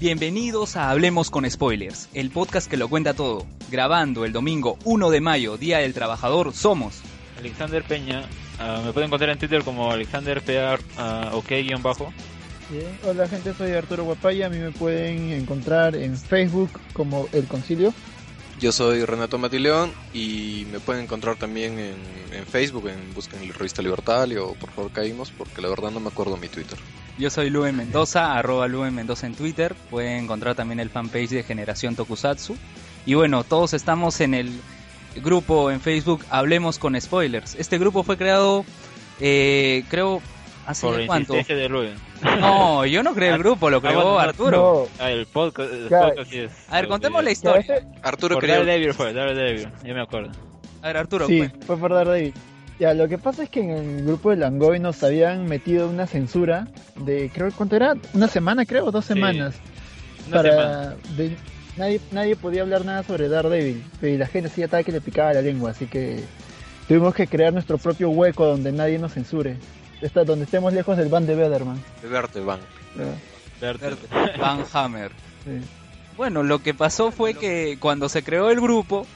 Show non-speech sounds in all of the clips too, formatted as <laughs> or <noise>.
Bienvenidos a Hablemos con Spoilers, el podcast que lo cuenta todo. Grabando el domingo 1 de mayo, Día del Trabajador, somos Alexander Peña. ah, me pueden encontrar en Twitter como Alexander PR ah, OK-bajo. Bien. Hola gente, soy Arturo Guapaya, a mí me pueden encontrar en Facebook como El Concilio. Yo soy Renato Matileón y me pueden encontrar también en, Facebook, en busquen la revista Libertalia o por favor caímos porque la verdad no me acuerdo mi Twitter. Yo soy Luen Mendoza, arroba Luen Mendoza en Twitter. Pueden encontrar también el fanpage de Generación Tokusatsu. Y bueno, todos estamos en el grupo en Facebook Hablemos con Spoilers. Este grupo fue creado, eh, creo, hace Por cuánto. de Rubén. <laughs> No, yo no creé el grupo, lo creó Arturo. No, Ah, el podcast, el podcast sí es. A ver, contemos la historia. Arturo Por quería... Daredevil fue, Daredevil, yo me acuerdo. A ver, Arturo, sí, fue por dar de ahí. Ya, lo que pasa es que en el grupo de Langoy nos habían metido una censura de, creo, ¿cuánto era? Una semana, creo, dos Sí, semanas. Una para semana. de- nadie, nadie podía hablar nada sobre Daredevil. Y la gente sí estaba que le picaba la lengua, así que tuvimos que crear nuestro propio hueco donde nadie nos censure. Esta, donde estemos lejos del van de Bederman. de verte, Van. Van Hammer. Sí. Bueno, lo que pasó fue que cuando se creó el grupo,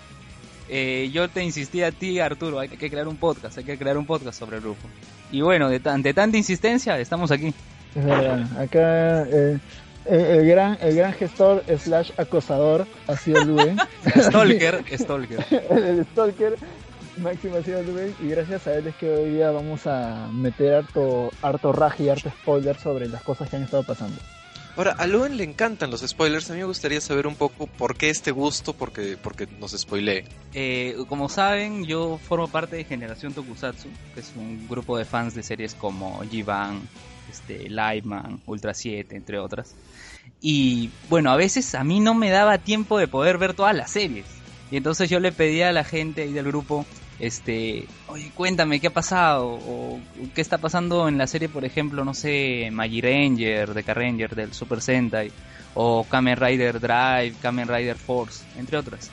eh, yo te insistí a ti, Arturo, hay que crear un podcast, hay que crear un podcast sobre el grupo. Y bueno, de, de tanta insistencia, estamos aquí. Es verdad. Acá eh, el, el gran, el gran gestor slash acosador ha sido Luen. <laughs> Stalker, <laughs> Stalker. el stalker máximo ha sido. Y gracias a él es que hoy día vamos a meter harto, harto raje y harto spoiler sobre las cosas que han estado pasando. Ahora, a Luen le encantan los spoilers. A mí me gustaría saber un poco por qué este gusto, porque, porque nos spoilee. Eh, como saben, yo formo parte de Generación Tokusatsu, que es un grupo de fans de series como G-Ban, este, Lightman, Ultra 7, entre otras. Y bueno, a veces a mí no me daba tiempo de poder ver todas las series. Y entonces yo le pedía a la gente ahí del grupo, este, oye, cuéntame qué ha pasado, o qué está pasando en la serie, por ejemplo, no sé, Magi Ranger, de Ranger, del Super Sentai, o Kamen Rider Drive, Kamen Rider Force, entre otras.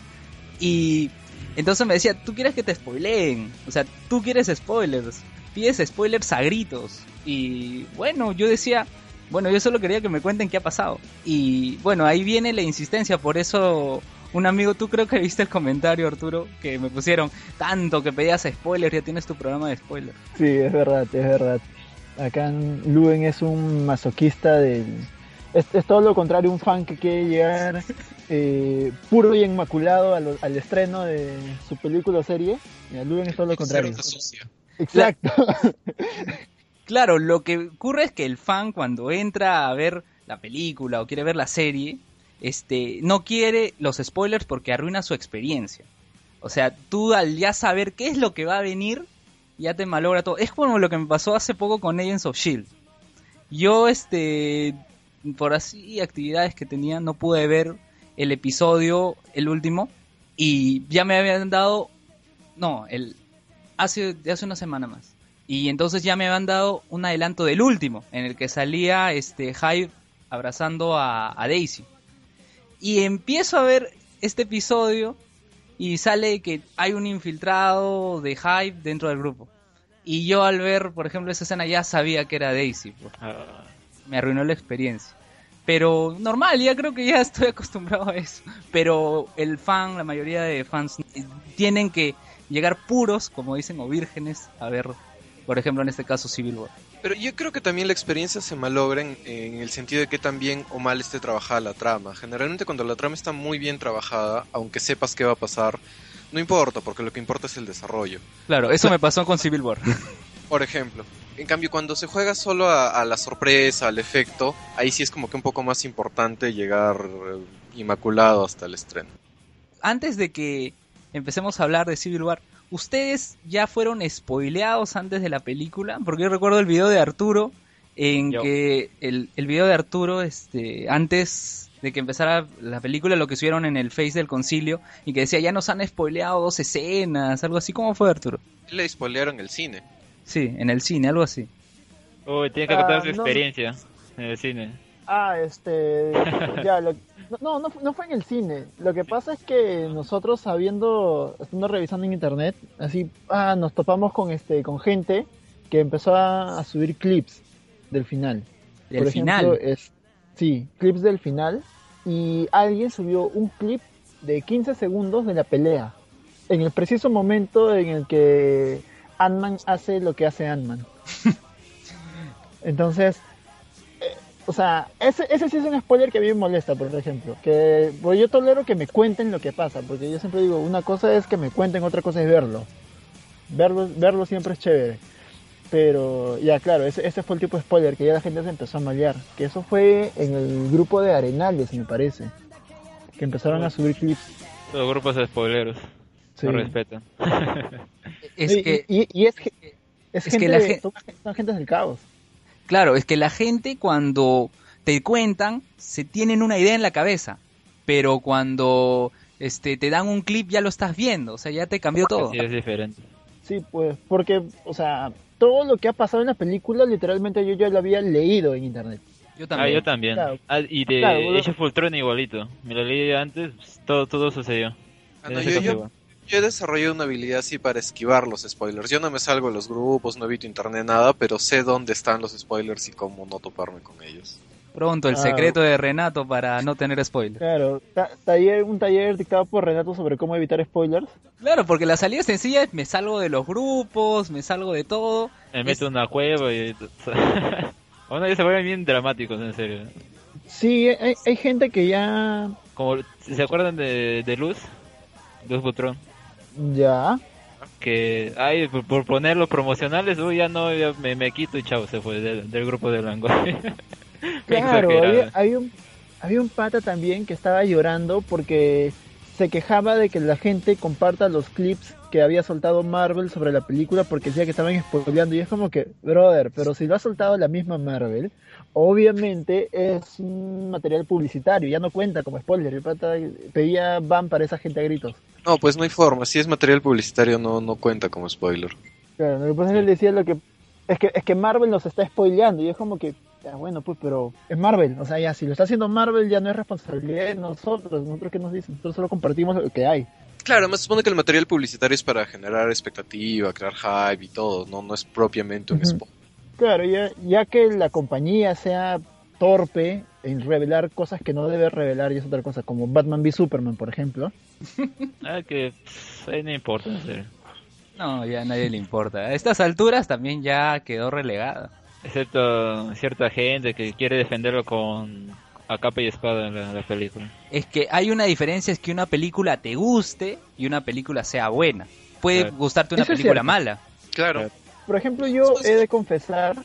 Y entonces me decía, tú quieres que te spoileen, o sea, tú quieres spoilers, pides spoilers a gritos. Y bueno, yo decía, bueno, yo solo quería que me cuenten qué ha pasado. Y bueno, ahí viene la insistencia, por eso un amigo, tú creo que viste el comentario, Arturo, que me pusieron tanto que pedías spoilers, ya tienes tu programa de spoilers. Sí, es verdad, es verdad. Acá Luen es un masoquista del... Es, es todo lo contrario, un fan que quiere llegar <laughs> eh, puro y inmaculado al estreno de su película o serie. Y Luen es todo lo contrario. Exacto. <laughs> Claro, lo que ocurre es que el fan cuando entra a ver la película o quiere ver la serie, este, no quiere los spoilers porque arruina su experiencia. O sea, tú al ya saber qué es lo que va a venir, ya te malogra todo. Es como lo que me pasó hace poco con Agents of Shield. Yo, este, por así actividades que tenía, no pude ver el episodio, el último, y ya me habían dado, no, el, hace, hace una semana más. Y entonces ya me habían dado un adelanto del último, en el que salía este Hive abrazando a Daisy. Y empiezo a ver este episodio y sale que hay un infiltrado de Hive dentro del grupo. Y yo al ver, por ejemplo, esa escena ya sabía que era Daisy. pues. Me arruinó la experiencia. Pero normal, ya creo que ya estoy acostumbrado a eso. Pero el fan, la mayoría de fans, eh, tienen que llegar puros, como dicen, o vírgenes, a ver, por ejemplo, en este caso Civil War. Pero yo creo que también la experiencia se malogra en, en el sentido de que tan bien o mal esté trabajada la trama. Generalmente cuando la trama está muy bien trabajada, aunque sepas qué va a pasar, no importa, porque lo que importa es el desarrollo. Claro, eso me pasó con Civil War. <laughs> Por ejemplo, en cambio cuando se juega solo a, a la sorpresa, al efecto, ahí sí es como que un poco más importante llegar eh, inmaculado hasta el estreno. Antes de que empecemos a hablar de Civil War, ¿ustedes ya fueron spoileados antes de la película? Porque yo recuerdo el video de Arturo, en Yo. que el, el video de Arturo, este, antes de que empezara la película, lo que subieron en el Face del Concilio, y que decía, ya nos han spoileado dos escenas, algo así. ¿Cómo fue, Arturo? Le spoilearon el cine. Sí, en el cine, algo así. Uy, tiene que Ah, contar su no. experiencia en el cine. Ah, este, <laughs> ya, lo- no, no, no fue en el cine. Lo que pasa es que nosotros sabiendo, estando revisando en internet, así, ah, nos topamos con este, con gente que empezó a, a subir clips del final. Del Por ejemplo, final. es, Sí, clips del final. Y alguien subió un clip de 15 segundos de la pelea. En el preciso momento en el que Ant-Man hace lo que hace Ant-Man. <laughs> Entonces, o sea, ese, ese sí es un spoiler que a mí me molesta, por ejemplo. Que pues yo tolero que me cuenten lo que pasa, porque yo siempre digo, una cosa es que me cuenten, otra cosa es verlo. Verlo, verlo siempre es chévere. Pero ya claro, ese, ese fue el tipo de spoiler que ya la gente se empezó a malear. Que eso fue en el grupo de Arenales, me parece. Que empezaron a subir clips. Los grupos de spoileros. Sí. No respetan. Es y, que, y- y es, que- es, es que gente la de- gen- son, son gentes del caos. Claro, es que la gente cuando te cuentan, se tienen una idea en la cabeza, pero cuando este te dan un clip ya lo estás viendo, o sea, ya te cambió todo. Sí, es diferente. Sí, pues, porque, o sea, todo lo que ha pasado en la película, literalmente yo ya lo había leído en internet. Yo Ah, también. yo también. Claro. Ah, y de Claro. Age of Ultron igualito. Me lo leí antes, todo, todo sucedió. Ah, no, yo, yo-. Yo he desarrollado una habilidad así para esquivar los spoilers. Yo no me salgo de los grupos, no evito internet, nada, pero sé dónde están los spoilers y cómo no toparme con ellos. Pronto, el Ah. secreto de Renato para no tener spoilers. Claro, ta- taller, un taller dictado por Renato sobre cómo evitar spoilers. Claro, porque la salida sencilla es me salgo de los grupos, me salgo de todo. Me meto en una cueva y... <laughs> Bueno, ya se vuelven bien dramáticos, en serio. Sí, hay, hay gente que ya, Como, ¿se acuerdan de, de Luz? Luz Butrón. Ya, Que, ay, por, por poner los promocionales, uy, ya no, ya me, me quito y chao, se fue del, del grupo de Langoy. <laughs> Claro, había, había un, había un pata también que estaba llorando porque se quejaba de que la gente comparta los clips que había soltado Marvel sobre la película porque decía que estaban spoileando. Y es como que, brother, pero si lo ha soltado la misma Marvel, obviamente es un material publicitario, ya no cuenta como spoiler, el pata pedía ban para esa gente a gritos. No, pues no hay forma. Si es material publicitario, no, no cuenta como spoiler. Claro, lo que pasa es que él decía lo que es que es que Marvel nos está spoileando y es como que ya, bueno, pues, pero es Marvel, o sea, ya si lo está haciendo Marvel ya no es responsabilidad de nosotros, nosotros qué nos dicen, nosotros solo compartimos lo que hay. Claro, me supone que el material publicitario es para generar expectativa, crear hype y todo, no, no es propiamente un Ujú. spoiler. Claro, ya, ya que la compañía sea torpe en revelar cosas que no debe revelar y es otra cosa, como Batman v Superman, por ejemplo. <laughs> ah, que, ahí no importa, en serio. No, ya a nadie le importa. A estas alturas también ya quedó relegada. Excepto cierta gente que quiere defenderlo con a capa y espada en la, la película. Es que hay una diferencia, es que una película te guste y una película sea buena. Puede Claro. gustarte una Eso película mala. Claro. Por ejemplo, yo he de confesar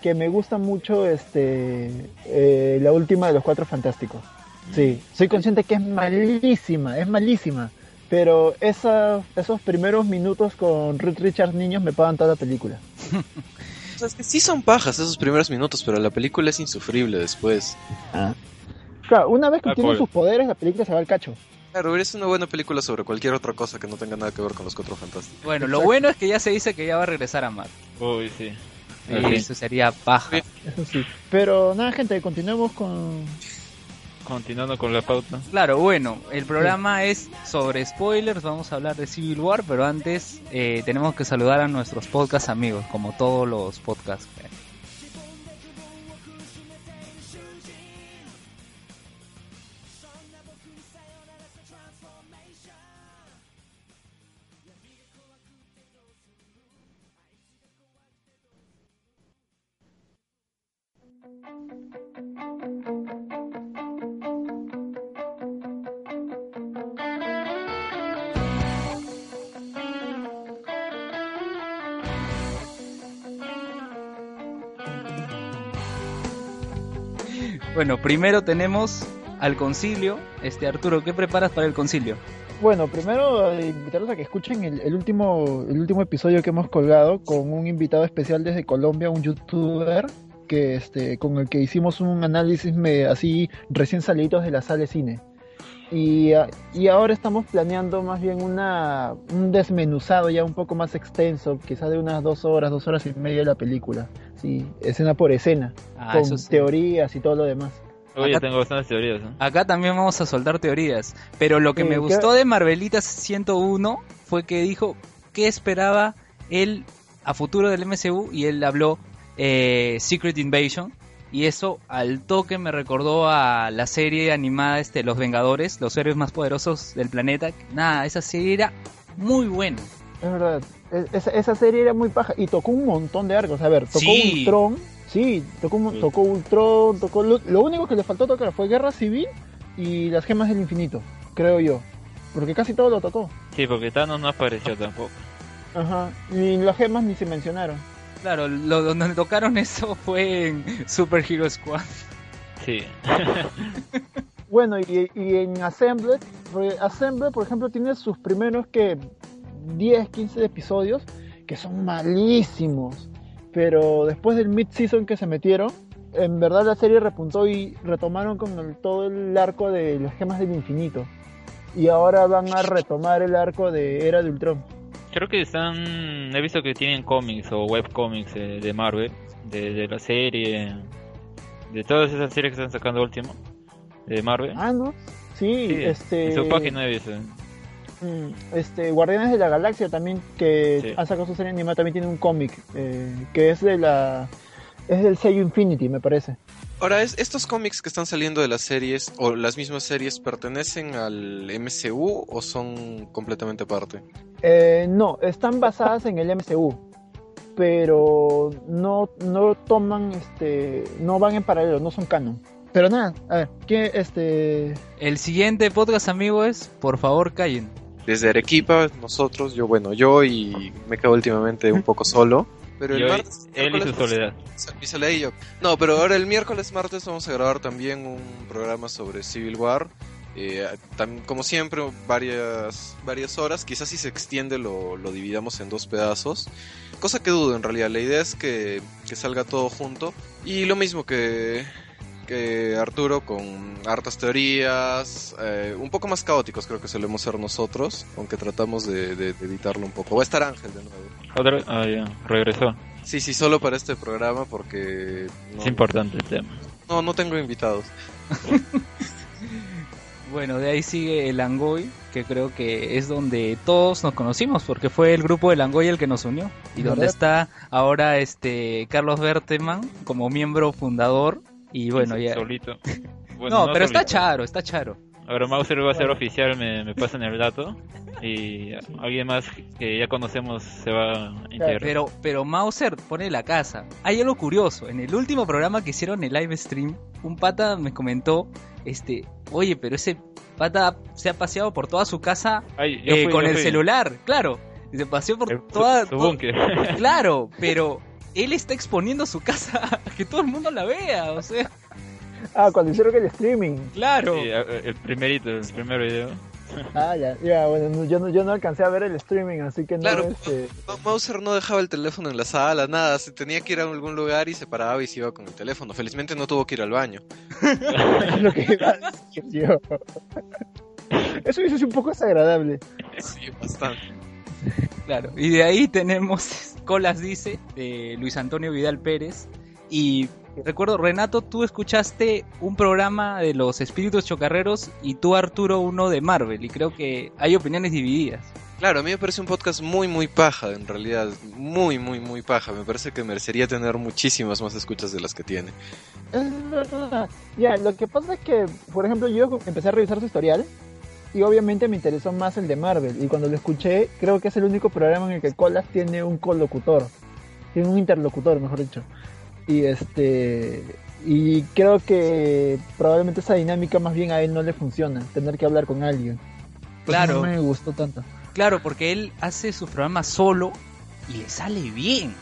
que me gusta mucho este eh, la última de los Cuatro Fantásticos. Sí, soy consciente que es malísima, es malísima. Pero esa, esos primeros minutos con Reed Richards niños me pagan toda la película. <laughs> O sea, es que sí son pajas esos primeros minutos, pero la película es insufrible después. Claro, una vez que Ah, cool. sus poderes, la película se va al cacho. Claro, es una buena película sobre cualquier otra cosa que no tenga nada que ver con los Cuatro Fantásticos. Bueno, lo bueno es que ya se dice que ya va a regresar a Marvel. Uy, sí. Eso sería paja. Eso sí. Pero nada, gente, continuemos con. Continuando con la pauta. Claro, bueno, el programa es sobre spoilers, vamos a hablar de Civil War, pero antes eh, tenemos que saludar a nuestros podcast amigos, como todos los podcasts. Bueno, primero tenemos al concilio. Este Arturo, ¿qué preparas para el concilio? Bueno, primero eh, invitarlos a que escuchen el, último el último episodio que hemos colgado con un invitado especial desde Colombia, un youtuber que este con el que hicimos un análisis así recién salidos de la sala de cine. Y, y ahora estamos planeando más bien una un desmenuzado ya un poco más extenso, quizás de unas dos horas, dos horas y media de la película, sí, escena por escena, Ah, con eso sí. teorías y todo lo demás. Acá- tengo bastantes teorías. ¿no? Acá también vamos a soltar teorías, pero lo que Sí, me ¿qué- gustó de Marvelitas 101 fue que dijo qué esperaba él a futuro del MCU y él habló eh, Secret Invasion Y eso al toque me recordó a la serie animada este Los Vengadores, los héroes más poderosos del planeta. Nada, esa serie era muy buena. Es verdad. Es- Esa, esa serie era muy paja y tocó un montón de arcos. A ver, tocó Sí. Ultron. Sí, tocó, un- tocó Ultron. Tocó lo, lo único que le faltó tocar fue Guerra Civil y las gemas del infinito, creo yo. Porque casi todo lo tocó. Sí, porque Thanos no apareció tampoco. Ajá. Y las gemas ni se mencionaron. Claro, lo donde tocaron <laughs> eso fue en Super Hero Squad. Sí. <laughs> Bueno, y, y en Assemble, Assemble, por ejemplo, tiene sus primeros que 10, 15 episodios que son malísimos. Pero después del mid-season que se metieron, en verdad la serie repuntó y retomaron con el- todo el arco de las gemas del infinito. Y ahora van a retomar el arco de Era de Ultron. Creo que están. He visto que tienen cómics o webcomics eh, de Marvel, de, de la serie, de todas esas series que están sacando último, de Marvel. Ah, ¿no? Sí, Sí, este... En su página he visto. Mm, este Guardianes de la Galaxia también que Sí. ha sacado su serie animada también tiene un cómic eh, que es de la es del sello Infinity me parece Ahora, ¿es- ¿estos cómics que están saliendo de las series o las mismas series pertenecen al MCU o son completamente aparte? Eh, no están basadas en el MCU pero no no toman este no van en paralelo no son canon pero nada a ver ¿qué este El siguiente podcast, amigo, es Por favor, callen. Desde Arequipa, nosotros, yo, bueno, yo y me quedo últimamente un poco solo. Pero el Y martes, él y su miércoles, soledad. Mi soledad y yo. No, pero ahora el miércoles, martes vamos a grabar también un programa sobre Civil War. Eh, tam- como siempre, varias, varias horas. Quizás si se extiende lo, lo dividamos en dos pedazos. Cosa que dudo en realidad. La idea es que, que salga todo junto. Y lo mismo que, Arturo con hartas teorías. eh, un poco más caóticos creo que solemos ser nosotros. Aunque tratamos de, de- de evitarlo un poco. Va a estar Ángel de nuevo. Otra, ah, ya, regresó. Sí, sí, solo para este programa porque... no- Es importante el tema. no, no tengo invitados. <laughs> Bueno, de ahí sigue el Angoy, que creo que es donde todos nos conocimos, porque fue el grupo del Angoy el que nos unió. Y ¿Verdad? donde está ahora este Carlos Berteman como miembro fundador. Y bueno, Sí, ya. Solito. <laughs> Bueno, no, pero está charo, está charo. Ahora Mauser va a ser Bueno. oficial, me, me pasan el dato. Y alguien más que ya conocemos se va a integrar. Pero, pero Mauser pone la casa. Hay algo curioso. En el último programa que hicieron el live stream, un pata me comentó, este, oye, pero ese pata se ha paseado por toda su casa Ay, eh, fui, con el fui. celular, claro. Se paseó por El- su- toda, su búnker. Claro, <laughs> pero él está exponiendo su casa a que todo el mundo la vea, o sea, ah cuando hicieron el streaming claro. Sí, el primerito, el primer video. ah ya ya bueno no- yo no yo no alcancé a ver el streaming así que no Claro. este Ma- Mauser no dejaba el teléfono en la sala, nada, se tenía que ir a algún lugar y se paraba y se iba con el teléfono. Felizmente no tuvo que ir al baño. <laughs> es lo que iba a decir yo. <laughs> Eso hubiese sido un poco desagradable. Sí, bastante. Claro, y de ahí tenemos <laughs> Colas Dice de Luis Antonio Vidal Pérez. Y recuerdo, Renato, tú escuchaste un programa de los espíritus chocarreros y tú, Arturo, uno de Marvel. Y creo que hay opiniones divididas. Claro, a mí me parece un podcast muy, muy paja, en realidad. Muy, muy, muy paja. Me parece que merecería tener muchísimas más escuchas de las que tiene. Es verdad. Ya, lo que pasa es que, por ejemplo, yo empecé a revisar su historial y obviamente me interesó más el de Marvel. Y cuando lo escuché, creo que es el único programa en el que Colas tiene un colocutor, tiene un interlocutor, mejor dicho. Y este. Y creo que probablemente esa dinámica más bien a él no le funciona, tener que hablar con alguien. Pues Claro. No me gustó tanto. Claro, porque él hace su programa solo y le sale bien.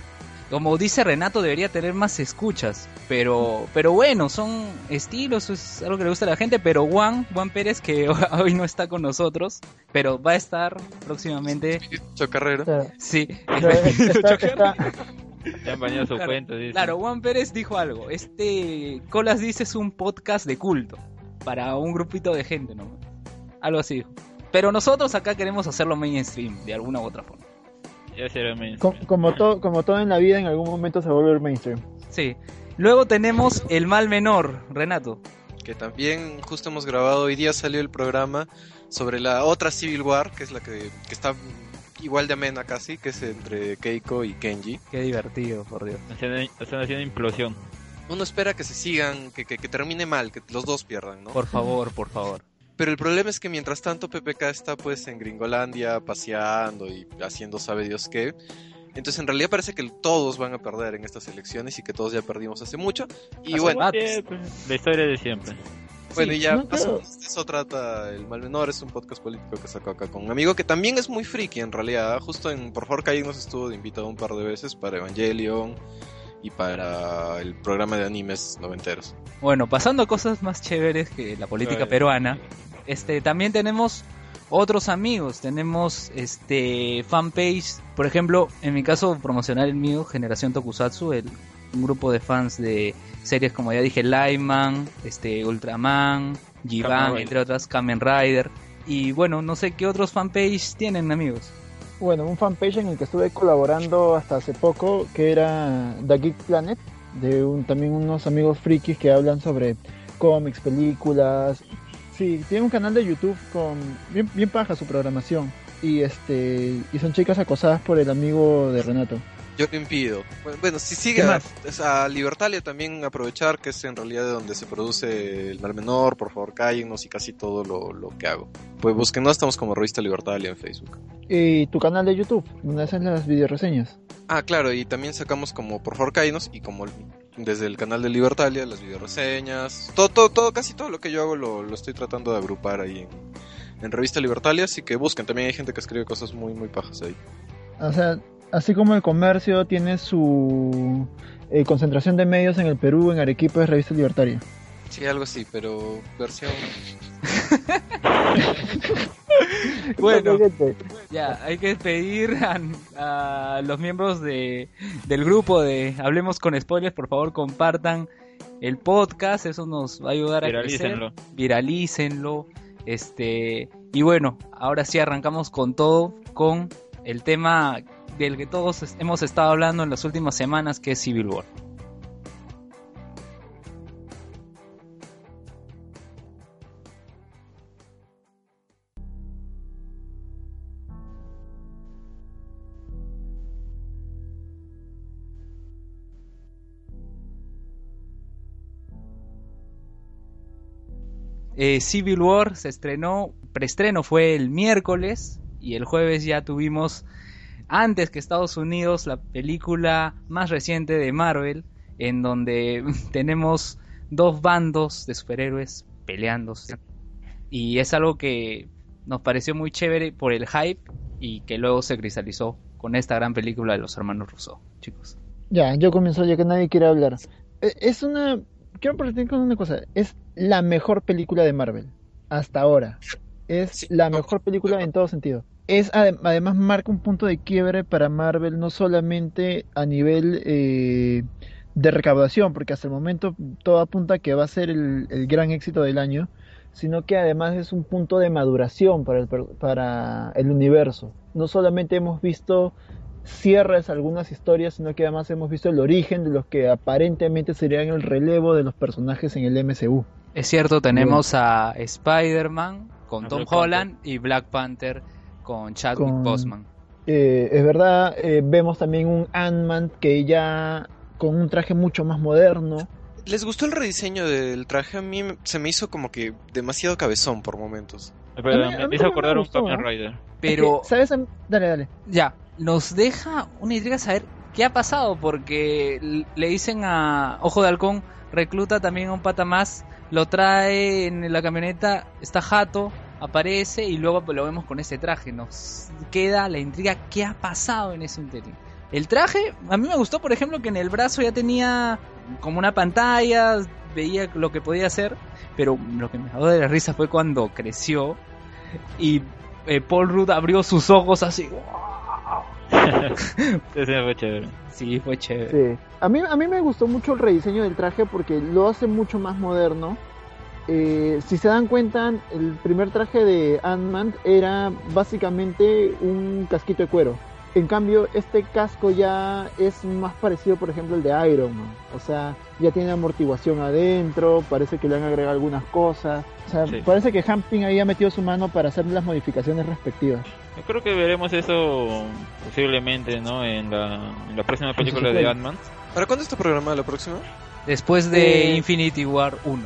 Como dice Renato, debería tener más escuchas. Pero, pero bueno, son estilos, es algo que le gusta a la gente. Pero Juan, Juan Pérez, que <laughs> hoy no está con nosotros, pero va a estar próximamente. Chocarrero. Sí, <laughs> Ya han bañado su Claro, cuenta. dice. Claro, Juan Pérez dijo algo. Este Colas dice es un podcast de culto para un grupito de gente, ¿no? Algo así. Pero nosotros acá queremos hacerlo mainstream de alguna u otra forma. Ya será mainstream. co- como, todo, como todo en la vida, en algún momento se vuelve mainstream. Sí. Luego tenemos el mal menor, Renato. Que también justo hemos grabado hoy día salió el programa sobre la otra Civil War, que es la que, que está igual de amena casi, que es entre Keiko y Kenji. Qué divertido, por Dios. Están, están haciendo implosión. uno espera que se sigan, que, que, que termine mal, que los dos pierdan, ¿no? Por favor, por favor. Pero el problema es que mientras tanto PPK está pues en Gringolandia paseando y haciendo sabe Dios qué. Entonces en realidad parece que todos van a perder en estas elecciones y que todos ya perdimos hace mucho. Y Hace bueno. Siempre, La historia de siempre. bueno, y ya no, pasó. pero- Eso trata El Mal Menor, es un podcast político que sacó acá con un amigo que también es muy friki en realidad. Justo en Por favor Calle nos estuvo de invitado un par de veces para Evangelion y para el programa de animes noventeros. Bueno, pasando a cosas más chéveres que la política Ay. peruana, este también tenemos otros amigos, tenemos este fanpage, por ejemplo, en mi caso promocionar el mío, Generación Tokusatsu, el, un grupo de fans de series como ya dije, Lightman, este Ultraman, Givan, Rider. entre otras, Kamen Rider. Y bueno, no sé qué otros fanpage tienen amigos. Bueno, un fanpage en el que estuve colaborando hasta hace poco, que era The Geek Planet, de un, también unos amigos frikis que hablan sobre cómics, películas. Sí, tiene un canal de YouTube con bien, bien paja su programación. Y este y son chicas acosadas por el amigo de Renato. Yo lo impido. Bueno, Bueno, si sigue ¿Qué a, Libertalia también aprovechar, que es en realidad de donde se produce el mal menor, por favor cállennos y casi todo lo, lo que hago. Pues búsquenos, estamos como revista Libertalia en Facebook. Y tu canal de YouTube, donde hacen las videoreseñas. Ah, claro, y también sacamos como por favor cállennos y como desde el canal de Libertalia, las videoreseñas, todo, todo, todo, casi todo lo que yo hago lo, lo estoy tratando de agrupar ahí en, en revista Libertalia, así que busquen, también hay gente que escribe cosas muy, muy pajas ahí. O sea, así como el comercio tiene su eh, concentración de medios en el Perú, en Arequipa es Revista Libertaria. Sí, algo así, pero versión... <laughs> Bueno. Ya, hay que despedir a, a los miembros de, del grupo de Hablemos con Spoilers. Por favor, compartan el podcast. Eso nos va a ayudar a crecer. Viralícenlo. Viralícenlo. Este, y bueno, ahora sí arrancamos con todo, con el tema del que todos hemos estado hablando en las últimas semanas, que es Civil War. Eh, Civil War se estrenó, preestreno fue el miércoles y el jueves ya tuvimos, antes que Estados Unidos, la película más reciente de Marvel, en donde <laughs> tenemos dos bandos de superhéroes peleándose. Y es algo que nos pareció muy chévere por el hype y que luego se cristalizó con esta gran película de los hermanos Russo, chicos. Ya, yo comienzo ya que nadie quiere hablar. Eh, Es una... Quiero partir con una cosa. Es la mejor película de Marvel. Hasta ahora. Es Sí, la no, mejor película en todo sentido. Es ade- además marca un punto de quiebre para Marvel, no solamente a nivel eh, de recaudación, porque hasta el momento todo apunta a que va a ser el, el gran éxito del año, sino que además es un punto de maduración para el, per- para el universo. No solamente hemos visto cierres a algunas historias, sino que además hemos visto el origen de los que aparentemente serían el relevo de los personajes en el MCU. Es cierto, tenemos a Spider-Man con A Tom Black Holland y Black Panther con Chadwick Con- Boseman. Eh, es verdad, eh, vemos también un Ant-Man que ya con un traje mucho más moderno. ¿Les gustó el rediseño del traje? A mí se me hizo como que demasiado cabezón por momentos. Pero A mí- a me mí hizo también me acordar un Kamen ¿eh? Rider. Pero Es que, ¿Sabes? Dale, dale. ya, nos deja una intriga saber qué ha pasado, porque le dicen a Ojo de Halcón, recluta también a un pata más, lo trae en la camioneta, está jato, aparece y luego lo vemos con ese traje. Nos queda la intriga qué ha pasado en ese interín. El traje, a mí me gustó, por ejemplo, que en el brazo ya tenía como una pantalla, veía lo que podía hacer, pero lo que me dado de la risa fue cuando creció y eh, Paul Rudd abrió sus ojos así. Ese <laughs> fue chévere. Sí, fue chévere. Sí. A mí, a mí me gustó mucho el rediseño del traje porque lo hace mucho más moderno. Eh, si se dan cuenta, el primer traje de Ant-Man era básicamente un casquito de cuero. En cambio, este casco ya es más parecido, por ejemplo, al de Iron Man. O sea, ya tiene amortiguación adentro, parece que le han agregado algunas cosas. O sea, Sí. parece que Hamping ahí ha metido su mano para hacer las modificaciones respectivas. Yo creo que veremos eso posiblemente, ¿no? En la, en la próxima película de. Ant-Man. ¿Para cuándo está programada la próxima? Después de Eh, Infinity War 1.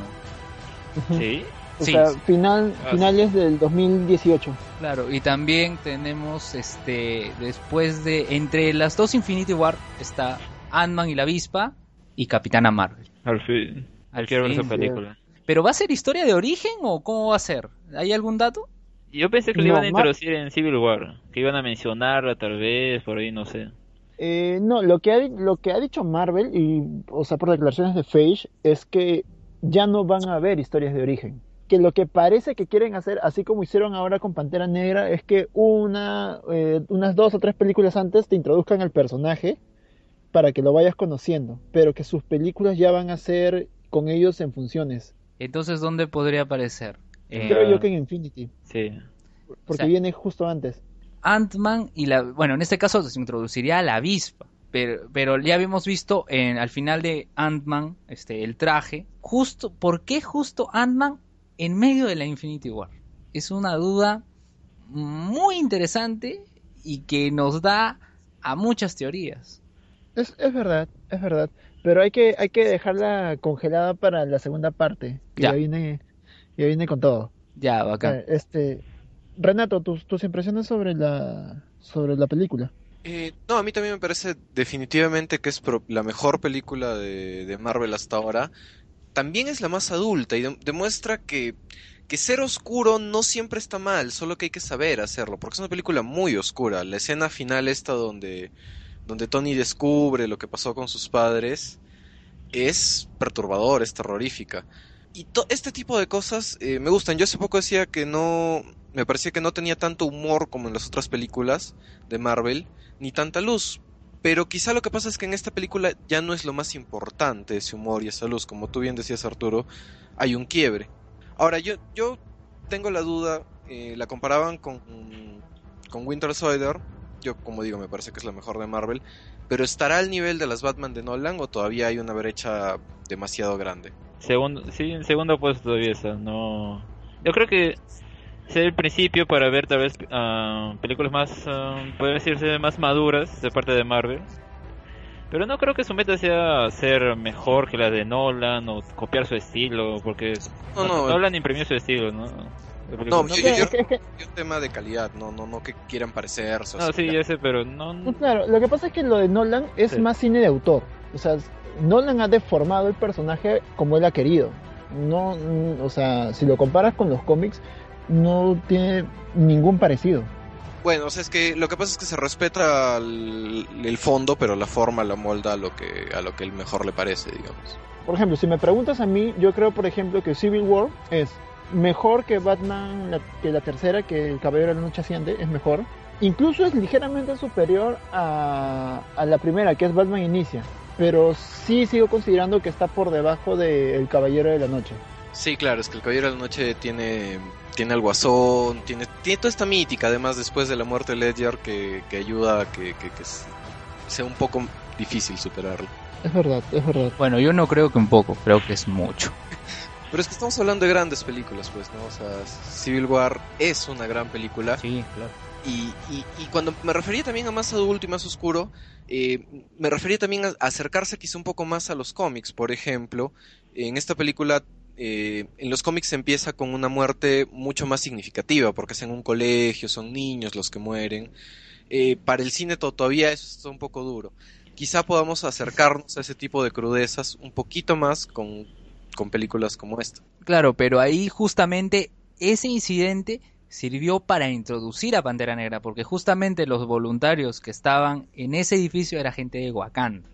Sí. O Sí. sea, final, Ah, finales del 2018. Claro, y también tenemos este después de entre las dos Infinity War está Ant-Man y la avispa y Capitana Marvel. Al fin. Al Quiero ver fin. esa película. ¿Pero va a ser historia de origen o cómo va a ser? ¿Hay algún dato? Yo pensé que lo No, iban a Mar- introducir en Civil War. Que iban a mencionarla tal vez, por ahí, no sé. Eh, no, lo que, ha, lo que ha dicho Marvel, y, o sea, por declaraciones de Feige, es que ya no van a haber historias de origen. Que lo que parece que quieren hacer, así como hicieron ahora con Pantera Negra, es que una, eh, unas dos o tres películas antes te introduzcan al personaje para que lo vayas conociendo, pero que sus películas ya van a ser con ellos en funciones. Entonces, ¿dónde podría aparecer? Eh, Creo yo que en Infinity, Sí. porque sea- viene justo antes. Ant-Man y la... Bueno, en este caso se introduciría a la avispa. Pero, pero ya habíamos visto en, al final de Ant-Man este, el traje. Justo, ¿Por qué justo Ant-Man en medio de la Infinity War? Es una duda muy interesante y que nos da a muchas teorías. Es, es verdad, es verdad. Pero hay que, hay que dejarla congelada para la segunda parte. Que Ya. ya viene, ya viene con todo. Ya, bacán. Eh, Este, Renato, tus, tus impresiones sobre la, sobre la película. Eh, no, a mí también me parece definitivamente que es la mejor película de, de Marvel hasta ahora. También es la más adulta y de- demuestra que, que ser oscuro no siempre está mal, solo que hay que saber hacerlo, porque es una película muy oscura. La escena final esta donde, donde Tony descubre lo que pasó con sus padres es perturbador, es terrorífica. Y este tipo de cosas eh, me gustan. Yo hace poco decía que no, me parecía que no tenía tanto humor como en las otras películas de Marvel, ni tanta luz. Pero quizá lo que pasa es que en esta película ya no es lo más importante ese humor y esa luz. Como tú bien decías, Arturo, hay un quiebre. Ahora, yo, yo tengo la duda, eh, la comparaban con, con Winter Soldier. Yo, como digo, me parece que es la mejor de Marvel. Pero ¿estará al nivel de las Batman de Nolan o todavía hay una brecha demasiado grande? Segundo, sí, en segundo puesto todavía está. No. Yo creo que sería el principio para ver tal vez ah, películas más, ah, puede decirse, más maduras de parte de Marvel. Pero no creo que su meta sea ser mejor que la de Nolan o copiar su estilo, porque No, no, Nolan imprimió su estilo, ¿no? Porque- No, no, yo- <laughs> yo- es un tema de calidad, no, no, no que quieran parecerse. no, sí, ya sé, pero no. no, claro, lo que pasa es que lo de Nolan es Sí. más cine de autor. O sea, Nolan ha deformado el personaje como él ha querido. No, o sea, si lo comparas con los cómics, no tiene ningún parecido. Bueno, o sea, es que lo que pasa es que se respeta el, el fondo, pero la forma la molda a lo que a lo que él mejor le parece, digamos. Por ejemplo, si me preguntas a mí, yo creo, por ejemplo, que Civil War es mejor que Batman, la- que la tercera, que El Caballero de la Noche Asciende, es mejor. Incluso es ligeramente superior a, a la primera, que es Batman Inicia. Pero sí sigo considerando que está por debajo de El Caballero de la Noche. Sí, claro, es que el Caballero de la Noche tiene tiene al Guasón, tiene tiene toda esta mítica, además después de la muerte de Ledger que, que ayuda a que, que- sea un poco difícil superarlo. Es verdad, es verdad. Bueno, yo no creo que un poco, creo que es mucho. <laughs> Pero es que estamos hablando de grandes películas, pues, ¿no? O sea, Civil War es una gran película. Sí, claro. Y, y, y cuando me refería también a más adulto y más oscuro, eh, me refería también a acercarse quizá un poco más a los cómics. Por ejemplo, en esta película, eh, en los cómics empieza con una muerte mucho más significativa, porque es en un colegio, son niños los que mueren. Eh, para el cine to- todavía eso está un poco duro. Quizá podamos acercarnos a ese tipo de crudezas un poquito más con, con películas como esta. Claro, pero ahí justamente ese incidente sirvió para introducir a Pantera Negra, porque justamente los voluntarios que estaban en ese edificio era gente de Wakanda.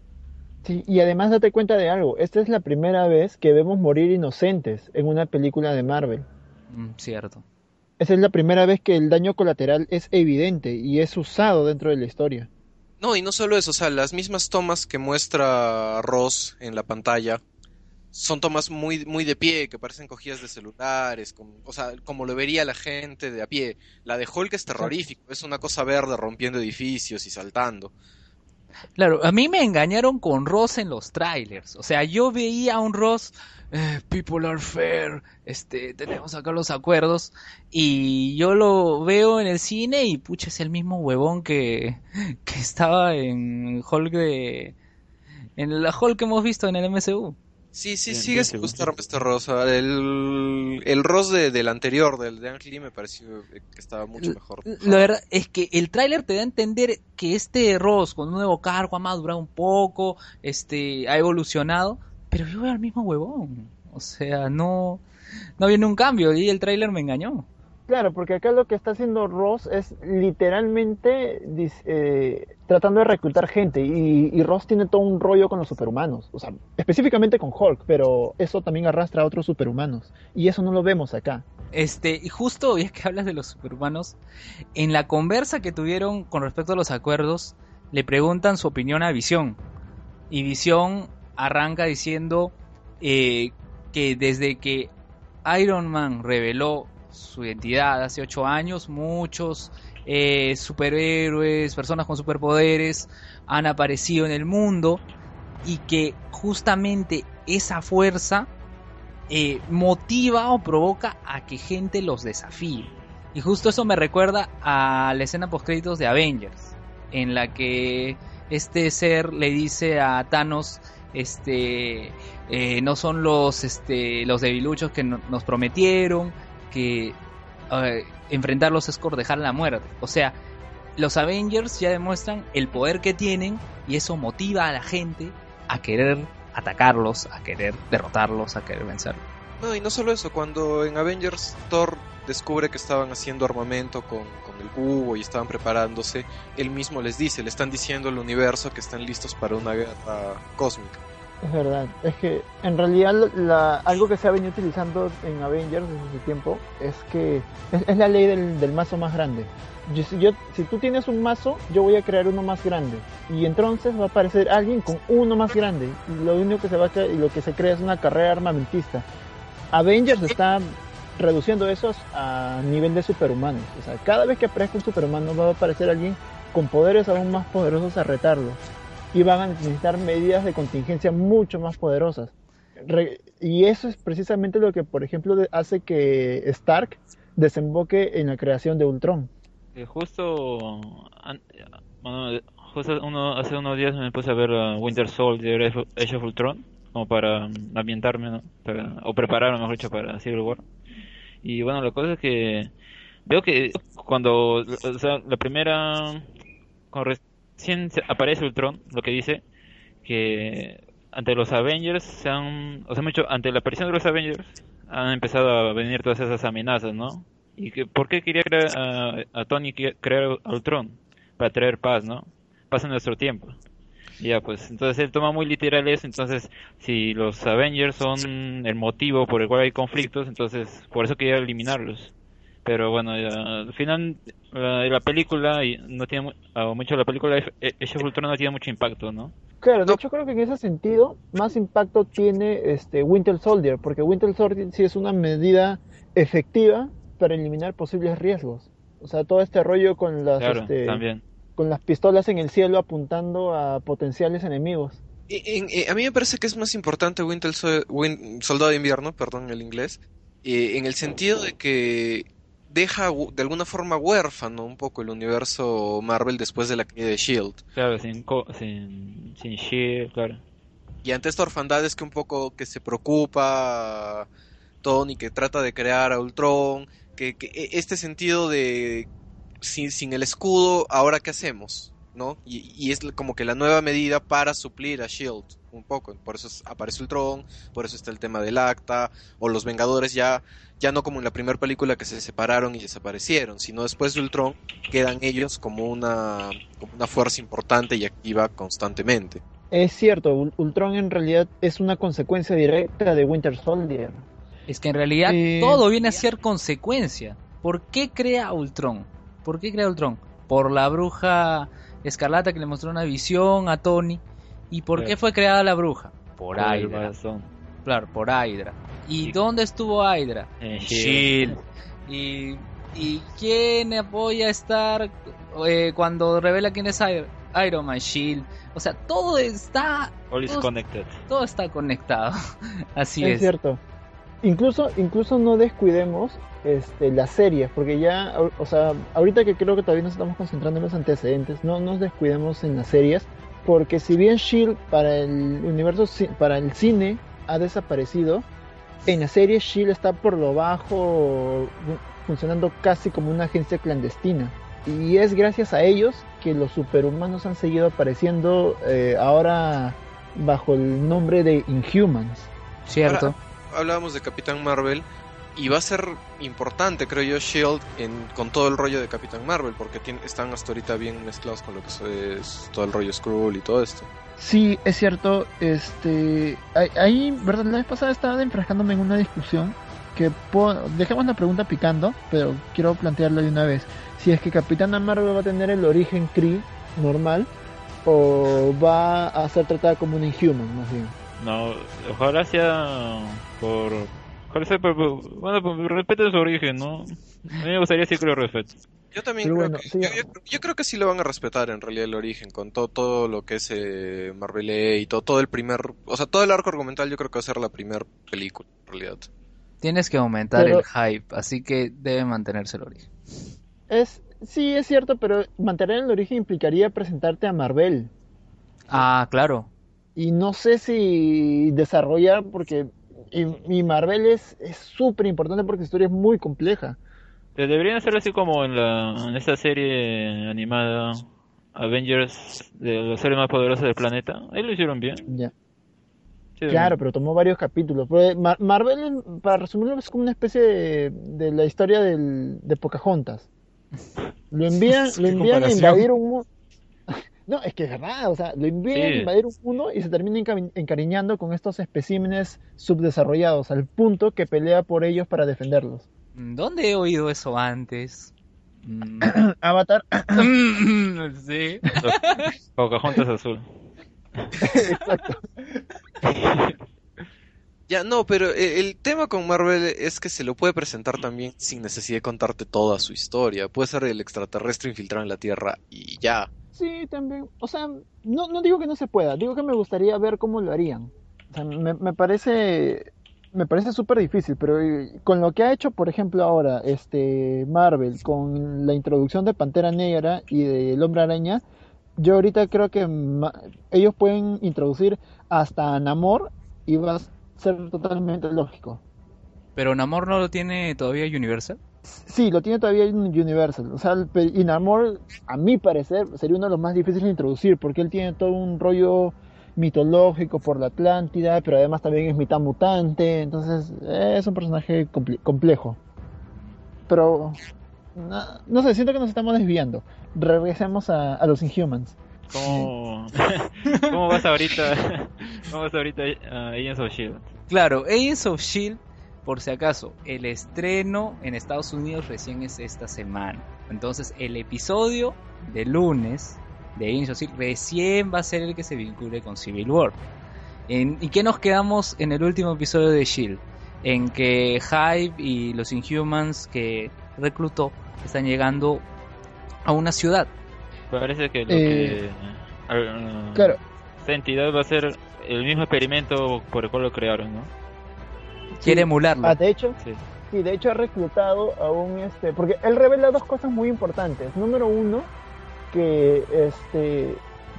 Sí, y además date cuenta de algo, esta es la primera vez que vemos morir inocentes en una película de Marvel. Mm, cierto. Esa es la primera vez que el daño colateral es evidente y es usado dentro de la historia. No, y no solo eso, o sea, las mismas tomas que muestra Ross en la pantalla son tomas muy, muy de pie, que parecen cogidas de celulares, como, o sea, como lo vería la gente de a pie. La de Hulk es terrorífico, es una cosa verde rompiendo edificios y saltando. Claro, a mí me engañaron con Ross en los trailers. O sea, yo veía a un Ross, eh, people are fair, este, tenemos acá los acuerdos, y yo lo veo en el cine y pucha, es el mismo huevón que, que estaba en Hulk de, en la Hulk que hemos visto en el MCU. Sí, sí, Bien, sigue sin gustarme este Rosa. El, el Ross de, del anterior, del de Ang Lee, me pareció que estaba mucho mejor. La verdad es que el tráiler te da a entender que este Ross con un nuevo cargo ha madurado un poco, este, ha evolucionado, pero yo veo al mismo huevón. O sea, no, no viene un cambio y el tráiler me engañó. Claro, porque acá lo que está haciendo Ross es literalmente eh, tratando de reclutar gente y, y Ross tiene todo un rollo con los superhumanos, o sea, específicamente con Hulk, pero eso también arrastra a otros superhumanos y eso no lo vemos acá. Este, y justo ya que hablas de los superhumanos, en la conversa que tuvieron con respecto a los acuerdos, le preguntan su opinión a Visión. Y Visión arranca diciendo eh, que desde que Iron Man reveló su identidad hace ocho años, muchos eh, superhéroes, personas con superpoderes han aparecido en el mundo y que justamente esa fuerza eh, motiva o provoca a que gente los desafíe. Y justo eso me recuerda a la escena post créditos de Avengers, en la que este ser le dice a Thanos, este, eh, no son los, este, los debiluchos que no- nos prometieron, que enfrentarlos es cordejar la muerte. O sea, los Avengers ya demuestran el poder que tienen y eso motiva a la gente a querer atacarlos, a querer derrotarlos, a querer vencerlos. No, y no solo eso, cuando en Avengers Thor descubre que estaban haciendo armamento con, con el cubo y estaban preparándose, él mismo les dice, le están diciendo al universo que están listos para una guerra cósmica. Es verdad, es que en realidad la- algo que se ha venido utilizando en Avengers desde hace tiempo es que es, es la ley del, del mazo más grande. Yo, si, yo- si tú tienes un mazo, yo voy a crear uno más grande y entonces va a aparecer alguien con uno más grande y lo único que se va a y lo que se crea es una carrera armamentista. Avengers está reduciendo eso a nivel de superhumanos. O sea, cada vez que aparezca un superhumano va a aparecer alguien con poderes aún más poderosos a retarlo y van a necesitar medidas de contingencia mucho más poderosas. Y eso es precisamente lo que, por ejemplo, hace que Stark desemboque en la creación de Ultron. Eh, justo, justo hace unos días me puse a ver uh, Winter Soldier, Age of Ultron, como para um, ambientarme, para, o prepararme, mejor dicho, para Civil War. Y bueno, la cosa es que veo que cuando, la primera, con 100 aparece Ultron, lo que dice que ante los Avengers se han, o sea, mucho, ante la aparición de los Avengers han empezado a venir todas esas amenazas, ¿no? ¿Y que, por qué quería crear a, Tony crear a Ultron? Para traer paz, ¿no? Paz en nuestro tiempo. Ya, pues, entonces él toma muy literal eso, entonces si los Avengers son el motivo por el cual hay conflictos, entonces por eso quería eliminarlos. Pero bueno, ya, al final, la, la película, y no tiene, mu- a mucho la película, Age of Ultron no tiene mucho impacto, ¿no? Claro, de hecho creo que en ese sentido más impacto tiene este Winter Soldier, porque Winter Soldier sí es una medida efectiva para eliminar posibles riesgos. O sea, todo este rollo con las Claro, este, también. con las pistolas en el cielo apuntando a potenciales enemigos. Y- en- eh, a mí me parece que es más importante Winter Sol- Win- Soldado de Invierno, perdón el inglés, eh, en el sentido de que deja de alguna forma huérfano un poco el universo Marvel después de la caída de Shield. Claro, sin, co- sin, sin Shield, claro. Y ante esta orfandad es que un poco que se preocupa Tony, que trata de crear a Ultron, que, que e- este sentido de sin, sin el escudo, ahora qué hacemos, ¿no? Y, y es como que la nueva medida para suplir a Shield un poco. Por eso es- aparece Ultron, por eso está el tema del acta, o los Vengadores ya, ya no como en la primera película que se separaron y desaparecieron, sino después de Ultron quedan ellos como una, como una fuerza importante y activa constantemente. Es cierto, Ul- Ultron en realidad es una consecuencia directa de Winter Soldier. Es que en realidad Eh, todo viene a ser consecuencia. ¿Por qué crea Ultron? ¿Por qué crea Ultron? Por la bruja escarlata que le mostró una visión a Tony. ¿Y por qué fue creada la bruja? Por Por Hydra. Claro, por Hydra. ¿Y Sí. dónde estuvo Hydra? En Shield. ¿Y, ¿Y quién apoya a Stark eh, cuando revela quién es Iron Iron Man? Shield. O sea, todo está, All is Todos- connected. todo está conectado. <laughs> Así es, es. cierto. Incluso, incluso no descuidemos este, las series, porque ya, o- o sea, ahorita que creo que todavía nos estamos concentrando en los antecedentes, no nos descuidemos en las series, porque si bien Shield para el universo, para el cine ha desaparecido, en la serie Shield está por lo bajo, funcionando casi como una agencia clandestina. Y es gracias a ellos que los superhumanos han seguido apareciendo eh, ahora bajo el nombre de Inhumans. Cierto. Ahora, hablábamos de Capitán Marvel y va a ser importante, creo yo, Shield en, con todo el rollo de Capitán Marvel, porque tiene, están hasta ahorita bien mezclados con lo que es todo el rollo Skrull y todo esto. Sí, es cierto. Este, ahí, verdad, la vez pasada estaba enfrascándome en una discusión que dejemos la pregunta picando, pero quiero plantearlo de una vez. Si es que Capitana Marvel va a tener el origen Kree normal o va a ser tratada como un Inhuman, más bien. No, ojalá sea por bueno, pues respeten su origen, ¿no? A mí me gustaría decir que lo respeten. Yo también creo que, yo, creo que sí lo van a respetar en realidad el origen, con todo, todo lo que es eh, Marvel y todo, todo el primer, o sea, todo el arco argumental yo creo que va a ser la primera película en realidad. Tienes que aumentar el hype, así que debe mantenerse el origen. Es, sí, es cierto, pero mantener el origen implicaría presentarte a Marvel. Ah, claro. Y no sé si desarrollar, porque y, Marvel es súper importante porque su historia es muy compleja. Deberían hacerlo así como en, la, en esta serie animada Avengers de los seres más poderosos del planeta. Ahí lo hicieron bien. Ya. claro, pero tomó varios capítulos. Pues, Marvel, para resumirlo, es como una especie de, la historia del, de Pocahontas. Lo envían, <laughs> lo envían a invadir un mundo. No, es que es verdad, o sea, lo envían a invadir un mundo y se termina encariñando con estos especímenes subdesarrollados, al punto que pelea por ellos para defenderlos. ¿Dónde he oído eso antes? Mm. <coughs> Avatar. <coughs> sí. <laughs> Pocahontas azul. Exacto. <laughs> Ya, no, pero eh, el tema con Marvel es que se lo puede presentar también sin necesidad de contarte toda su historia. Puede ser el extraterrestre infiltrado en la Tierra y ya. Sí, también. O sea, no, no digo que no se pueda, digo que me gustaría ver cómo lo harían. O sea, me, me parece me parece súper difícil, pero eh, con lo que ha hecho, por ejemplo, ahora este Marvel, con la introducción de Pantera Negra y del Hombre Araña, yo ahorita creo que ellos pueden introducir hasta Namor y va a ser totalmente lógico. ¿Pero Namor no lo tiene todavía Universal? Sí, lo tiene todavía Universal. O sea, y Namor, a mi parecer, sería uno de los más difíciles de introducir, porque él tiene todo un rollo mitológico por la Atlántida, pero además también es mitad mutante, entonces es un personaje complejo. Pero no, sé, siento que nos estamos desviando. Regresemos a, los Inhumans. ¿Cómo, <laughs> ¿Cómo vas ahorita? <laughs> ¿Cómo vas ahorita a Agents of Shield? Claro, Agents of Shield, por si acaso, el estreno en Estados Unidos recién es esta semana. Entonces, el episodio de lunes de Agents recién va a ser el que se vincule con Civil War. ¿Y qué nos quedamos en el último episodio de Shield? En que Hive y los Inhumans que reclutó están llegando a una ciudad. Parece que lo que. Eh, claro. Esta entidad va a ser el mismo experimento por el cual lo crearon, ¿no? Quiere emularlo. Ah, de hecho, sí. sí. de hecho ha reclutado a un este. Porque él revela dos cosas muy importantes. Número uno, que este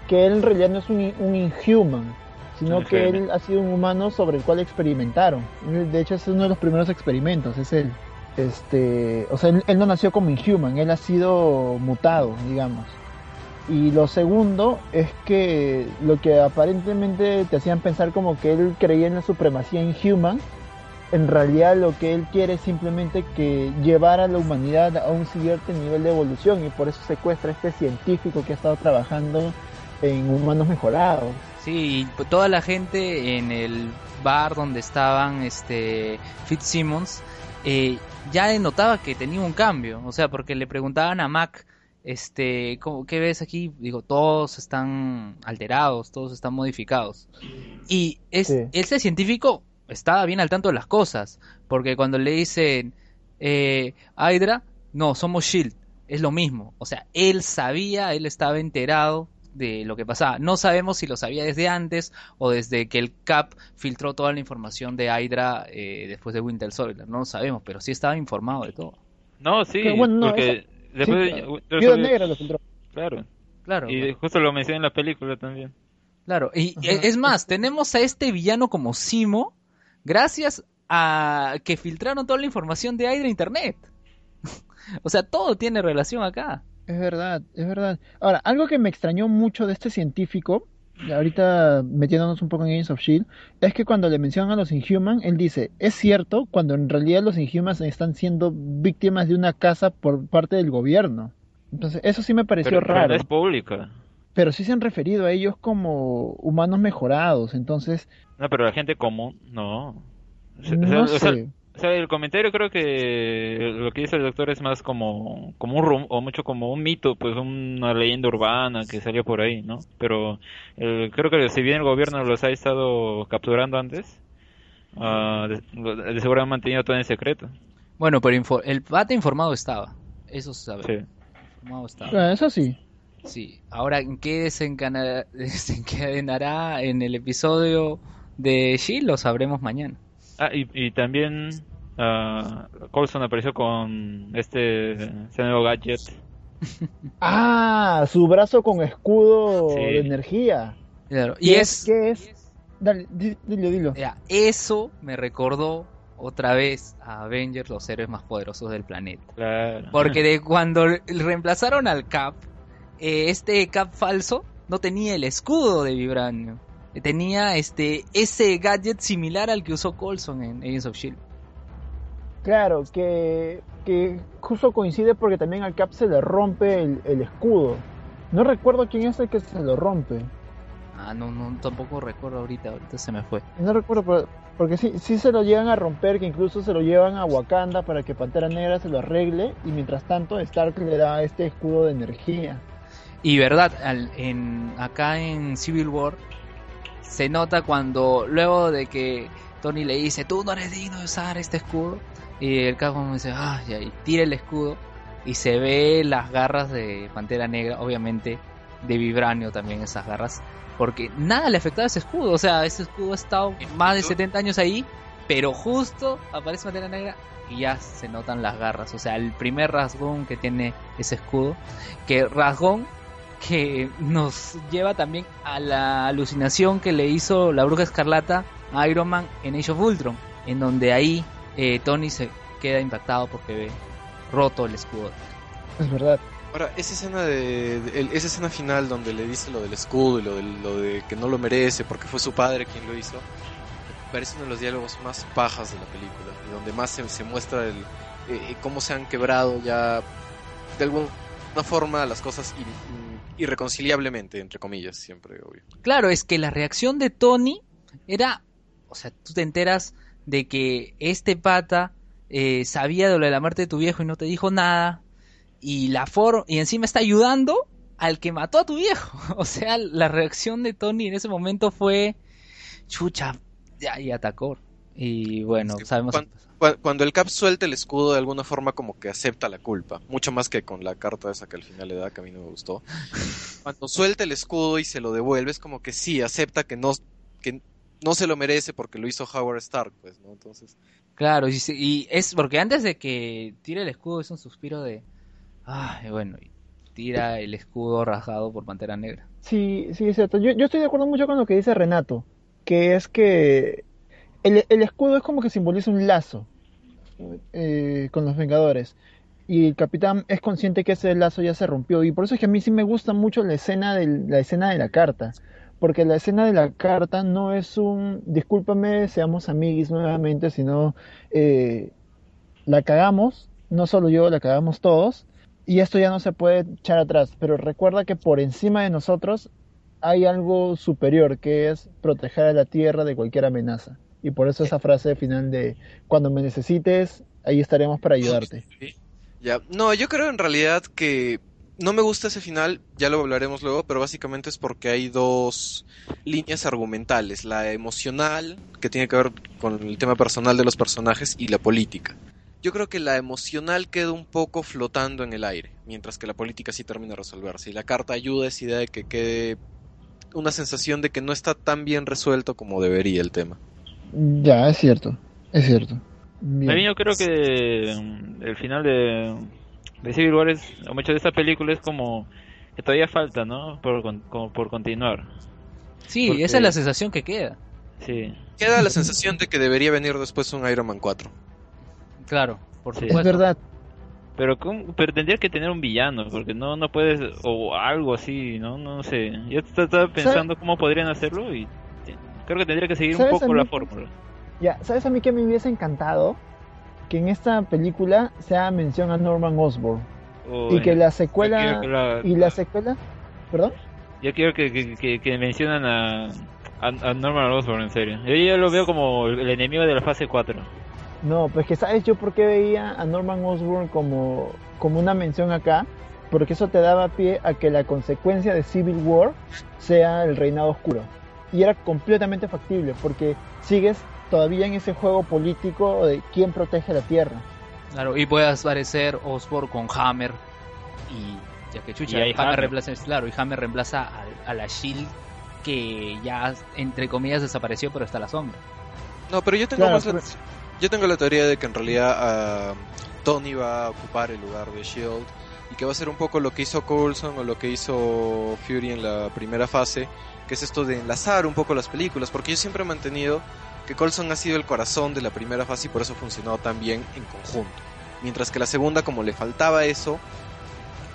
que él en realidad no es un, un inhuman, sino que él ha sido un humano sobre el cual experimentaron. De hecho, es uno de los primeros experimentos, es él. Este, o sea, él, no nació como inhuman, él ha sido mutado, digamos. Y lo segundo es que lo que aparentemente te hacían pensar como que él creía en la supremacía inhuman, en realidad lo que él quiere es simplemente que llevar a la humanidad a un siguiente nivel de evolución y por eso secuestra a este científico que ha estado trabajando en humanos mejorados. Sí, toda la gente en el bar donde estaban este Fitzsimmons eh, ya notaba que tenía un cambio, o sea, porque le preguntaban a Mac este, ¿qué ves aquí? Digo, todos están alterados, todos están modificados. Y es, ese científico estaba bien al tanto de las cosas, porque cuando le dicen eh, Hydra, no, somos Shield, es lo mismo, o sea, él sabía, él estaba enterado de lo que pasaba. No sabemos si lo sabía desde antes o desde que el Cap filtró toda la información de Hydra eh, después de Winter Soldier, no lo sabemos, pero sí estaba informado de todo. No, sí, porque después de, Negra lo filtró. Claro. Claro. Y justo lo mencioné en la película también. Claro, y es más, tenemos a este villano como Simo gracias a que filtraron toda la información de ahí de internet. <laughs> o sea, todo tiene relación acá. Es verdad, es verdad. Ahora, algo que me extrañó mucho de este científico, ahorita metiéndonos un poco en Agents of Shield, es que cuando le mencionan a los Inhuman, él dice, es cierto, cuando en realidad los Inhumans están siendo víctimas de una casa por parte del gobierno. Entonces, eso sí me pareció Pero, pero raro. no es pública. Pero sí se han referido a ellos como humanos mejorados, entonces, No, pero la gente común, no. O sea, no o sea, sé. o sea, el comentario creo que lo que dice el doctor es más como, como un rum, o mucho como un mito, pues una leyenda urbana que salió por ahí, ¿no? Pero creo que si bien el gobierno los ha estado capturando antes, ah, de, seguro han mantenido todo en secreto. Bueno, pero el pata informado estaba. Eso se sabe. Sí. Informado estaba. Ah, eso sí. Sí. Ahora, ¿en qué <laughs> desencadenará en el episodio de Shield? Lo sabremos mañana. Ah, y, y también ah, Coulson apareció con este, este nuevo gadget. <laughs> Ah, su brazo con escudo Sí. de energía. Claro. Y ¿Qué es, ¿Qué es? Dale, di- dilo, dilo. ya, eso me recordó otra vez a Avengers, los héroes más poderosos del planeta. Claro. Porque de <laughs> cuando reemplazaron al Cap, eh, este Cap falso no tenía el escudo de Vibranio. Tenía este ese gadget similar al que usó Coulson en Agents of Shield. Claro, que, que justo coincide porque también al Cap se le rompe el, el escudo. No recuerdo quién es el que se lo rompe. Ah, no, no, tampoco recuerdo ahorita, ahorita se me fue. No recuerdo, pero- porque sí, sí se lo llegan a romper, que incluso se lo llevan a Wakanda para que Pantera Negra se lo arregle. Y mientras tanto, Stark le da este escudo de energía. Y verdad, al- en, acá en Civil War se nota cuando luego de que Tony le dice, tú no eres digno de usar este escudo, y el Cap como dice, ah, ya", y tira el escudo y se ve las garras de Pantera Negra, obviamente de vibranio también esas garras, porque nada le afectaba a ese escudo, o sea, ese escudo ha estado más de 70 años ahí, pero justo aparece Pantera Negra y ya se notan las garras, o sea, el primer rasgón que tiene ese escudo, que rasgón que nos lleva también a la alucinación que le hizo la bruja escarlata a Iron Man en Age of Ultron, en donde ahí eh, Tony se queda impactado porque ve roto el escudo. Es verdad. Ahora, esa escena de, de- el- esa escena final donde le dice lo del escudo y lo de, lo de que no lo merece porque fue su padre quien lo hizo, me parece uno de los diálogos más pajas de la película y donde más se, se muestra el, eh, cómo se han quebrado ya de alguna forma las cosas ir- irreconciliablemente, entre comillas, siempre, obvio. Claro, es que la reacción de Tony era, o sea, tú te enteras de que este pata eh, sabía de lo de la muerte de tu viejo y no te dijo nada y la for y encima está ayudando al que mató a tu viejo. <laughs> O sea, la reacción de Tony en ese momento fue chucha, ya y atacó. Y bueno, Es que sabemos cuan- Cu- Cuando el Cap suelta el escudo de alguna forma como que acepta la culpa, mucho más que con la carta esa que al final le da, que a mí no me gustó. <laughs> Cuando suelta el escudo y se lo devuelve es como que sí, acepta que no, que no se lo merece porque lo hizo Howard Stark, pues, ¿no? Entonces, Claro, y, se- y es porque antes de que tire el escudo es un suspiro de ay, bueno, y tira el escudo rasgado por Pantera Negra. Sí, sí, es cierto. Yo, yo estoy de acuerdo mucho con lo que dice Renato, que es que el, escudo es como que simboliza un lazo eh, con los Vengadores. Y el Capitán es consciente que ese lazo ya se rompió. Y por eso es que a mí sí me gusta mucho la escena, del, la escena de la carta. Porque la escena de la carta no es un, discúlpame, seamos amiguis nuevamente, sino eh, la cagamos, no solo yo, la cagamos todos. Y esto ya no se puede echar atrás, pero recuerda que por encima de nosotros hay algo superior, que es proteger a la Tierra de cualquier amenaza. Y por eso esa frase final de, cuando me necesites, ahí estaremos para ayudarte. ya. No, yo creo en realidad que no me gusta ese final, ya lo hablaremos luego, pero básicamente es porque hay dos líneas argumentales, la emocional, que tiene que ver con el tema personal de los personajes, y la política. Yo creo que la emocional queda un poco flotando en el aire, mientras que la política sí termina de resolverse. Y la carta ayuda a esa idea de que quede una sensación de que no está tan bien resuelto como debería el tema. Ya, es cierto, es cierto. Bien. Yo creo que mm, el final de, de Civil War es, o mucho de esta película es como que todavía falta, ¿no? Por, con- como por continuar. Sí, Porque- esa es la sensación que queda. Sí. queda la sensación de que debería venir después un Iron Man 4. Claro, por Sí. supuesto. Es verdad. Pero, ¿cómo? pero tendría que tener un villano, porque no no puedes, o algo así, no no sé. Yo est- estaba pensando cómo podrían hacerlo y creo que tendría que seguir un ¿Sabes poco la fórmula. Ya, ¿sabes a mí que me hubiese encantado? Que en esta película se haga mención a Norman Osborn. Y que la secuela... quiero que la- Y la secuela... ¿Perdón? Yo quiero que, que, que- que mencionan a, a, a Norman Osborn, en serio. Yo ya lo veo como el enemigo de la fase 4. No, pues que sabes yo por qué veía a Norman Osborn como, como una mención acá, porque eso te daba pie a que la consecuencia de Civil War sea el reinado oscuro. Y era completamente factible, porque sigues todavía en ese juego político de quién protege la Tierra. Claro, y puede aparecer Osborn con Hammer y ya que chucha, Y Hammer Hammer. reemplaza, claro, y Hammer reemplaza a, la Shield que ya entre comillas desapareció, pero está a la sombra. No, pero yo tengo Claro, más la- yo tengo la teoría de que en realidad ah, Tony va a ocupar el lugar de Shield y que va a ser un poco lo que hizo Coulson o lo que hizo Fury en la primera fase, que es esto de enlazar un poco las películas, porque yo siempre he mantenido que Coulson ha sido el corazón de la primera fase y por eso ha funcionado tan bien en conjunto. Mientras que la segunda, como le faltaba eso,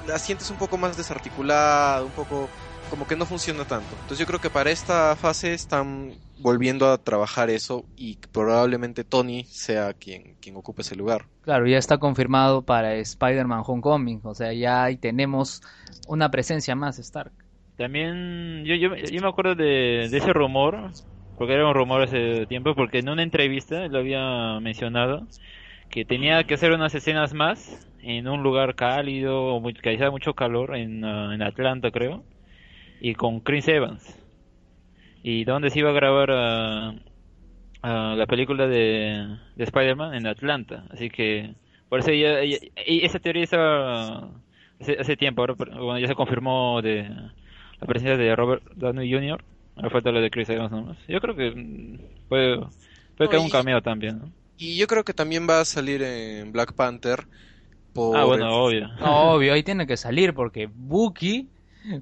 la sientes un poco más desarticulada, un poco como que no funciona tanto. Entonces yo creo que para esta fase están volviendo a trabajar eso y probablemente Tony sea quien, quien ocupe ese lugar. Claro, ya está confirmado para Spider-Man Homecoming, o sea, ya ahí tenemos una presencia más Stark. También yo, yo, yo me acuerdo de, de ese rumor, porque era un rumor hace tiempo, porque en una entrevista lo había mencionado, que tenía que hacer unas escenas más en un lugar cálido, muy- que hacía mucho calor, en, ah, en Atlanta creo, y con Chris Evans. Y donde se iba a grabar ah, la película de, de Spider-Man en Atlanta. Así que por eso ya, ya- y esa teoría estaba hace, tiempo, ahora bueno, ya se confirmó de la presencia de Robert Downey Jr. Ahora falta lo de Chris Evans nomás. Yo creo que puede, puede que haga un cameo también, ¿no? Y yo creo que también va a salir en Black Panther por Ah, bueno, el- obvio. Obvio, ahí tiene que salir porque Bucky,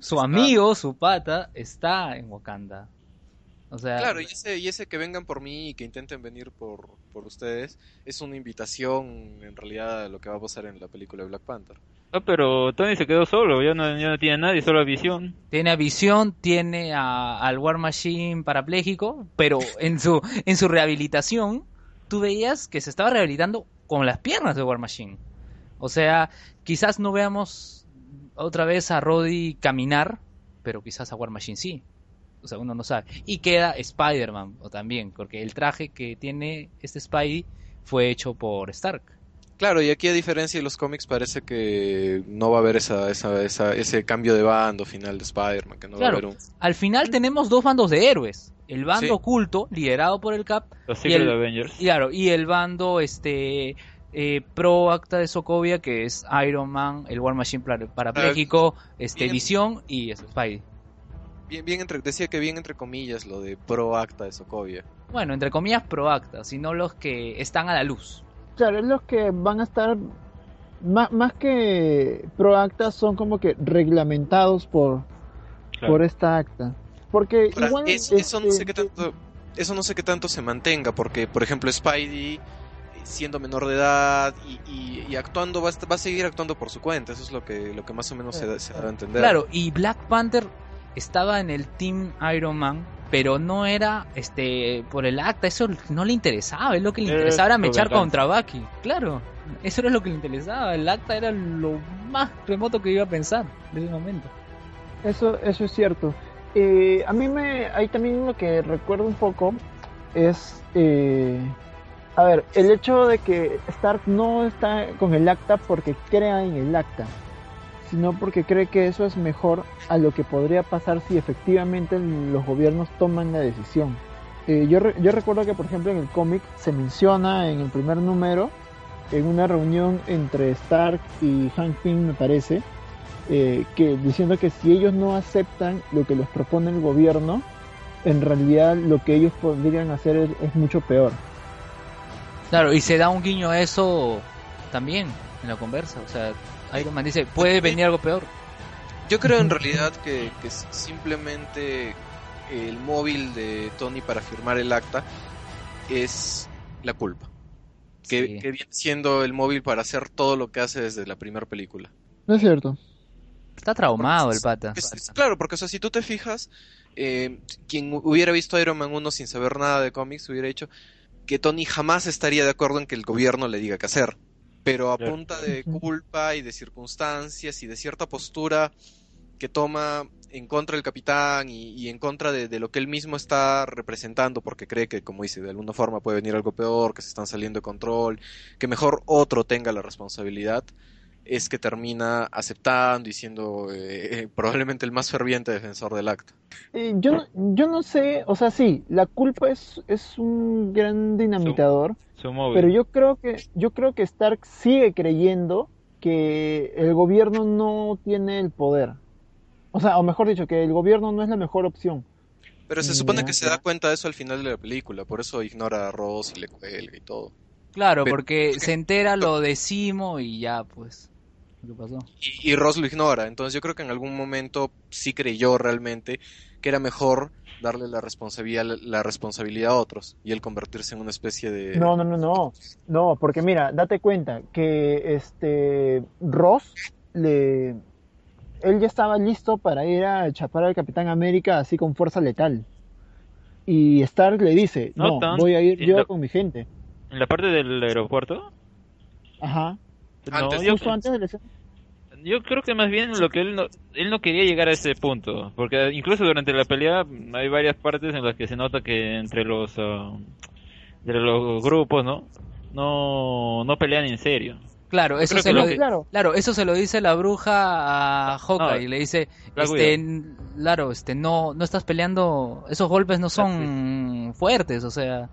su amigo, su pata, está en Wakanda. O sea, Claro, y ese, y ese que vengan por mí y que intenten venir por, por ustedes es una invitación en realidad a lo que va a pasar en la película de Black Panther. Pero Tony se quedó solo, ya no, no tiene nadie, solo a Visión. tiene a Visión, tiene a- al War Machine parapléjico, pero en su, en su rehabilitación, tú veías que se estaba rehabilitando con las piernas de War Machine. O sea, quizás no veamos otra vez a Roddy caminar, pero quizás a War Machine sí. O sea, uno no sabe. Y queda Spider-Man o también, porque el traje que tiene este Spidey fue hecho por Stark. Claro, y aquí a diferencia de los cómics parece que no va a haber esa, esa, esa- ese cambio de bando final de Spider-Man, que no Claro. va a haber un... Al final tenemos dos bandos de héroes. El bando Sí. oculto, liderado por el Cap, Los Y el- Avengers. Y Claro, y el bando este eh, pro acta de Sokovia, que es Iron Man, el War Machine para- parapléjico, este bien. Visión y eso, Spidey. Bien, bien entre, decía que bien entre comillas lo de pro acta de Sokovia. Bueno, entre comillas pro acta, sino los que están a la luz. Claro, es los que van a estar más, más que pro acta son como que reglamentados por, Claro. por esta acta. Porque Ahora, igual es- eso no este, sé qué tanto eso no sé qué tanto se mantenga porque por ejemplo Spidey siendo menor de edad y, y- y actuando va a, va a seguir actuando por su cuenta eso es lo que lo que más o menos se, da- se da a entender Claro, y Black Panther estaba en el Team Iron Man, pero no era este por el acta, eso no le interesaba, es lo que le interesaba era mechar contra Bucky. Claro, eso era lo que le interesaba, el acta era lo más remoto que iba a pensar en ese momento. Eso, eso es cierto. Eh, a mí me, hay también lo que recuerdo un poco es, eh, a ver, el hecho de que Stark no está con el acta porque crea en el acta, sino porque cree que eso es mejor a lo que podría pasar si efectivamente los gobiernos toman la decisión. Eh, yo, re- yo recuerdo que, por ejemplo, en el cómic se menciona en el primer número, en una reunión entre Stark y Hank Pym, me parece, eh, que diciendo que si ellos no aceptan lo que les propone el gobierno, en realidad lo que ellos podrían hacer es, es mucho peor. Claro, y se da un guiño a eso también en la conversa, o sea, Iron Man dice, puede venir algo peor. yo creo en realidad que, simplemente el móvil de Tony para firmar el acta es la culpa. Que, Sí. que viene siendo el móvil para hacer todo lo que hace desde la primera película. No es cierto. Está traumado Porque el pata. Es- es- claro, porque o sea, si tú te fijas, eh, quien hubiera visto Iron Man 1 sin saber nada de cómics hubiera dicho que Tony jamás estaría de acuerdo en que el gobierno le diga qué hacer. Pero a punta de culpa y de circunstancias y de cierta postura que toma en contra del capitán y, y en contra de, de lo que él mismo está representando, porque cree que, como dice, de alguna forma puede venir algo peor, que se están saliendo de control, que mejor otro tenga la responsabilidad, es que termina aceptando y siendo eh, <laughs> probablemente el más ferviente defensor del acta. Eh, yo, no- yo no sé, o sea, sí, la culpa es, es un gran dinamitador, Su móvil. pero yo creo que, yo creo que Stark sigue creyendo que el gobierno no tiene el poder. O sea, o mejor dicho, que el gobierno no es la mejor opción. Pero se Ya, supone que se da cuenta de eso al final de la película, por eso ignora a Ross y le cuelga y todo. Claro, Pero- porque se entera, lo decimo y ya, pues. ¿Qué pasó? Y, y Ross lo ignora, entonces yo creo que en algún momento sí creyó realmente que era mejor darle la responsabilidad, la responsabilidad a otros y él convertirse en una especie de... No, no, no, no. No, porque mira, date cuenta que este Ross le él ya estaba listo para ir a chapar al Capitán América así con fuerza letal. Y Stark le dice, No "No, tan- voy a ir yo con mi gente." En la parte del aeropuerto. Ajá. No, yo, Justo antes de la escena. yo creo que más bien lo que él no, él no quería llegar a ese punto. Porque incluso durante la pelea hay varias partes en las que se nota que entre los, ah, entre los grupos, ¿no? No, no pelean en serio. Claro, eso se lo, que- Claro. claro, eso se lo dice la bruja a Hawkeye, No, y le dice, este, claro, este, no, no estás peleando, esos golpes no son fuertes, o sea,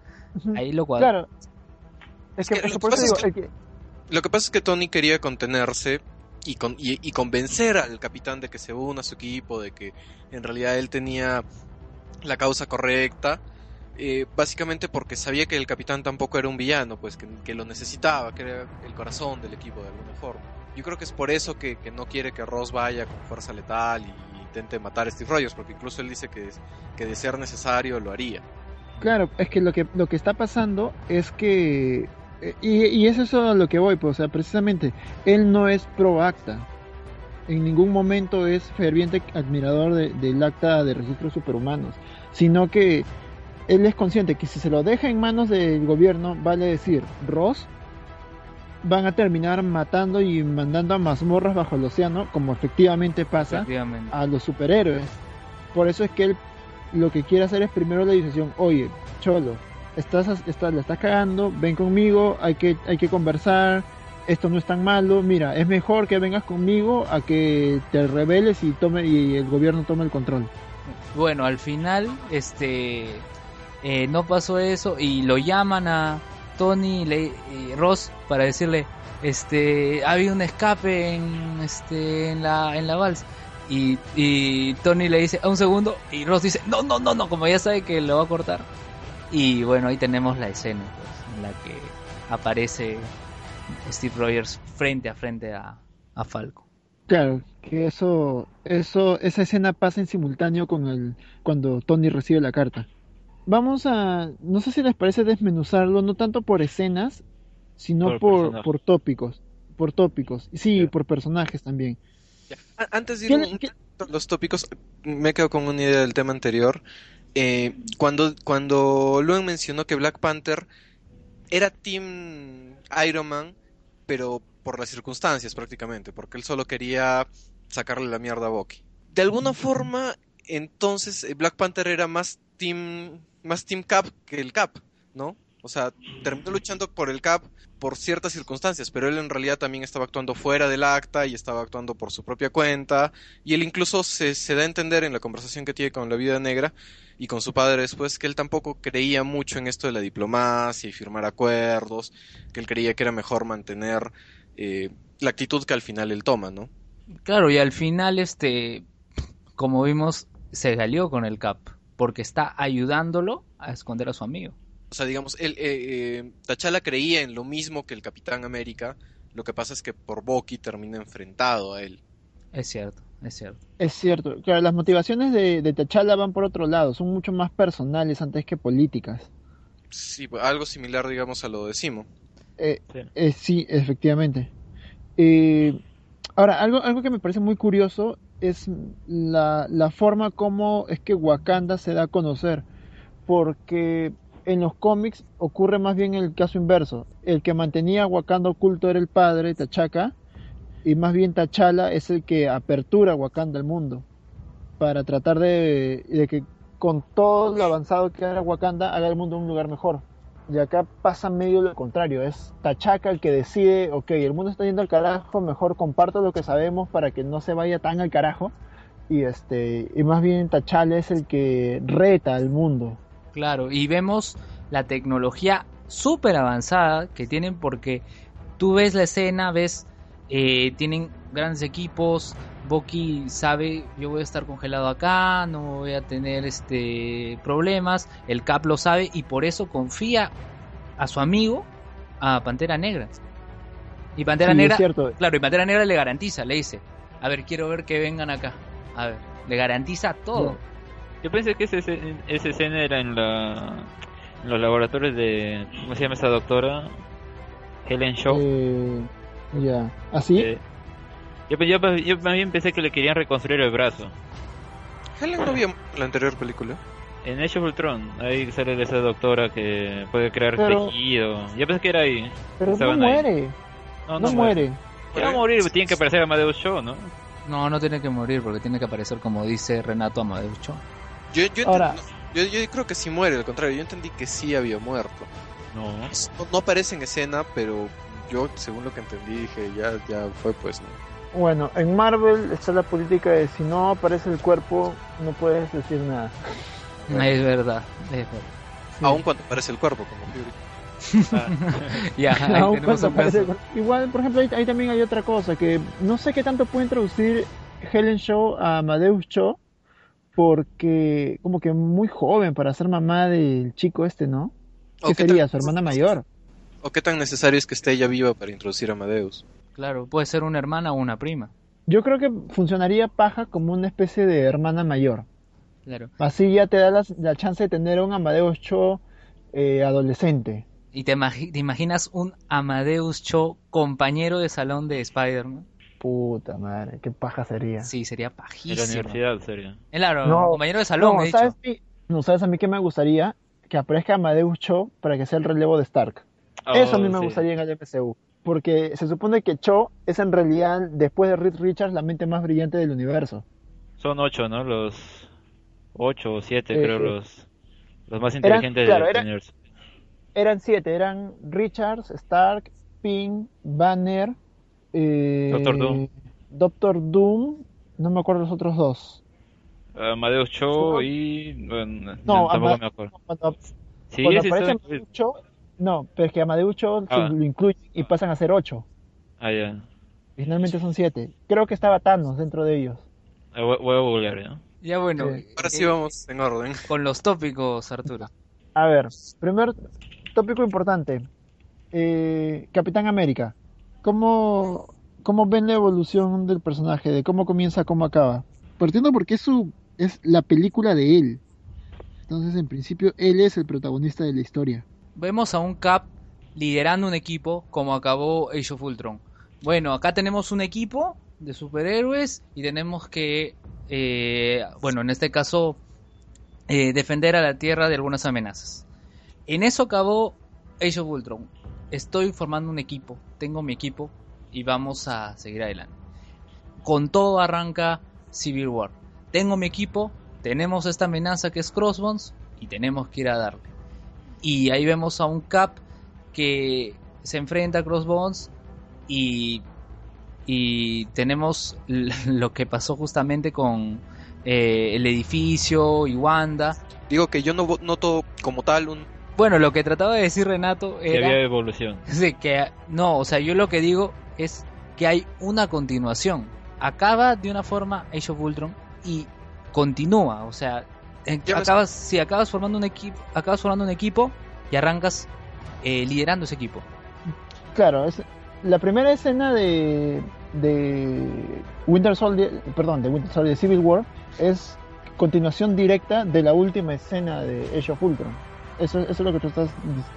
ahí lo cuadra. Claro. Es que, que es que por eso digo, es el que- Lo que pasa es que Tony quería contenerse y, con- y, y convencer al capitán de que se una a su equipo, de que en realidad él tenía la causa correcta, eh, básicamente porque sabía que el capitán tampoco era un villano, pues que, que lo necesitaba, que era el corazón del equipo de alguna forma. Yo creo que es por eso que, que no quiere que Ross vaya con fuerza letal y, intente matar a Steve Rogers, porque incluso él dice que, que de ser necesario lo haría. Claro, es que lo que lo que está pasando es que eh, y, y es eso a lo que voy, pues, o sea, precisamente él no es pro acta. En ningún momento es ferviente admirador de- del acta de registros superhumanos, sino que él es consciente que si se lo deja en manos del gobierno, vale decir, Ross van a terminar matando y mandando a mazmorras bajo el océano, como efectivamente pasa Efectivamente. a los superhéroes. Por eso es que él lo que quiere hacer es primero la decisión, oye, Cholo, estás, estás, la estás cagando, ven conmigo, hay que, hay que conversar, esto no es tan malo, mira, es mejor que vengas conmigo a que te rebeles y tome y el gobierno tome el control. Bueno, al final, este, eh, no pasó eso y lo llaman a Tony y Ross para decirle, este, ha habido un escape en, este, en la, en la balsa. Y, y Tony le dice, "A un segundo, y Ross dice, no, no, no, no, como ya sabe que lo va a cortar. Y bueno, ahí tenemos la escena, pues, en la que aparece Steve Rogers frente a frente a, a Falco. Claro, que eso, eso, esa escena pasa en simultáneo con el, cuando Tony recibe la carta. Vamos a, no sé si les parece desmenuzarlo, no tanto por escenas, sino Por por, tópicos, por tópicos, sí, por personajes también. Antes de ir ¿Qué- un- qué- a los tópicos, me quedo con una idea del tema anterior. Eh, cuando, cuando Luen mencionó que Black Panther era Team Iron Man, pero por las circunstancias prácticamente, porque él solo quería sacarle la mierda a Bucky. De alguna forma, entonces eh, Black Panther era más Team, más Team Cap que el Cap, ¿no? O sea, terminó luchando por el Cap por ciertas circunstancias, pero él en realidad también estaba actuando fuera del acta y estaba actuando por su propia cuenta, y él incluso se, se da a entender en la conversación que tiene con la vida negra y con su padre después que él tampoco creía mucho en esto de la diplomacia y firmar acuerdos, que él creía que era mejor mantener eh, la actitud que al final él toma, ¿no? Claro, y al final, este, como vimos, se galió con el Cap, porque está ayudándolo a esconder a su amigo. O sea, digamos, él, eh, eh, T'Challa creía en lo mismo que el Capitán América, lo que pasa es que por Bucky termina enfrentado a él. Es cierto. Es cierto. Es cierto. Claro, las motivaciones de, de T'Challa van por otro lado, son mucho más personales antes que políticas. Sí, algo similar, digamos, a lo de Simo. Eh, Sí. eh, sí, efectivamente. Eh, ahora, algo, algo que me parece muy curioso es la, la forma como es que Wakanda se da a conocer. Porque en los cómics ocurre más bien el caso inverso. El que mantenía a Wakanda oculto era el padre, T'Chaka, y más bien T'Challa es el que apertura Wakanda al mundo. Para tratar de, de que con todo lo avanzado que era Wakanda haga el mundo un lugar mejor. Y acá pasa medio lo contrario, es Tachaca el que decide, ok, el mundo está yendo al carajo, mejor comparto lo que sabemos para que no se vaya tan al carajo. Y este, y más bien T'Challa es el que reta al mundo. Claro, y vemos la tecnología súper avanzada que tienen porque tú ves la escena, ves, eh, tienen grandes equipos, Bucky sabe, yo voy a estar congelado acá, no voy a tener este problemas, el Cap lo sabe y por eso confía a su amigo, a Pantera Negra. Y Pantera Sí, es Negra, cierto. claro, y Pantera Negra le garantiza, le dice, a ver, quiero ver que vengan acá. A ver, le garantiza todo. Yo pensé que esa escena era en, la, en los laboratorios de. ¿Cómo se llama esa doctora? Helen Shaw. Eh, ya, así. Eh, yo, yo, yo más bien pensé que le querían reconstruir el brazo. Helen no vio la anterior película. En Age of Ultron, ahí sale esa doctora que puede crear Pero- tejido. Yo pensé que era ahí. pero no muere, No, no, muere. Va a morir, tiene que aparecer Amadeus Show, ¿no? No, no tiene que morir porque tiene que aparecer como dice Renato Amadeus Cho. Yo, yo, Ahora- yo, yo creo que sí muere, al contrario, yo entendí que sí había muerto. No. No, no aparece en escena, pero yo, según lo que entendí, dije, ya, ya fue pues, ¿no? Bueno, en Marvel está la política de si no aparece el cuerpo, no puedes decir nada. Es verdad, es verdad. Sí. Aún cuando aparece el cuerpo, como Fury. Ah, <laughs> Ya, ahí caso. aparece- Igual, por ejemplo, ahí, ahí también hay otra cosa, que no sé qué tanto puede introducir Helen Shaw a Amadeus Cho, porque como que muy joven para ser mamá del chico este, ¿no? ¿O ¿Qué qué sería? ¿Su hermana mayor? ¿O qué tan necesario es que esté ella viva para introducir a Amadeus? Claro, puede ser una hermana o una prima. Yo creo que funcionaría paja como una especie de hermana mayor. Claro. Así ya te da la, la chance de tener un Amadeus Cho eh, adolescente. ¿Y te, imagi- te imaginas un Amadeus Cho compañero de salón de Spider-Man? Puta madre, qué paja sería. Sí, sería en la pajísimo. universidad, sería. Claro, No, compañero de salón, no, he ¿sabes, dicho. mi- no, ¿sabes a mí qué me gustaría? Que aparezca Amadeus Cho para que sea el relevo de Stark. Eso a mí Oh, me sí. gustaría en el MCU. Porque se supone que Cho es en realidad, después de Reed Richards, la mente más brillante del universo. Son ocho, ¿no? Los ocho o siete, Eh, creo, eh. los, los más Eran- inteligentes claro, del eran- universo. Eran siete, eran Richards, Stark, Pym, Banner, eh, Doctor Doom. Doctor Doom, no me acuerdo los otros dos. Amadeus Cho Sí, y... Bueno, No, tampoco Ama- me acuerdo. Cuando, Sí, cuando sí, aparece son- Amadeus Cho, no, pero es que Amadeus Cho Ah. lo incluyen y pasan a ser ocho. Ah, ya. Finalmente son siete. Creo que estaba Thanos dentro de ellos. Ah, Voy voy a googlear, ¿no? Ya bueno, Sí. Ahora sí eh, vamos en orden. <laughs> con los tópicos, Arturo. A ver, primer tópico importante. Eh, Capitán América. ¿Cómo, ¿Cómo ven la evolución del personaje? De cómo comienza cómo acaba. Partiendo porque es, su, es la película de él. Entonces, en principio, él es el protagonista de la historia. Vemos a un Cap liderando un equipo como acabó Age of Ultron. Bueno, acá tenemos un equipo de superhéroes y tenemos que, eh, bueno, en este caso, eh, defender a la Tierra de algunas amenazas. En eso acabó Age of Ultron. Estoy formando un equipo, tengo mi equipo y vamos a seguir adelante. Con todo arranca Civil War. Tengo mi equipo, tenemos esta amenaza que es Crossbones y tenemos que ir a darle. Y ahí vemos a un Cap que se enfrenta a Crossbones y, y tenemos <laughs> lo que pasó justamente con eh, el edificio y Wanda. Digo que yo no noto como tal un... Bueno, lo que trataba de decir Renato Que era había evolución. <laughs> Sí, que no, o sea, yo lo que digo es que hay una continuación. Acaba de una forma Age of Ultron y continúa, o sea, en- Ya me- acabas, si acabas formando un equipo, acabas formando un equipo y arrancas eh, liderando ese equipo. Claro, es, la primera escena de, de Winter Soldier, perdón, de Winter Soldier Civil War es continuación directa de la última escena de Age of Ultron. Eso, eso es lo que tú estás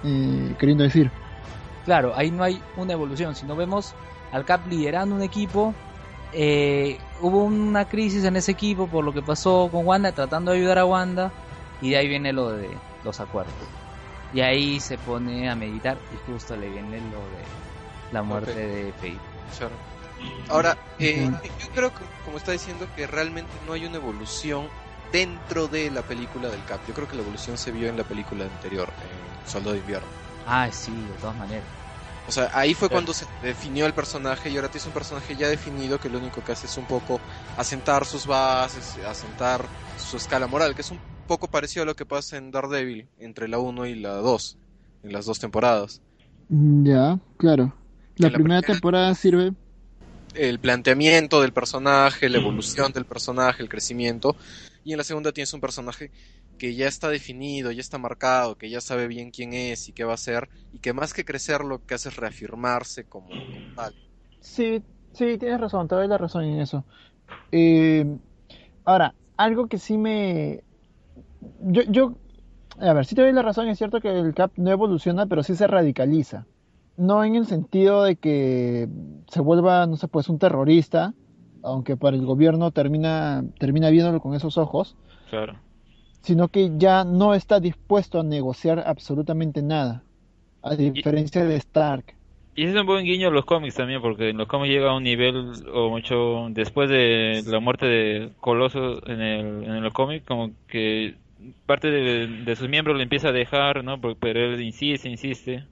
eh, queriendo decir. Claro, ahí no hay una evolución. Si no vemos al Cap liderando un equipo, eh, hubo una crisis en ese equipo por lo que pasó con Wanda, tratando de ayudar a Wanda, y de ahí viene lo de los acuerdos. Y ahí se pone a meditar y justo le viene lo de la muerte de Peggy. Claro. Ahora, eh, yo creo que, como está diciendo, que realmente no hay una evolución dentro de la película del Cap. Yo creo que la evolución se vio en la película anterior, en Soldado de Invierno. Ah, sí, de todas maneras. O sea, ahí fue cuando se definió el personaje y ahora tienes un personaje ya definido que lo único que hace es un poco asentar sus bases, asentar su escala moral, que es un poco parecido a lo que pasa en Daredevil entre la 1 y la 2, en las dos temporadas. Ya, claro. La primera primera- temporada sirve El planteamiento del personaje, la evolución del personaje, el crecimiento, y en la segunda tienes un personaje que ya está definido, ya está marcado, que ya sabe bien quién es y qué va a hacer, y que más que crecer lo que hace es reafirmarse como, como tal. Sí, sí, tienes razón, te doy la razón en eso. Eh, ahora, algo que sí me... Yo, yo, a ver, sí te doy la razón, es cierto que el Cap no evoluciona, pero sí se radicaliza. No en el sentido de que se vuelva, no sé, pues un terrorista, aunque para el gobierno termina, termina viéndolo con esos ojos, Claro. Sino que ya no está dispuesto a negociar absolutamente nada, a diferencia de Stark. Y ese es un buen guiño a los cómics también, porque en los cómics llega a un nivel o mucho después de la muerte de Coloso en el, en el cómic, como que parte de, de sus miembros le empieza a dejar, ¿no? Pero él insiste, insiste.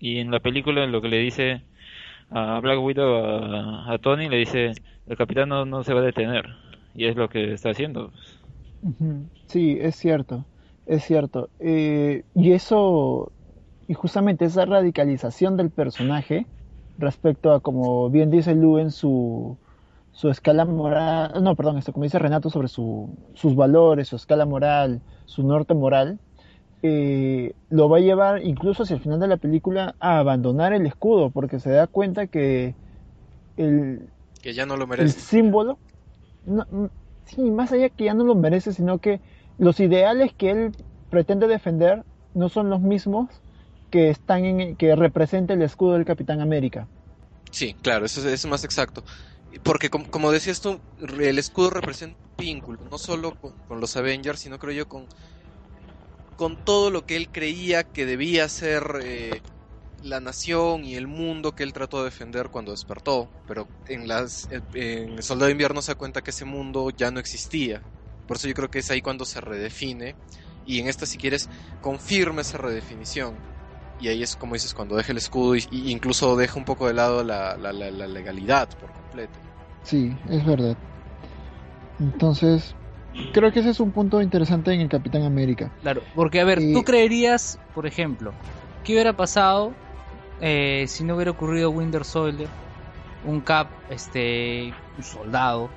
Y, en la película lo que le dice a Black Widow, a, a Tony, le dice, el capitán no, no se va a detener. Y es lo que está haciendo. Sí, es cierto, es cierto. Eh, y eso, y justamente esa radicalización del personaje respecto a, como bien dice Lu en su, su escala moral, no, perdón, esto como dice Renato sobre su, sus valores, su escala moral, su norte moral, eh, lo va a llevar incluso hacia el final de la película a abandonar el escudo, porque se da cuenta que el, Que ya no lo el merece. símbolo, no, sí, más allá que ya no lo merece, sino que los ideales que él pretende defender no son los mismos que están en, que representa el escudo del Capitán América. Sí, claro, eso es, más exacto. Porque com- como decías tú, el escudo representa un vínculo, no solo con, con los Avengers, sino creo yo con, con todo lo que él creía que debía ser eh, la nación y el mundo que él trató de defender cuando despertó. Pero en las en el Soldado de Invierno se da cuenta que ese mundo ya no existía. Por eso yo creo que es ahí cuando se redefine. Y en esta, si quieres, confirma esa redefinición. Y ahí es como dices, cuando deja el escudo y, y incluso deja un poco de lado la, la, la, la legalidad por completo. Sí, es verdad. Entonces, creo que ese es un punto interesante en el Capitán América. Claro, porque a ver, Y- tú creerías, por ejemplo, ¿qué hubiera pasado eh, si no hubiera ocurrido Winter Soldier? Un Cap, este, un soldado,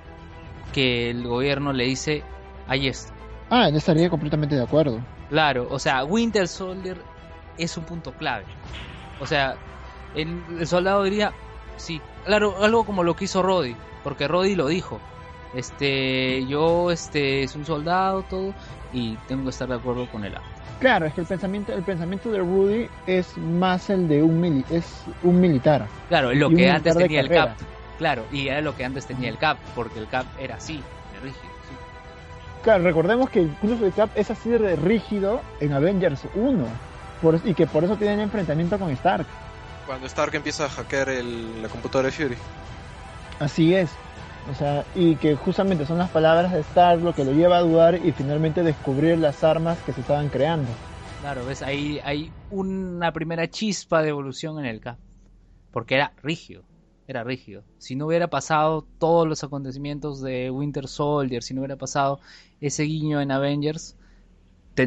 que el gobierno le dice, ahí está. Ah, él estaría completamente de acuerdo. Claro, o sea, Winter Soldier es un punto clave. O sea, el, el soldado diría, sí, claro, algo como lo que hizo Roddy, porque Roddy lo dijo. Este, yo, este, es un soldado, todo, y tengo que estar de acuerdo con él. Claro, es que el pensamiento, el pensamiento de Rudy es más el de un mili es un militar. Claro, lo que antes tenía el. Cap. Claro, y era lo que antes tenía el Cap, porque el Cap era así, de rígido. sí. Claro, recordemos que incluso el Cap es así de rígido en Avengers 1. Por, y que por eso tienen enfrentamiento con Stark. Cuando Stark empieza a hackear el- la computadora de Fury. Así es. O sea, y que justamente son las palabras de Stark lo que lo lleva a dudar y finalmente descubrir las armas que se estaban creando. Claro, ves, ahí hay una primera chispa de evolución en el Cap. Porque era rígido, era rígido. Si no hubiera pasado todos los acontecimientos de Winter Soldier, si no hubiera pasado ese guiño en Avengers,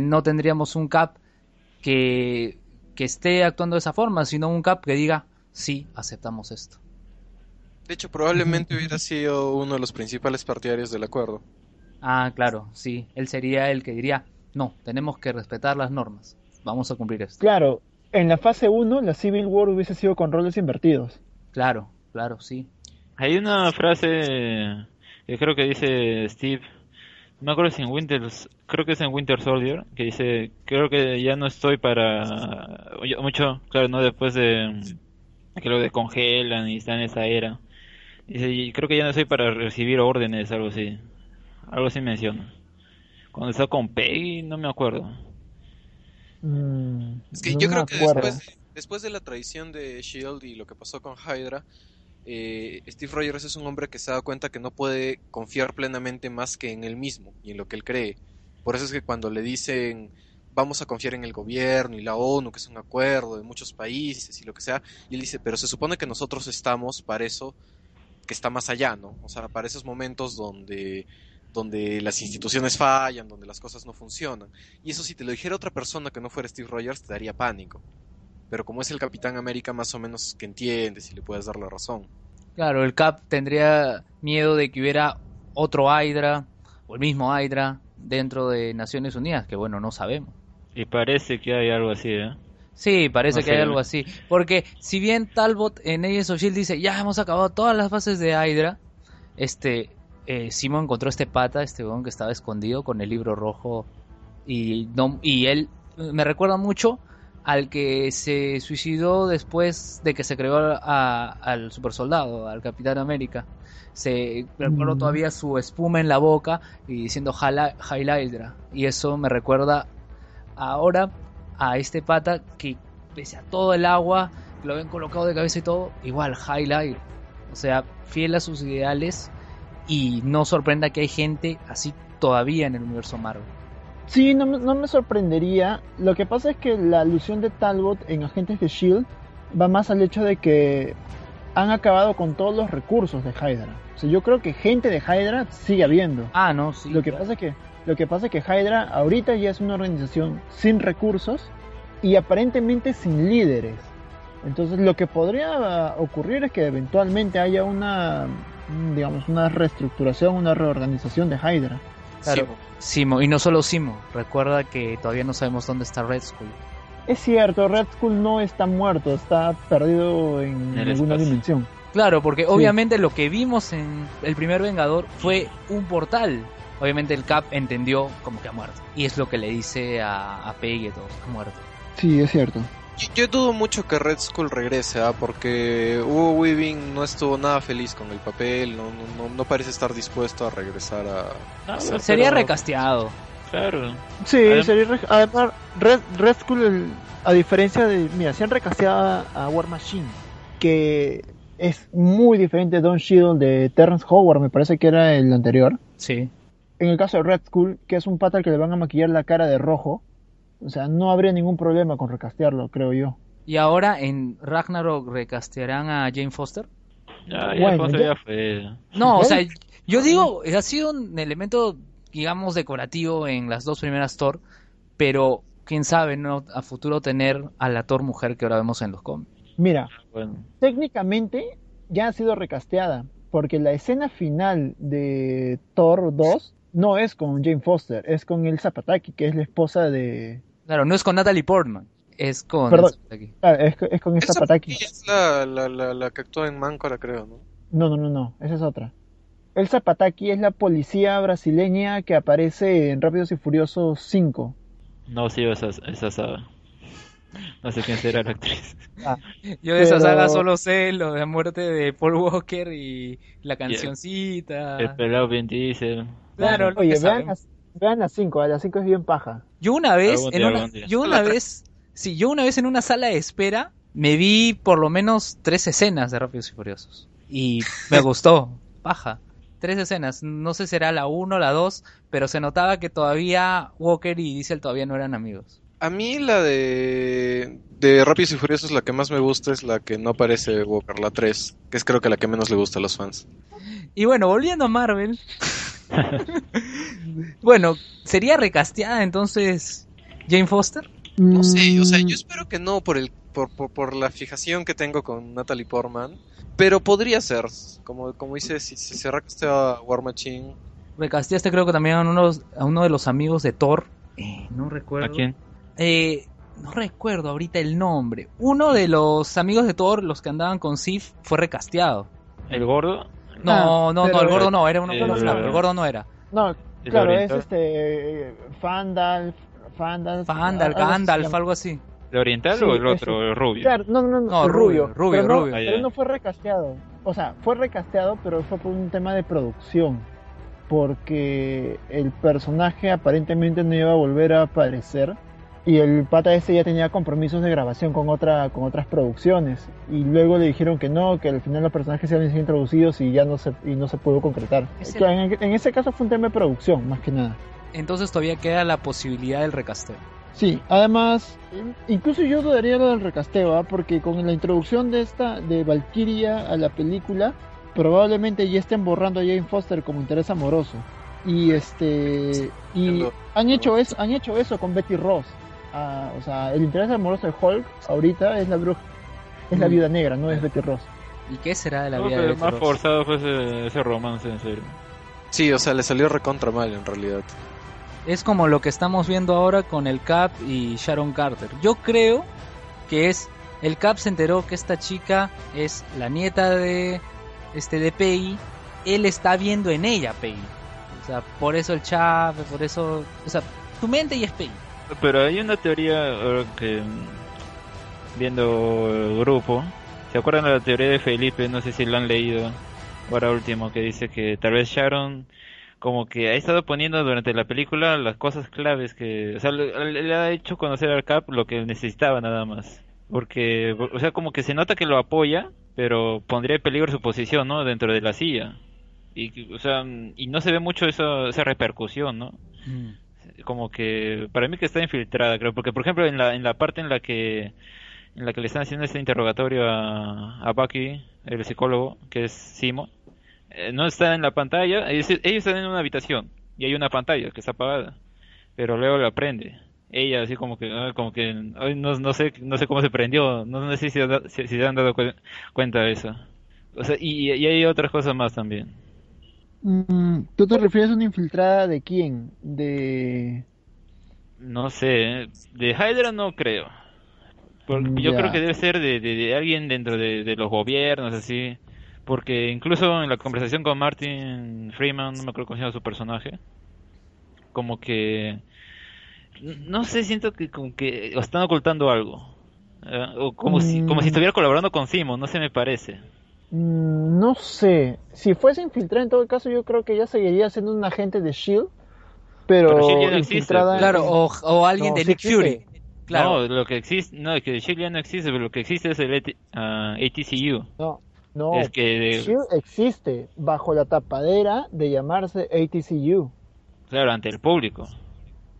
no tendríamos un Cap que, que esté actuando de esa forma, sino un Cap que diga, sí, aceptamos esto. De hecho, probablemente hubiera sido uno de los principales partidarios del acuerdo. Ah, claro, sí, él sería el que diría, no, tenemos que respetar las normas, vamos a cumplir esto. Claro, en la fase 1 la Civil War hubiese sido con roles invertidos. Claro, claro, sí. Hay una frase que creo que dice Steve, no me acuerdo si en Winter, creo que es en Winter Soldier, que dice, creo que ya no estoy para, mucho, claro, no después de que lo descongelan y está en esa era. Dice, creo que ya no estoy para recibir órdenes, algo así. Algo así menciona. Cuando está con Peggy, no me acuerdo. Mm, Es que no yo creo que después, después de la traición de Shield y lo que pasó con Hydra, eh, Steve Rogers es un hombre que se da cuenta que no puede confiar plenamente más que en él mismo y en lo que él cree. Por eso es que cuando le dicen vamos a confiar en el gobierno y la ONU, que es un acuerdo de muchos países y lo que sea, y él dice, pero se supone que nosotros estamos para eso que está más allá, ¿no? O sea, para esos momentos donde donde las instituciones fallan, donde las cosas no funcionan. Y eso si te lo dijera otra persona que no fuera Steve Rogers, te daría pánico. Pero como es el Capitán América, más o menos que entiendes y le puedes dar la razón. Claro, el Cap tendría miedo de que hubiera otro Hydra o el mismo Hydra dentro de Naciones Unidas, que bueno, no sabemos. Y parece que hay algo así, ¿eh? Sí, parece No que hay algo así. Porque si bien Talbot en Agents of Shield dice, ya hemos acabado todas las fases de Hydra, este, eh, Simon encontró este pata, este weón que estaba escondido con el libro rojo y no y él me recuerda mucho al que se suicidó después de que se creó a- al super soldado, al Capitán América. Se recuerdo Mm. todavía su espuma en la boca y diciendo Hydra. Y eso me recuerda ahora a este pata que pese a todo el agua, lo ven colocado de cabeza y todo, igual Hydra. O sea, fiel a sus ideales y no sorprenda que hay gente así todavía en el universo Marvel. Sí, no, me- no me sorprendería. Lo que pasa es que la alusión de Talbot en Agentes de Shield va más al hecho de que han acabado con todos los recursos de Hydra. O sea, yo creo que gente de Hydra sigue habiendo. Ah, no, sí. lo que claro. pasa es que lo que pasa es que Hydra ahorita ya es una organización sin recursos y aparentemente sin líderes. Entonces lo que podría ocurrir es que eventualmente haya una digamos una reestructuración, una reorganización de Hydra. Claro. Simo, y no solo Simo, recuerda que todavía no sabemos dónde está Red Skull. Es cierto, Red Skull no está muerto, está perdido en En alguna espacio. dimensión. Claro, porque Sí. obviamente lo que vimos en el primer Vengador fue un portal. Obviamente el Cap entendió como que ha muerto. Y es lo que le dice a, a Peggy y a todos, ha muerto. Sí, es cierto. Yo, yo dudo mucho que Red Skull regrese, ¿ah? porque Hugo Weaving no estuvo nada feliz con el papel, no, no, no, no parece estar dispuesto a regresar a... No, a ser- Sería pero- recasteado. Claro. Sí, Adem- sería re- además Red, Red Skull, el- a diferencia de, mira, se han recasteado a War Machine, que es muy diferente de Don Shield de Terrence Howard, me parece que era el anterior. Sí. En el caso de Red Skull, que es un pata al que le van a maquillar la cara de rojo, o sea, no habría ningún problema con recastearlo, creo yo. Y ahora en Ragnarok recastearán a Jane Foster. Ya, ya, Bueno, Alfonso ya- ya fue. No, o ¿Eh? sea, yo digo, ha sido un elemento, digamos, decorativo en las dos primeras Thor, pero quién sabe, ¿no? A futuro tener a la Thor mujer que ahora vemos en los cómics. Mira, Bueno, técnicamente ya ha sido recasteada, porque la escena final de Thor 2 no es con Jane Foster, es con Elsa Pataki, que es la esposa de... Claro, no es con Natalie Portman, es con... Perdón. aquí. ah, es, es con Elsa Esa Pataki. es la, la, la, la que actúa en Máncora, creo, ¿no? No, no, no, no, esa es otra. Elsa Pataki es la policía brasileña que aparece en Rápidos y Furiosos 5. no sigo esa, esa saga. No sé quién será la actriz. Yo de esa saga solo sé lo de la muerte de Paul Walker y la cancioncita. El pelado bien dice. Claro, Oye, vean las, vean las 5, las 5 es bien paja. Yo una vez, en una, yo una <laughs> vez, sí, yo una vez en una sala de espera me vi por lo menos tres escenas de Rápidos y Furiosos y me <laughs> gustó, paja. Tres escenas, no sé si será la uno o la dos, pero se notaba que todavía Walker y Diesel todavía no eran amigos. A mí la de, de Rápidos y Furiosos, la que más me gusta es la que no aparece Walker, la 3, que es creo que la que menos le gusta a los fans. Y bueno, volviendo a Marvel. <laughs> <laughs> bueno, ¿sería recasteada entonces Jane Foster? No sé, o sea, Mm, yo espero que no por el por, por, por la fijación que tengo con Natalie Portman, pero podría ser, como, como dice, si, si se recastea War Machine, Recasteaste creo que también a uno, a uno de los amigos de Thor. Eh, no recuerdo. ¿A quién? Eh, no recuerdo ahorita el nombre. Uno de los amigos de Thor, los que andaban con Sif, fue recasteado. ¿El gordo? No, no, no, pero- el gordo no, era uno el- flaco, el gordo no era. No, ¿El claro, es este. Fandalf. Fandalf. Fandal, algo así se Gandalf, algo así. ¿El oriental Sí, o el otro, el rubio? Claro, no, no, no, No, rubio, rubio. rubio, pero no, rubio. Ah, pero no fue recasteado. O sea, fue recasteado, pero fue por un tema de producción. Porque el personaje aparentemente no iba a volver a aparecer. Y el pata ese ya tenía compromisos de grabación con, otra, con otras producciones. Y luego le dijeron que no, que al final los personajes se habían sido introducidos y ya no se, y no se pudo concretar. En, en ese caso fue un tema de producción, más que nada. Entonces todavía queda la posibilidad del recasteo. Sí, además, incluso yo dudaría lo del recasteo, ¿ah? porque con la introducción de esta, de Valkyria a la película, probablemente ya estén borrando a Jane Foster como interés amoroso. Y este, y han hecho eso, han hecho eso con Betty Ross. Ah, o sea, el interés amoroso de Hulk ahorita es la bruja, es la Mm. viuda negra, no es Betty Ross. ¿Y qué será de la No, vida de más Betty Ross? forzado fue ese, ese romance, en serio. Sí, o sea, le salió recontra mal en realidad. Es como lo que estamos viendo ahora con el Cap y Sharon Carter. Yo creo que es el Cap se enteró que esta chica es la nieta de este de Peggy. Él está viendo en ella Peggy. O sea, por eso el Chap, por eso, o sea, tu mente y es Peggy. Pero hay una teoría que mm, viendo el grupo, ¿se acuerdan de la teoría de Felipe? No sé si lo han leído ahora último que dice que tal vez Sharon como que ha estado poniendo durante la película las cosas claves que, o sea, le, ha hecho conocer al Cap lo que necesitaba nada más. Porque, o sea, como que se nota que lo apoya, pero pondría en peligro su posición, ¿no? Dentro de la silla. Y, o sea, y no se ve mucho eso, esa repercusión, ¿no? Como que para mí que está infiltrada creo porque por ejemplo en la en la parte en la que en la que le están haciendo este interrogatorio a, a Bucky el psicólogo que es Simo eh, no está en la pantalla ellos, están en una habitación y hay una pantalla que está apagada pero luego la prende. Ella así como que ah, como que no, no sé no sé cómo se prendió no, sé si, si, se han dado cuen- cuenta de eso. O sea y, y hay otras cosas más también ¿Tú te refieres a una infiltrada de quién? De... No sé, de Hydra no creo. Porque Mm, yo ya. creo que debe ser de, de- de alguien dentro de, de los gobiernos, así. Porque incluso en la conversación con Martin Freeman, no me acuerdo cómo se llama su personaje, como que. No sé, siento que como que están ocultando algo. Eh, o como, si, como si Mm. estuviera colaborando con Simon, no se me parece. Mm, No sé. Si fuese infiltrada, en todo caso, yo creo que ella seguiría siendo un agente de Shield, pero, Pero S.H.I.E.L.D. ya no existe, infiltrada. pues. Claro, o, o alguien No, de Nick. Fury. Claro. No, lo que existe, no, que Shield ya no existe, pero lo que existe es el ah, ATCU. No, no. Es que, Shield existe bajo la tapadera de llamarse ATCU claro, ante el público.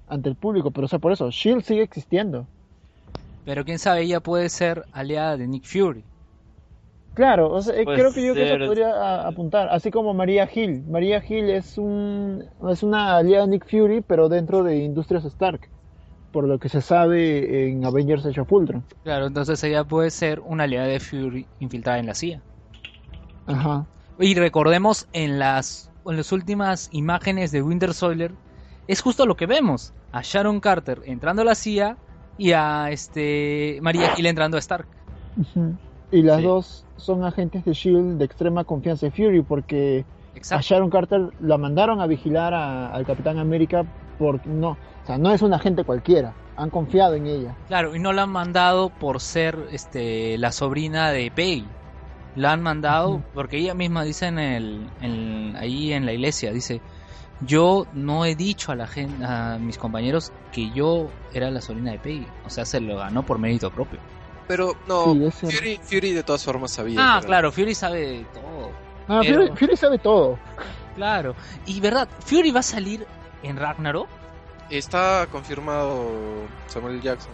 ante el público, pero o sea, por eso Shield sigue existiendo. Pero quién sabe, ella puede ser aliada de Nick Fury. Claro, o sea, eh, creo que yo que eso podría a- apuntar, así como María Hill. María Hill es un es una aliada de Nick Fury, pero dentro de Industrias Stark, por lo que se sabe en Avengers Age of Ultron. Claro, entonces ella puede ser una aliada de Fury infiltrada en la CIA. Ajá. Y recordemos en las, en las últimas imágenes de Winter Soldier, es justo lo que vemos. A Sharon Carter entrando a la CIA y a este María Hill entrando a Stark. Ujú. Y las Sí. dos son agentes de Shield de extrema confianza de Fury porque a Exacto. Sharon Carter la mandaron a vigilar a- al Capitán América porque no, o sea, no es un agente cualquiera. Han confiado en ella. Claro, y no la han mandado por ser este la sobrina de Peggy. La han mandado porque ella misma dice en el, en- ahí en la iglesia, dice, yo no he dicho a la gente, a mis compañeros que yo era la sobrina de Peggy. O sea, se lo ganó por mérito propio. Pero no, Sí. Fury, Fury de todas formas sabía. Ah, claro, Fury sabe todo. Ah, Pero- Fury, Fury sabe todo. Claro. Y verdad, Fury va a salir en Ragnarok. Está confirmado Samuel Jackson.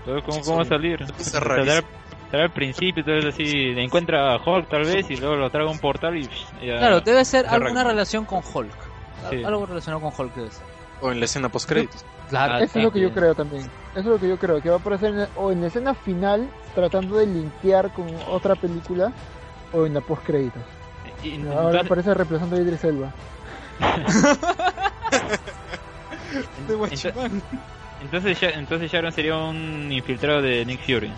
Entonces, ¿cómo, Sí, cómo va a salir? Estará al principio, entonces así, encuentra a Hulk tal vez y luego lo traga a un portal y ya. Claro, debe ser alguna relación con Hulk. Sí. Algo relacionado con Hulk debe ser. O en la escena post créditos. Claro. Ah, Eso es lo que yo creo también. Eso es lo que yo creo, que va a aparecer en la- o en la escena final tratando de linkear con otra película o en la post créditos. Y- Ahora aparece reemplazando a Idris Elba. <laughs> ento- entonces, Sha- entonces Sharon sería un infiltrado de Nick Fury.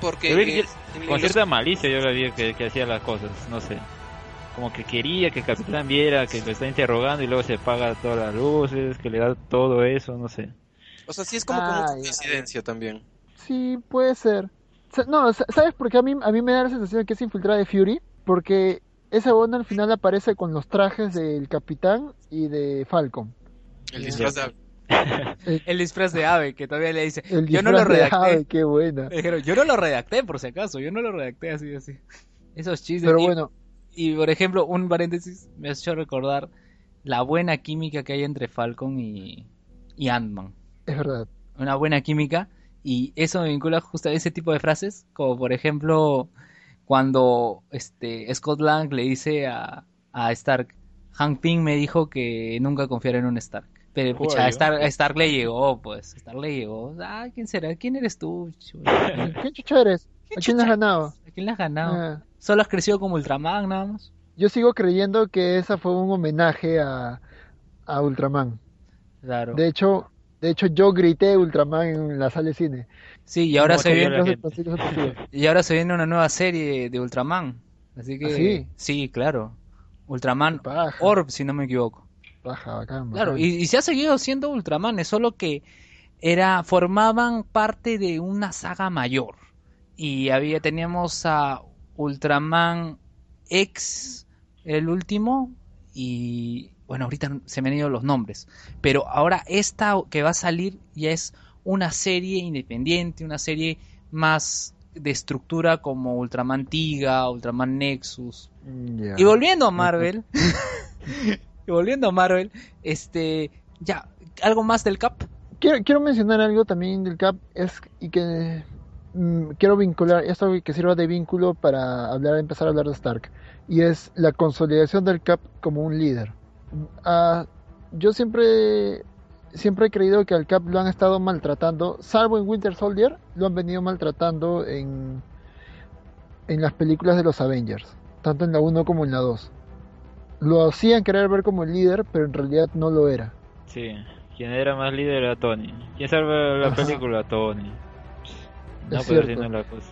Porque que- Con los- cierta malicia yo la vi que, que hacía las cosas, no sé. Como que quería que el capitán viera que lo está interrogando y luego se apaga todas las luces, que le da todo eso, no sé. O sea, sí es como, como Ah, una ya. coincidencia también. Sí, puede ser. No, sa- ¿sabes por qué a mí, a mí me da la sensación de que es infiltrada de Fury? Porque ese bono al final aparece con los trajes del capitán y de Falcon. El disfraz de <laughs> El disfraz de ave, que todavía le dice, El yo no lo de redacté. Ave, qué buena. Le dijeron, yo no lo redacté por si acaso, yo no lo redacté así, así. Esos chistes. Pero bueno, y, por ejemplo, un paréntesis me ha hecho recordar la buena química que hay entre Falcon y, y Ant-Man. es verdad. Una buena química y eso me vincula justo a ese tipo de frases, como por ejemplo cuando este Scott Lang le dice a, a Stark, Hank Pym me dijo que nunca confiara en un Stark. Pero pucha, a. Stark, a Stark le llegó, pues, a Stark le llegó. Ah, ¿quién será? ¿Quién eres tú? <laughs> ¿Qué chucho eres? ¿Qué ¿A quién le has chucha ganado? ¿A quién le has ganado? Ah, Solo has crecido como Ultraman, nada más. yo sigo creyendo que esa fue un homenaje a, a Ultraman. Claro. De hecho, de hecho yo grité Ultraman en la sala de cine. Sí, y ahora No, se viene, y ahora se viene una nueva serie de Ultraman. Así que ¿Ah, sí? sí, claro. Ultraman paja, Orb, si no me equivoco. paja, bacán, Claro, y, y se ha seguido siendo Ultraman, es solo que era formaban parte de una saga mayor. Y había teníamos a Ultraman X, el último, y bueno, ahorita se me han ido los nombres, pero ahora esta que va a salir ya es una serie independiente, una serie más de estructura como Ultraman Tiga, Ultraman Nexus, y volviendo a Marvel, <laughs> y volviendo a Marvel, este, ya, algo más del Cap. Quiero, quiero mencionar algo también del Cap es y que quiero vincular esto que sirva de vínculo para hablar empezar a hablar de Stark y es la consolidación del Cap como un líder. Ah, yo siempre siempre he creído que al Cap lo han estado maltratando, salvo en Winter Soldier, lo han venido maltratando en en las películas de los Avengers, tanto en la 1 como en la 2. Lo hacían querer ver como el líder, pero en realidad no lo era. Sí, quien era más líder era Tony. ¿Quién salva la película? Tony. No, Es pero así cierto. la cosa.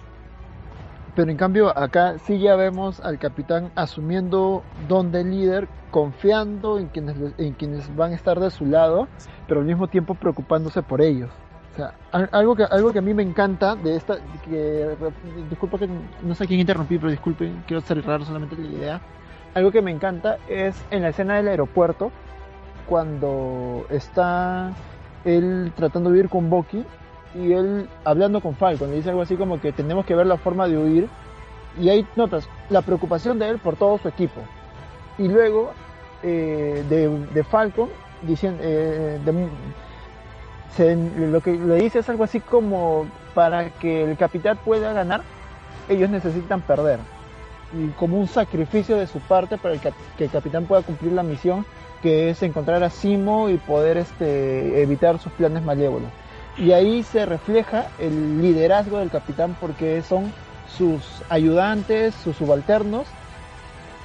Pero en cambio acá sí ya vemos al capitán asumiendo don de líder, confiando en quienes, en quienes van a estar de su lado, pero al mismo tiempo preocupándose por ellos. O sea, al- algo que, algo que a mí me encanta de esta, que, disculpa que no sé quién interrumpí, pero disculpen, quiero cerrar solamente la idea. Algo que me encanta es en la escena del aeropuerto, cuando está él tratando de huir con Bucky y él hablando con Falcon, le dice algo así como que tenemos que ver la forma de huir y ahí notas la preocupación de él por todo su equipo. Y luego eh, de, Falcon diciendo eh, lo que le dice es algo así como para que el capitán pueda ganar ellos necesitan perder y como un sacrificio de su parte para que el capitán pueda cumplir la misión que es encontrar a Simo y poder este, evitar sus planes malévolos y ahí se refleja el liderazgo del capitán porque son sus ayudantes, sus subalternos,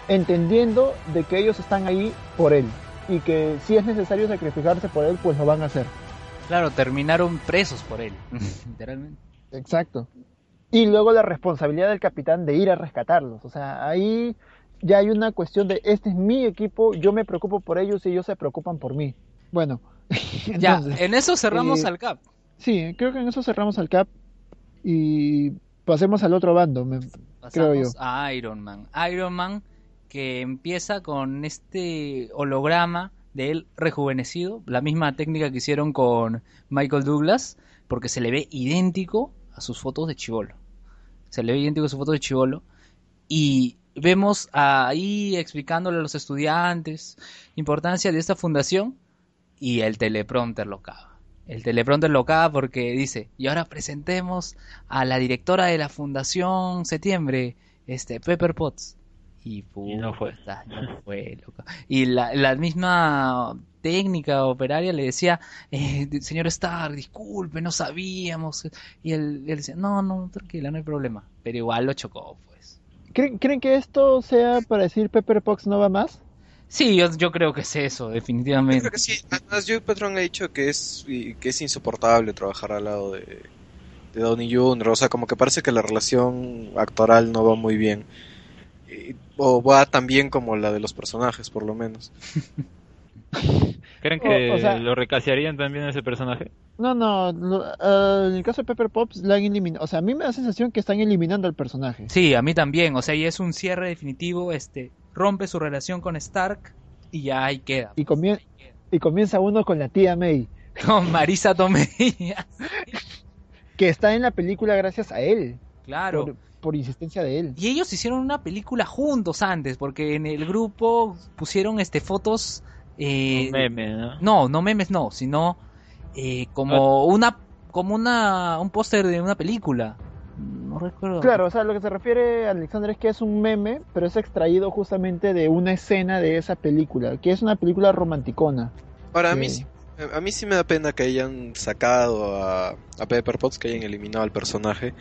entendiendo de que ellos están ahí por él y que si es necesario sacrificarse por él, pues lo van a hacer. Claro, terminaron presos por él, <laughs> literalmente. Exacto. Y luego la responsabilidad del capitán de ir a rescatarlos. O sea, ahí ya hay una cuestión de, este es mi equipo, yo me preocupo por ellos y ellos se preocupan por mí. Bueno, <laughs> Ya, en eso cerramos eh, al Cap. Sí, creo que en eso cerramos al cap y pasemos al otro bando. me- creo yo. A Iron Man. Iron Man que empieza con este holograma de él rejuvenecido, la misma técnica que hicieron con Michael Douglas, porque se le ve idéntico a sus fotos de chivolo. Se le ve idéntico a sus fotos de chivolo. Y vemos ahí explicándole a los estudiantes importancia de esta fundación y el teleprompter lo caga. El teleprompter lo caga porque dice, y ahora presentemos a la directora de la Fundación Septiembre, este, Pepper Potts. Y, Y no fue. no fue, loco. Y la, la misma técnica operaria le decía, eh, señor Stark, disculpe, no sabíamos. Y él, él decía, no, no, tranquila, no hay problema. Pero igual lo chocó, pues. ¿Creen, ¿Creen que esto sea para decir Pepper Potts no va más? Sí, yo, yo creo que es eso, Yo definitivamente. creo que sí. Además, Joe Patron ha dicho que es, y- que es insoportable trabajar al lado de, de Downey Jr. O sea, como que parece que la relación actoral no va muy bien. O va tan bien como la de los personajes, por lo menos. <laughs> ¿Creen que o sea- lo recasearían también a ese personaje? No, no, lo- ah, en el caso de Pepper Pops la han eliminado. O sea, a mí me da la sensación que están eliminando al personaje. Sí, a mí también. O sea, y es un cierre definitivo. Este rompe su relación con Stark y ya ahí queda. Y, comie- y comienza uno con la tía May, <laughs> Con Marisa Tomei. <laughs> que está en la película gracias a él, claro. por, por insistencia de él. Y ellos hicieron una película juntos antes, porque en el grupo pusieron este fotos. eh, Un meme, ¿no? No, no memes, no, sino eh, como una, como una, un póster de una película. No recuerdo. Claro, o sea, lo que se refiere Alexander es que es un meme, pero es extraído justamente de una escena de esa película, que es una película romanticona. Para Sí. mí, sí- a mí sí me da pena que hayan sacado a, a Pepper Potts, que hayan eliminado al personaje.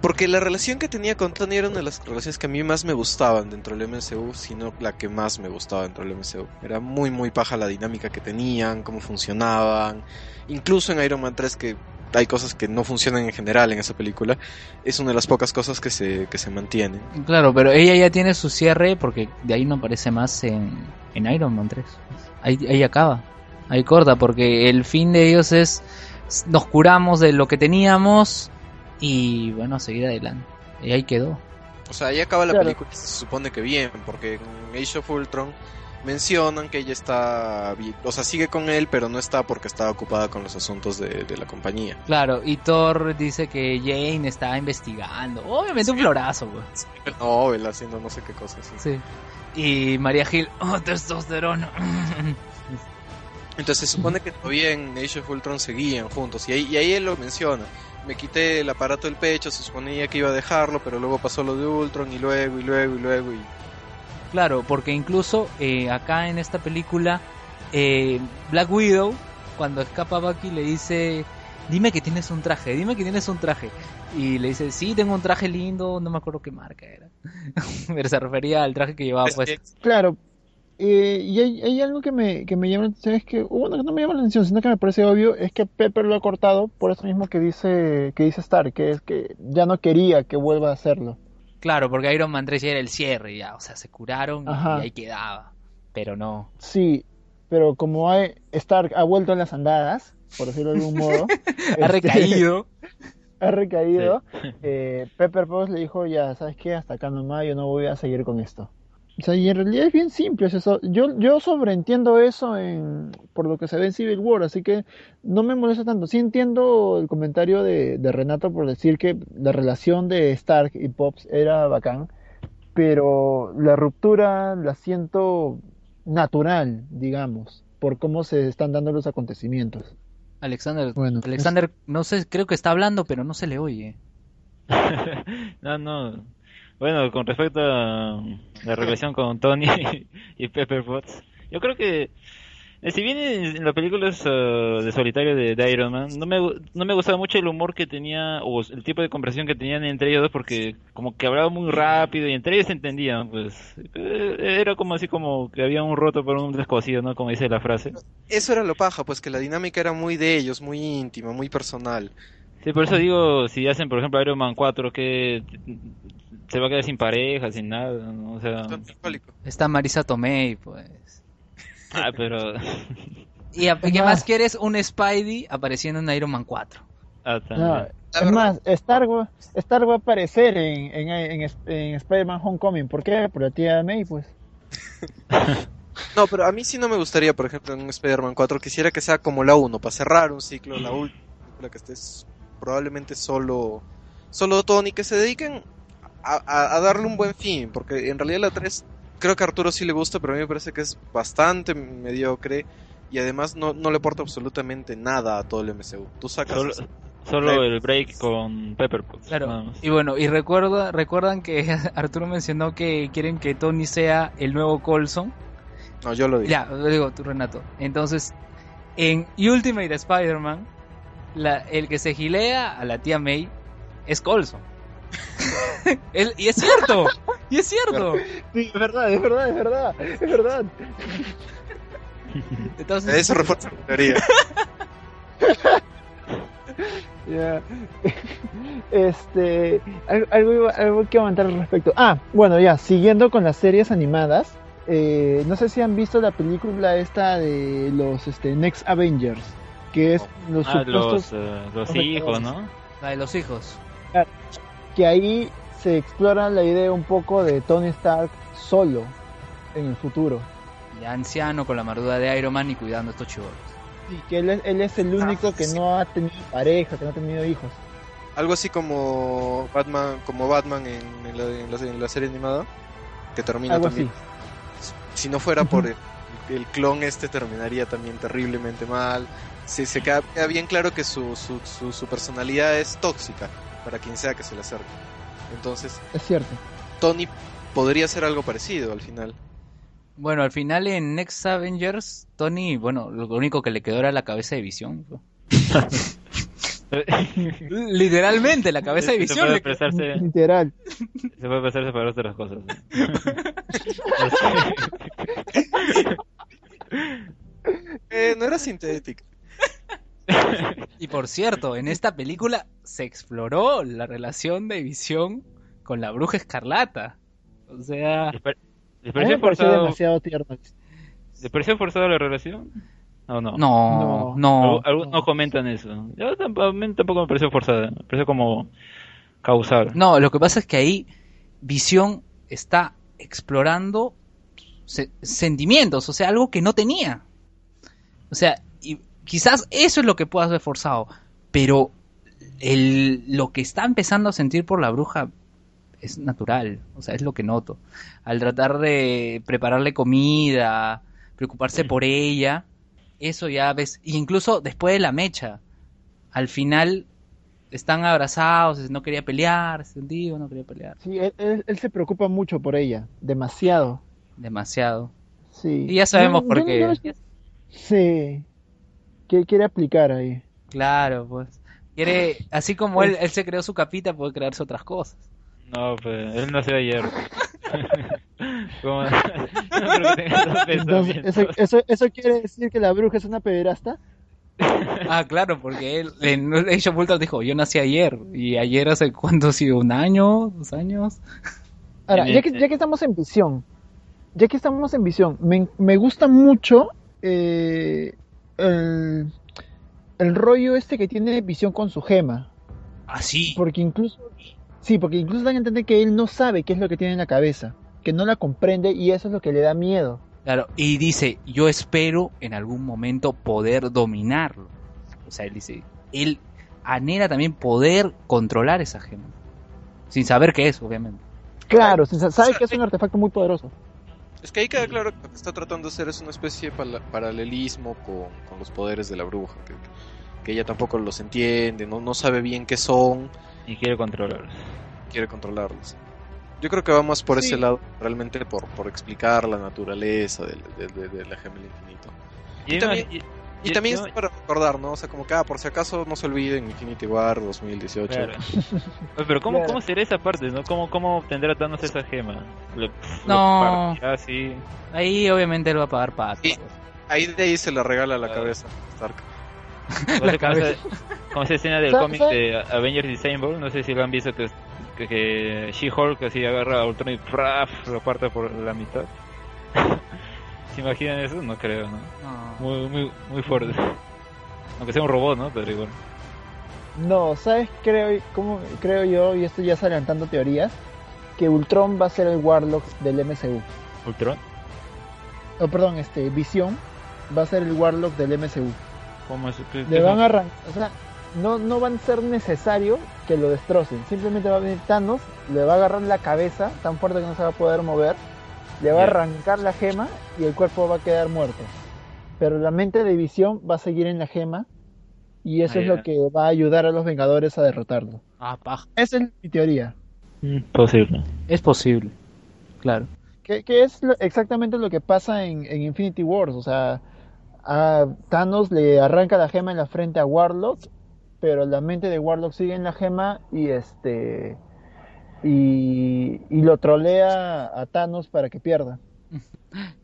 Porque la relación que tenía con Tony era una de las relaciones que a mí más me gustaban dentro del MCU, sino la que más me gustaba dentro del MCU. Era muy, muy paja la dinámica que tenían, cómo funcionaban. Incluso en Iron Man 3, que hay cosas que no funcionan en general en esa película, es una de las pocas cosas que se, que se mantienen. Claro, pero ella ya tiene su cierre porque de ahí no aparece más en, en Iron Man 3. Ahí, ahí acaba. Ahí corta porque el fin de ellos es nos curamos de lo que teníamos y bueno, a seguir adelante. Y ahí quedó. O sea, ahí acaba la Claro. película y se supone que bien, porque en Age of Ultron mencionan que ella está, o sea, sigue con él, pero no está porque está ocupada con los asuntos de, de la compañía. Claro, y Thor dice que Jane está investigando. Obviamente un florazo, güey. Nobel haciendo no sé qué cosas. sí. Sí. Y María Gil, oh, testosterona. Entonces se supone que todavía en Age of Ultron seguían juntos y ahí, y ahí él lo menciona. Me quité el aparato del pecho, se suponía que iba a dejarlo, pero luego pasó lo de Ultron y luego y luego y luego y Claro, porque incluso eh, acá en esta película, eh, Black Widow, cuando escapa Bucky, le dice, dime que tienes un traje, dime que tienes un traje. Y le dice, sí, tengo un traje lindo, no me acuerdo qué marca era. <laughs> Pero se refería al traje que llevaba Es pues. Claro, eh, y hay, hay algo que me, que me llama la atención, es que, bueno, que no me llama la atención, sino que me parece obvio, es que Pepper lo ha cortado por eso mismo que dice, que dice Stark, que es que ya no quería que vuelva a hacerlo. Claro, porque Iron Man 3 ya era el cierre, ya, o sea, se curaron Ajá. y ahí quedaba. Pero no. Sí, pero como hay- Stark ha vuelto a las andadas, por decirlo de algún <laughs> modo, Ha este, recaído. <laughs> ha recaído, eh, Pepper Potts le dijo, ya, ¿sabes qué? Hasta acá nomás, yo no voy a seguir con esto. O sea, y en realidad es bien simple, eso. Yo, yo sobreentiendo eso en, por lo que se ve en Civil War, así que no me molesta tanto. Sí entiendo el comentario de, de Renato por decir que la relación de Stark y Pops era bacán, pero la ruptura la siento natural, digamos, por cómo se están dando los acontecimientos. Alexander, Bueno, Alexander, no sé, creo que está hablando, pero no se le oye. <laughs> no, no. Bueno, con respecto a la relación con Tony <laughs> y Pepper Potts, yo creo que eh, si bien en las películas eh, de solitario de, de Iron Man, no me, no me gustaba mucho el humor que tenía o el tipo de conversación que tenían entre ellos dos porque como que hablaban muy rápido y entre ellos se entendían, pues eh, era como así como que había un roto por un descosido, ¿no? Como dice la frase. Eso era lo paja, pues que la dinámica era muy de ellos, muy íntima, muy personal. Sí, por eso digo, si hacen por ejemplo Iron Man 4 que se va a quedar sin pareja, sin nada, ¿no? O sea... Está Marisa Tomei, pues. Ah, pero... <laughs> ¿Y a- qué más- quieres? Un Spidey apareciendo en Iron Man 4. Ah, No. La es más, Stark va, Stark va a aparecer en, en, en, en Spider-Man Homecoming. ¿Por qué? Por la tía May, pues. <laughs> No, pero a mí sí no me gustaría, por ejemplo, en un Spider-Man 4, quisiera que sea como la 1, para cerrar un ciclo, la última película que estés probablemente solo, solo Tony, que se dediquen a, darle un buen fin, porque en realidad la 3, creo que a Arturo sí le gusta, pero a mí me parece que es bastante mediocre y además no, no le aporta absolutamente nada a todo el MCU. Tú sacas... Solo, solo el break con Pepper Potts. Claro. Y bueno, y recuerda, recuerdan que <laughs> Arturo mencionó que quieren que Tony sea el nuevo Colson. No, yo lo digo. Ya, lo digo tú, Renato. Entonces, en Ultimate Spider-Man, la- el que se gilea a la tía May es Colson. <laughs> El- y es cierto, y es cierto. <laughs> Sí, es verdad, es verdad, es verdad, es verdad. Entonces, Eso refuerza mi teoría. <laughs> Ya. Este, al- algo, algo que comentar al respecto. Ah, bueno, ya, siguiendo con las series animadas. eh, no sé si han visto la película esta de los este, Next Avengers, que es los Ah, supuestos los, eh, los Los hijos, ¿no? La de los hijos. Que ahí se explora la idea un poco de Tony Stark solo en el futuro. Ya anciano con la armadura de Iron Man y cuidando a estos chivos. Y que él, es- él es el único que no ha tenido pareja, que no ha tenido hijos. Algo así como Batman, como Batman en, en la, en la- en la serie animada, que termina Algo también. Si no fuera por el, el clon este terminaría también terriblemente mal. Se, se queda, queda bien claro que su, su, su, su personalidad es tóxica para quien sea que se le acerque. Entonces, Es cierto. Tony podría hacer algo parecido al final. Bueno, al final en Next Avengers, Tony, bueno, lo único que le quedó era la cabeza de visión. ¿no? <laughs> Literalmente, la cabeza de Se visión. puede le Literal. se puede prestarse para otras cosas. ¿no? <laughs> Eh, no era sintética. <laughs> Y por cierto, en esta película se exploró la relación de visión con la bruja escarlata. O sea, ¿Les pare- les A mí me pareció pareció forzado, demasiado tierno. ¿les pareció forzado la relación? ¿O no? no, No. no. Algu- Algunos no comentan eso. Yo tampoco, a mí tampoco me pareció forzada. Me pareció como causal. No, lo que pasa es que ahí Visión está explorando se- sentimientos, o sea, algo que no tenía. O sea, y quizás eso es lo que pueda ser forzado, pero el, lo que está empezando a sentir por la bruja es natural, o sea, es lo que noto. Al tratar de prepararle comida, preocuparse por ella, eso ya ves, e incluso después de la mecha, al final están abrazados, no quería pelear, sentido, no quería pelear, Sí, él, él- él se preocupa mucho por ella. Demasiado. demasiado. Sí. Y ya sabemos Yo- por yo qué. Sí. ¿Qué quiere aplicar ahí? Claro, pues. Quiere, <laughs> así como él, él se creó su capita, puede crearse otras cosas. No, pues él nació ayer. No <laughs> <laughs> creo que tenga esos Entonces, ¿eso, eso, ¿eso quiere decir que la bruja es una pederasta? Ah, claro, porque él en Age of Ultron dijo, yo nací ayer. Y ayer hace cuánto ha sido, un año, dos años. Ahora, ya que, este- ya que estamos en visión, ya que estamos en visión, me, me gusta mucho eh, el, el rollo este que tiene visión con su gema. Así. Porque incluso, sí, porque incluso dan a entender que él no sabe qué es lo que tiene en la cabeza, que no la comprende y eso es lo que le da miedo. Claro, y dice, yo espero en algún momento poder dominarlo. O sea, él dice, él anhela también poder controlar esa gema. Sin saber qué es, obviamente. Claro, se- sabe que es un artefacto muy poderoso. Es que ahí queda claro que lo que está tratando de hacer es una especie de paralelismo con, con los poderes de la bruja, que, que ella tampoco los entiende, no, no sabe bien qué son, Y quiere controlarlos. quiere controlarlos. Yo creo que va más por Sí. ese lado, realmente por, por explicar la naturaleza del- de, de- de la gema del infinito. Y también- y- Y Yo- también yo- es para recordar, ¿no? O sea, como que, ah, por si acaso no se olviden Infinity War 2018. Claro. Pero ¿cómo, Claro. ¿cómo será esa parte, no? ¿Cómo, cómo obtendrá Thanos esa gema? Lo, No. lo partirá así. Ahí obviamente él va a pagar pato. Sí. Ahí de ahí se le regala la Claro. cabeza Stark. Sé, como, esa, como esa escena del ¿Sabe- cómic de Avengers Disable, no sé si lo han visto que, que, que She-Hulk así agarra a Ultron y ¡praf! lo parte por la mitad. ¿Se imaginan eso? No creo, ¿no? No. Muy, muy, muy fuerte. Aunque sea un robot, ¿no? Pero igual. No, ¿sabes? Creo, cómo, creo yo, y esto ya es adelantando teorías, que Ultron va a ser el Warlock del MCU. ¿Ultron? Oh, perdón, este, Visión va a ser el Warlock del MCU. ¿Cómo es? ¿Qué- Le qué van a arrancar, o sea, no, no van a ser necesario que lo destrocen. Simplemente va a venir Thanos, le va a agarrar la cabeza tan fuerte que no se va a poder mover, le va a arrancar la gema y el cuerpo va a quedar muerto. Pero la mente de Visión va a seguir en la gema y eso Ah, es lo que va a ayudar a los Vengadores a derrotarlo. Ah, paja. Esa es mi teoría. Mm, Posible. Es posible. Claro. Que, que es lo- exactamente lo que pasa en, en Infinity Wars. O sea, a Thanos le arranca la gema en la frente a Warlock, pero la mente de Warlock sigue en la gema y este y, y lo trolea a Thanos para que pierda. <laughs>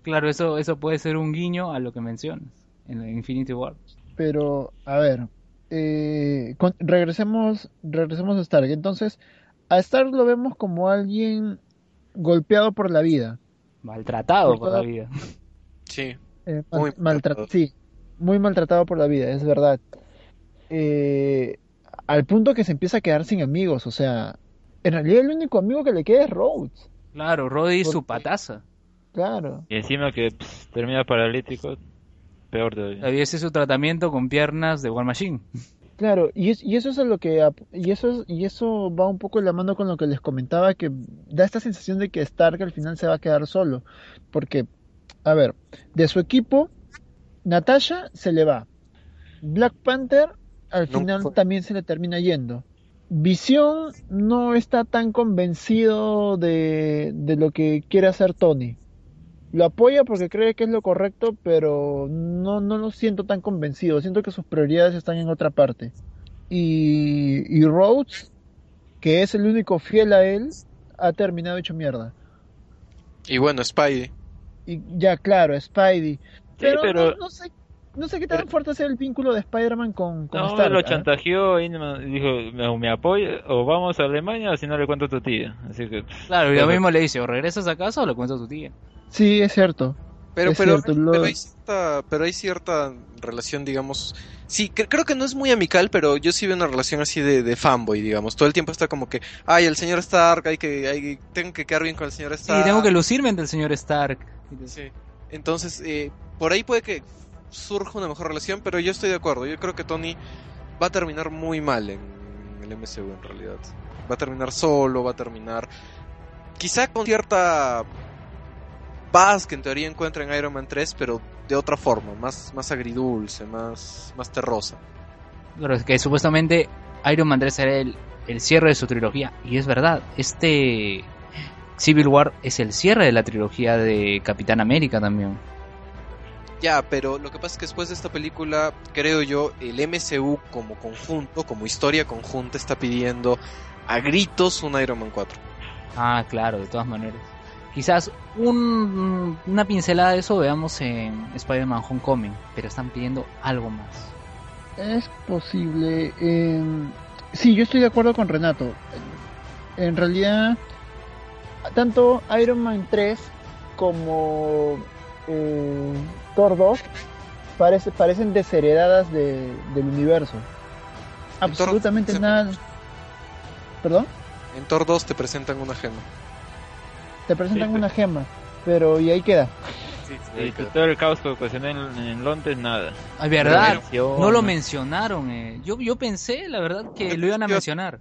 Claro, eso, eso puede ser un guiño a lo que mencionas en Infinity War. Pero, a ver, eh, con- regresemos, regresemos a Stark. Entonces, a Stark lo vemos como alguien golpeado por la vida. Maltratado Por por la vida. Sí. Eh, Muy mal- maltra- maltratado. sí, muy maltratado por la vida, es verdad. Eh, al punto que se empieza a quedar sin amigos, o sea, en realidad el único amigo que le queda es Rhodes, Claro, Roddy su Porque- pataza. claro. Y encima que pues, termina paralítico, peor todavía. Había ese su tratamiento con piernas de War Machine. Claro, y, es- y eso es a lo que y eso es- y eso va un poco de la mano con lo que les comentaba que da esta sensación de que Stark al final se va a quedar solo, porque a ver, de su equipo Natasha se le va. Black Panther al No final fue- también se le termina yendo. Visión no está tan convencido de, de lo que quiere hacer Tony. Lo apoya porque cree que es lo correcto, pero no, no lo siento tan convencido. Siento que sus prioridades están en otra parte. Y, y Rhodes, que es el único fiel a él, ha terminado hecho mierda. Y bueno, Spidey. Y ya, claro, Spidey. Pero, pero- no, no sé, no sé qué tan fuerte sea el vínculo de Spider-Man con, con No, Stark, lo ¿ah? chantajeó y no- dijo, me, me apoya o vamos a Alemania o si no le cuento a tu tía. Así que... Claro, y lo mismo le dice, o regresas a casa o le cuento a tu tía. Sí, es cierto. Pero, Es pero, cierto, lo- pero, hay cierta, pero hay cierta relación, digamos. Sí, cre- creo que no es muy amical, pero yo sí veo una relación así de, de fanboy, digamos. Todo el tiempo está como que, ay, el señor Stark, hay que, hay, tengo que quedar bien con el señor Sí, Stark. tengo que lucirme ante el señor Stark. Sí. Entonces, eh, por ahí puede que surja una mejor relación, pero yo estoy de acuerdo. Yo creo que Tony va a terminar muy mal en el MCU en realidad. Va a terminar solo, va a terminar quizá con cierta paz que en teoría encuentra en Iron Man 3, pero de otra forma, más, más agridulce, más, más terrosa. Pero es que supuestamente Iron Man 3 era el, el cierre de su trilogía. Y es verdad, este Civil War es el cierre de la trilogía de Capitán América también. Ya, pero lo que pasa es que después de esta película, creo yo, el MCU como conjunto, como historia conjunta, está pidiendo a gritos un Iron Man 4. Ah, claro, de todas maneras. Quizás un- una pincelada de eso veamos en Spider-Man Homecoming, pero están pidiendo algo más. Es posible. eh, sí, yo estoy de acuerdo con Renato. En realidad, tanto Iron Man 3 como eh, Thor 2 parece- parecen desheredadas de- del universo. Absolutamente nada. ¿Perdón? En Thor 2 te presentan una gema. Te presentan Sí, una gema, pero y ahí queda. Y todo el caos que ocasionó en, en Londres, nada. Ay, verdad, no lo mencionaron. eh. Yo, yo pensé, la verdad, que lo iban a Yo- mencionar.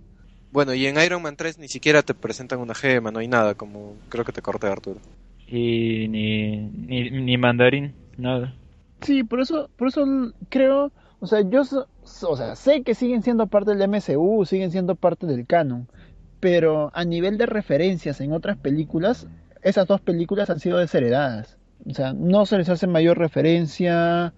Bueno, y en Iron Man 3 ni siquiera te presentan una gema, no hay nada, como creo que te corté Arturo. Y ni, ni, ni mandarín, nada. Sí, por eso, por eso creo, o sea, yo, o sea, sé que siguen siendo parte del MCU, siguen siendo parte del canon, pero a nivel de referencias en otras películas, esas dos películas han sido desheredadas. O sea, no se les hace mayor referencia,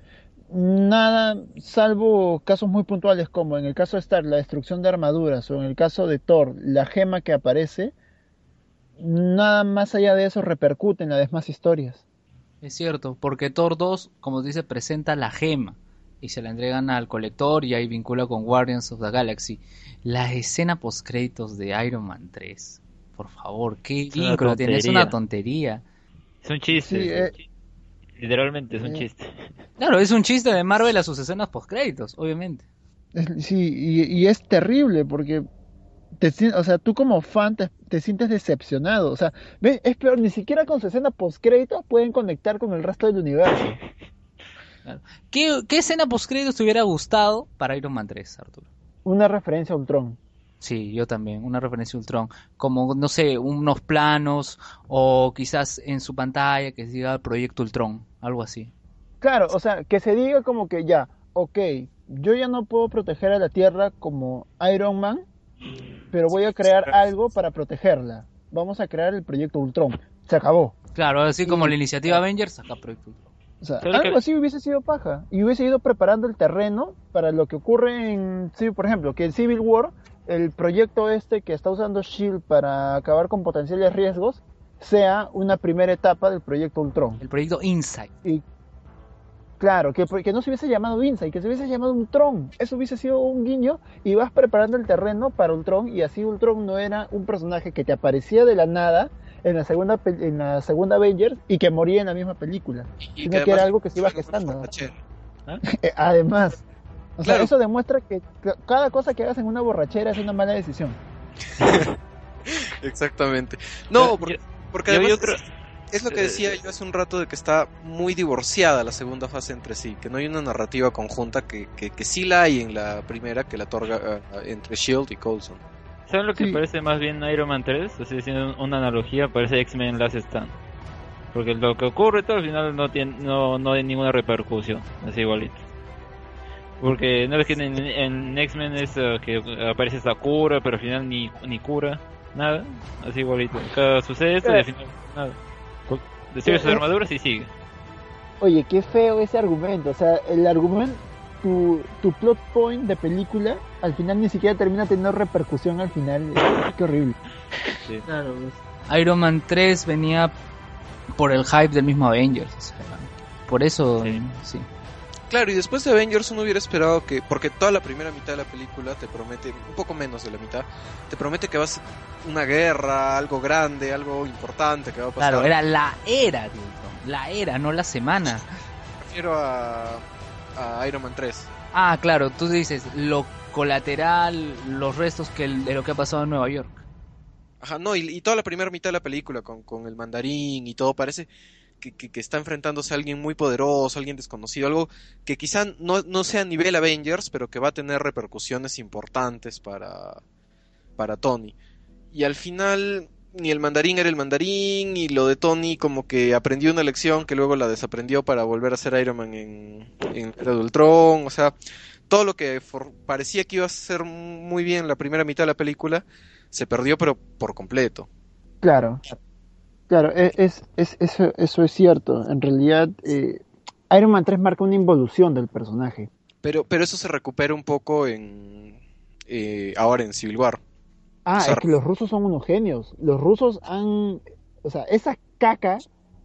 nada, salvo casos muy puntuales como en el caso de Star, la destrucción de armaduras, o en el caso de Thor, la gema que aparece, nada más allá de eso repercute en las demás historias. Es cierto, porque Thor 2, como dice, presenta la gema y se la entregan al colector y ahí vincula con Guardians of the Galaxy. La escena post créditos de Iron Man 3. Por favor, qué vínculo tiene, es una tontería. Es un chiste. Sí, es un eh, chiste. Literalmente es un eh, chiste. Claro, es un chiste de Marvel a sus escenas post créditos, obviamente. Sí, y, y es terrible porque te, o sea, tú como fan te, te sientes decepcionado. O sea, ve, es peor, ni siquiera con su escena post-créditos pueden conectar con el resto del universo. ¿Qué, qué escena post créditos te hubiera gustado para Iron Man 3, Arturo? Una referencia a Ultron. Sí, yo también, una referencia a Ultron, como, no sé, unos planos o quizás en su pantalla que diga Proyecto Ultron, algo así. Claro, o sea, que se diga como que ya, ok, yo ya no puedo proteger a la Tierra como Iron Man, pero voy a crear algo para protegerla. Vamos a crear el proyecto Ultron. Se acabó. Claro, así como la iniciativa Avengers, acá Proyecto Ultron. O sea, que- algo así hubiese sido paja. Y hubiese ido preparando el terreno para lo que ocurre en, sí, por ejemplo, que en Civil War, el proyecto este que está usando Shield para acabar con potenciales riesgos, sea una primera etapa del proyecto Ultron. El proyecto Insight. Claro, que, que no se hubiese llamado y que se hubiese llamado Ultron. Eso hubiese sido un guiño y vas preparando el terreno para Ultron y así Ultron no era un personaje que te aparecía de la nada en la segunda en la segunda Avengers y que moría en la misma película, Y sino que, era algo que se iba gestando. borrachera. <laughs> Además, o sea, eso demuestra que ca- cada cosa que hagas en una borrachera es una mala decisión. <laughs> Exactamente. No, porque, yo- porque yo- además yo creo- es, lo que decía yo hace un rato de que está muy divorciada la segunda fase entre sí, que no hay una narrativa conjunta que, que, que sí la hay en la primera, que la otorga eh, entre Shield y Coulson. ¿Saben lo que Sí. parece más bien Iron Man 3? Estoy haciendo una analogía, parece X-Men Last Stand. Porque lo que ocurre todo al final no tiene no, no hay ninguna repercusión, así igualito. Porque no es que en, en X-Men es eh, que aparece esta cura, pero al final ni, ni cura, nada, así igualito. Acá sucede esto y al final nada. Destruye sus Eh, armaduras y sigue. Oye, qué feo ese argumento. O sea, el argumento, tu, tu plot point de película, al final ni siquiera termina teniendo repercusión al final. Qué horrible. Claro, Iron Man 3 venía por el hype del mismo Avengers. o sea, por eso, Sí. sí. Claro, y después de Avengers uno hubiera esperado que, porque toda la primera mitad de la película te promete, un poco menos de la mitad, te promete que va a ser una guerra, algo grande, algo importante que va a pasar. Claro, era la era, tío, la era, no la semana. Me refiero a, a Iron Man 3. Ah, claro, tú dices lo colateral, los restos que el- de lo que ha pasado en Nueva York. Ajá, no, y, y toda la primera mitad de la película con, con el mandarín y todo parece que, está enfrentándose a alguien muy poderoso, alguien desconocido, algo que quizá no, no sea a nivel Avengers, pero que va a tener repercusiones importantes para, para Tony. Y al final ni el mandarín era el mandarín y lo de Tony como que aprendió una lección que luego la desaprendió para volver a ser Iron Man en, en Era de Ultron, o sea, todo lo que parecía que iba a ser muy bien la primera mitad de la película se perdió pero por completo. Claro. Claro, e- es, es, eso, eso es cierto. En realidad, eh, Iron Man 3 marca una involución del personaje. Pero, pero eso se recupera un poco en eh, ahora en Civil War. Ah, O sea, es que los rusos son unos genios. Los rusos han, o sea, esa caca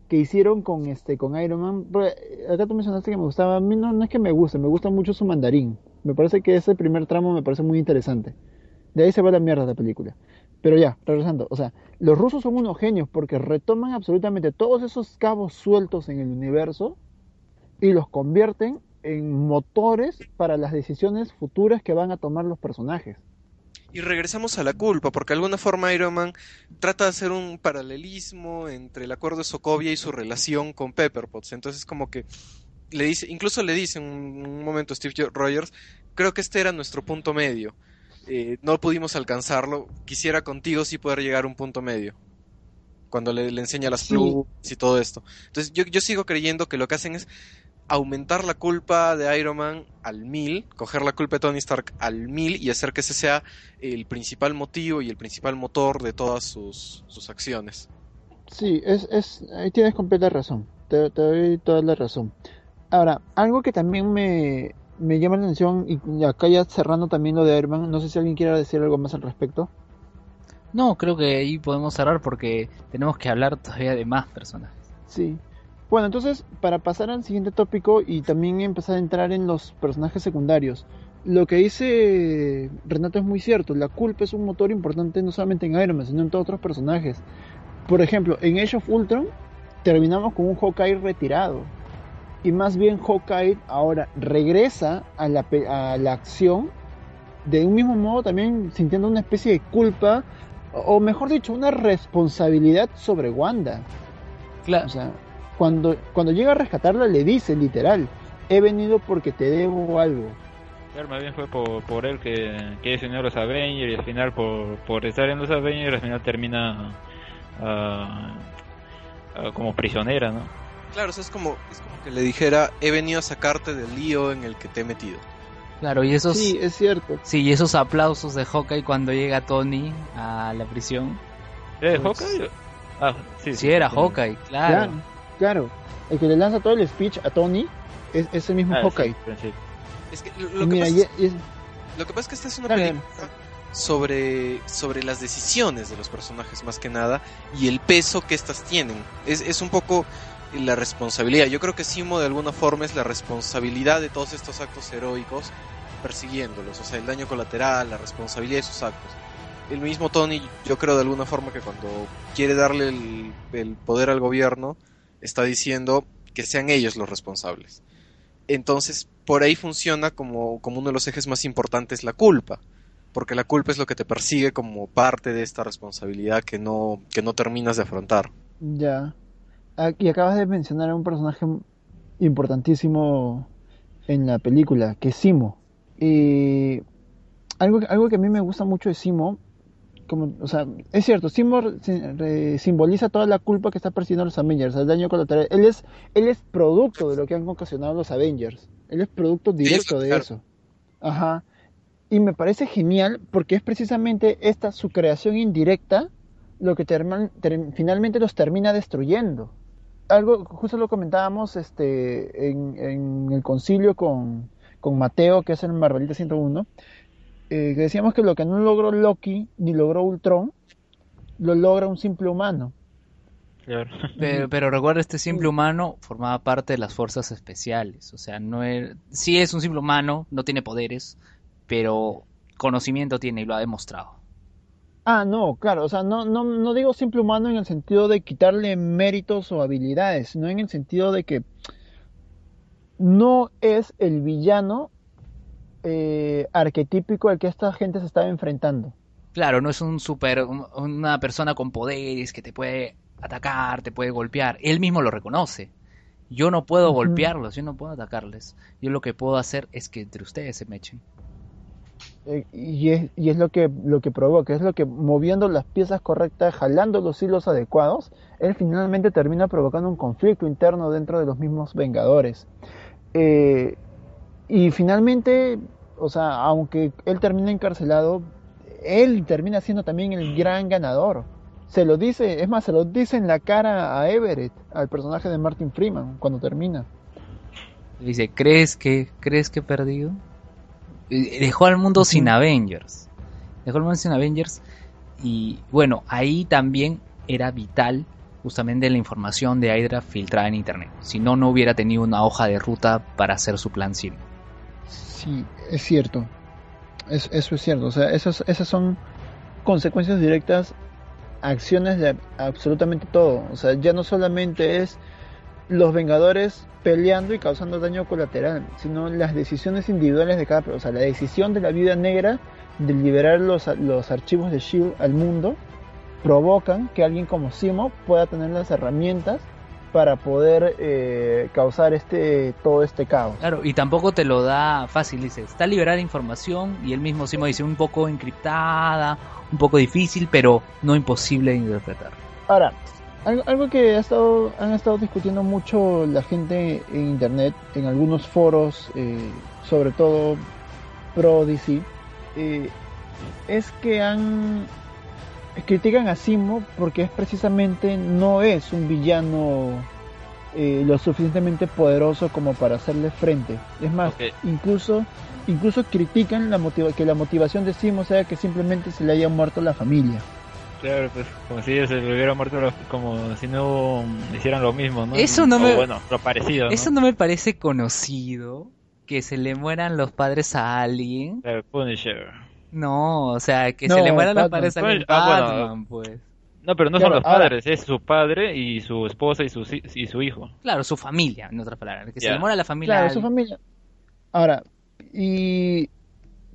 que hicieron con este, con Iron Man. pues, Acá tú mencionaste que me gustaba. A mí no, no es que me guste, me gusta mucho su mandarín. Me parece que ese primer tramo me parece muy interesante. De ahí se va la mierda de la película. Pero ya, regresando, o sea, los rusos son unos genios porque retoman absolutamente todos esos cabos sueltos en el universo y los convierten en motores para las decisiones futuras que van a tomar los personajes. Y regresamos a la culpa, porque de alguna forma Iron Man trata de hacer un paralelismo entre el acuerdo de Sokovia y su relación con Pepper Potts. Entonces como que le dice, incluso le dice en un, momento Steve Rogers, creo que este era nuestro punto medio. Eh, no pudimos alcanzarlo, quisiera contigo sí poder llegar a un punto medio. Cuando le, le enseña las Sí. plumas y todo esto. Entonces yo, yo sigo creyendo que lo que hacen es aumentar la culpa de Iron Man al mil, coger la culpa de Tony Stark al mil y hacer que ese sea el principal motivo y el principal motor de todas sus, sus acciones. Sí, es, es, ahí tienes completa razón. Te, te doy toda la razón. Ahora, algo que también me, me llama la atención, y acá ya cerrando también lo de Iron Man, no sé si alguien quiere decir algo más al respecto. No, creo que ahí podemos cerrar porque tenemos que hablar todavía de más personajes. Sí. Bueno, entonces, para pasar al siguiente tópico y también empezar a entrar en los personajes secundarios, lo que dice Renato es muy cierto, la culpa es un motor importante no solamente en Iron Man, sino en todos otros personajes. Por ejemplo, en Age of Ultron terminamos con un Hawkeye retirado. Y más bien Hawkeye ahora regresa a la, a la acción de un mismo modo también sintiendo una especie de culpa, o mejor dicho, una responsabilidad sobre Wanda. Claro, O sea, cuando, cuando llega a rescatarla le dice literal, he venido porque te debo algo. Claro, más bien fue por, por él que, que se unió a los Avengers y al final por, por estar en los Avengers al final termina ah, ah, como prisionera, ¿no? Claro, o sea, es como, es como que le dijera, he venido a sacarte del lío en el que te he metido. claro, y esos, Sí, sí. es cierto. y esos aplausos de Hawkeye cuando llega Tony a la prisión. ¿Era de Pues- Hawkeye? Ah, sí. Sí, era sí. Hawkeye, Claro, claro. claro. El que le lanza todo el speech a Tony es ese mismo Ah, sí, Hawkeye. Es que lo, que mira, pasa es, lo que pasa es que esta es una Dale, película sobre, sobre las decisiones de los personajes más que nada y el peso que éstas tienen. Es, es un poco la responsabilidad. Yo creo que Simo de alguna forma es la responsabilidad de todos estos actos heroicos persiguiéndolos, o sea, el daño colateral, la responsabilidad de sus actos. El mismo Tony, yo creo de alguna forma que cuando quiere darle el, el poder al gobierno, está diciendo que sean ellos los responsables. Entonces, por ahí funciona como, como uno de los ejes más importantes la culpa, porque la culpa es lo que te persigue como parte de esta responsabilidad que no, que no terminas de afrontar. Ya. Ah, Y acabas de mencionar a un personaje importantísimo en la película, que es Simo. Y algo, algo que a mí me gusta mucho de Simo, como, o sea, es cierto, Simo simboliza toda la culpa que está persiguiendo los Avengers, el daño colateral. Él es, él es producto de lo que han ocasionado los Avengers. Él es producto directo de eso. Ajá. Y me parece genial porque es precisamente esta su creación indirecta lo que ter- finalmente los termina destruyendo. Algo, justo lo comentábamos este, en, en el concilio con, con Mateo, que es el Marvelita 101, eh, que decíamos que lo que no logró Loki ni logró Ultron, lo logra un simple humano. Claro. Pero, <laughs> pero recuerda, este simple humano formaba parte de las fuerzas especiales. O sea, no es, sí es un simple humano, no tiene poderes, pero conocimiento tiene y lo ha demostrado. Ah, no, claro, o sea, no, no, no digo simple humano en el sentido de quitarle méritos o habilidades, sino en el sentido de que no es el villano eh, arquetípico al que esta gente se estaba enfrentando. Claro, no es un super, un- una persona con poderes que te puede atacar, te puede golpear. Él mismo lo reconoce. Yo no puedo golpearlos, yo no puedo atacarles. Yo lo que puedo hacer es que entre ustedes se me echen. Eh, y es, lo que, lo que provoca, es lo que moviendo las piezas correctas, jalando los hilos adecuados, él finalmente termina provocando un conflicto interno dentro de los mismos Vengadores. Eh, y finalmente, o sea, aunque él termina encarcelado, él termina siendo también el gran ganador. Se lo dice, es más, se lo dice en la cara a Everett, al personaje de Martin Freeman, cuando termina. Dice, ¿crees que, crees que he perdido? Dejó al mundo sin. Avengers. Dejó al mundo sin Avengers. Y bueno, ahí también era vital justamente la información de Hydra filtrada en internet. Si no, no hubiera tenido una hoja de ruta para hacer su plan Sim. Sí, es cierto. Es- eso es cierto. O sea, esos, esas son consecuencias directas, acciones de absolutamente todo. O sea, ya no solamente es los Vengadores peleando y causando daño colateral, sino las decisiones individuales de cada... O sea, la decisión de la Viuda Negra de liberar los, los archivos de SHIELD al mundo provocan que alguien como Simo pueda tener las herramientas para poder eh, causar este todo este caos. Claro, y tampoco te lo da fácil, dice, está liberada información y él mismo Simo dice un poco encriptada, un poco difícil, pero no imposible de interpretar. Ahora, algo, algo que ha estado, han estado discutiendo mucho la gente en internet, en algunos foros, eh, sobre todo pro DC, eh, es que han critican a Simo porque es precisamente no es un villano eh, lo suficientemente poderoso como para hacerle frente. Es más, incluso incluso critican la motiva que la motivación de Simo sea que simplemente se le haya muerto la familia. Claro, pues como si se le hubiera muerto, como si no hicieran lo mismo, ¿no? Eso no O, me- bueno, lo parecido, ¿no? Eso no me parece conocido, que se le mueran los padres a alguien. Claro, Punisher. No, o sea, que No, se le mueran los padres a alguien. Ah, bueno. Batman, pues. No, pero no Claro, son los ahora- padres, es su padre y su esposa y su, y su hijo. Claro, su familia, en otras palabras. Que se le muera la familia. Claro, a su familia. Ahora, y...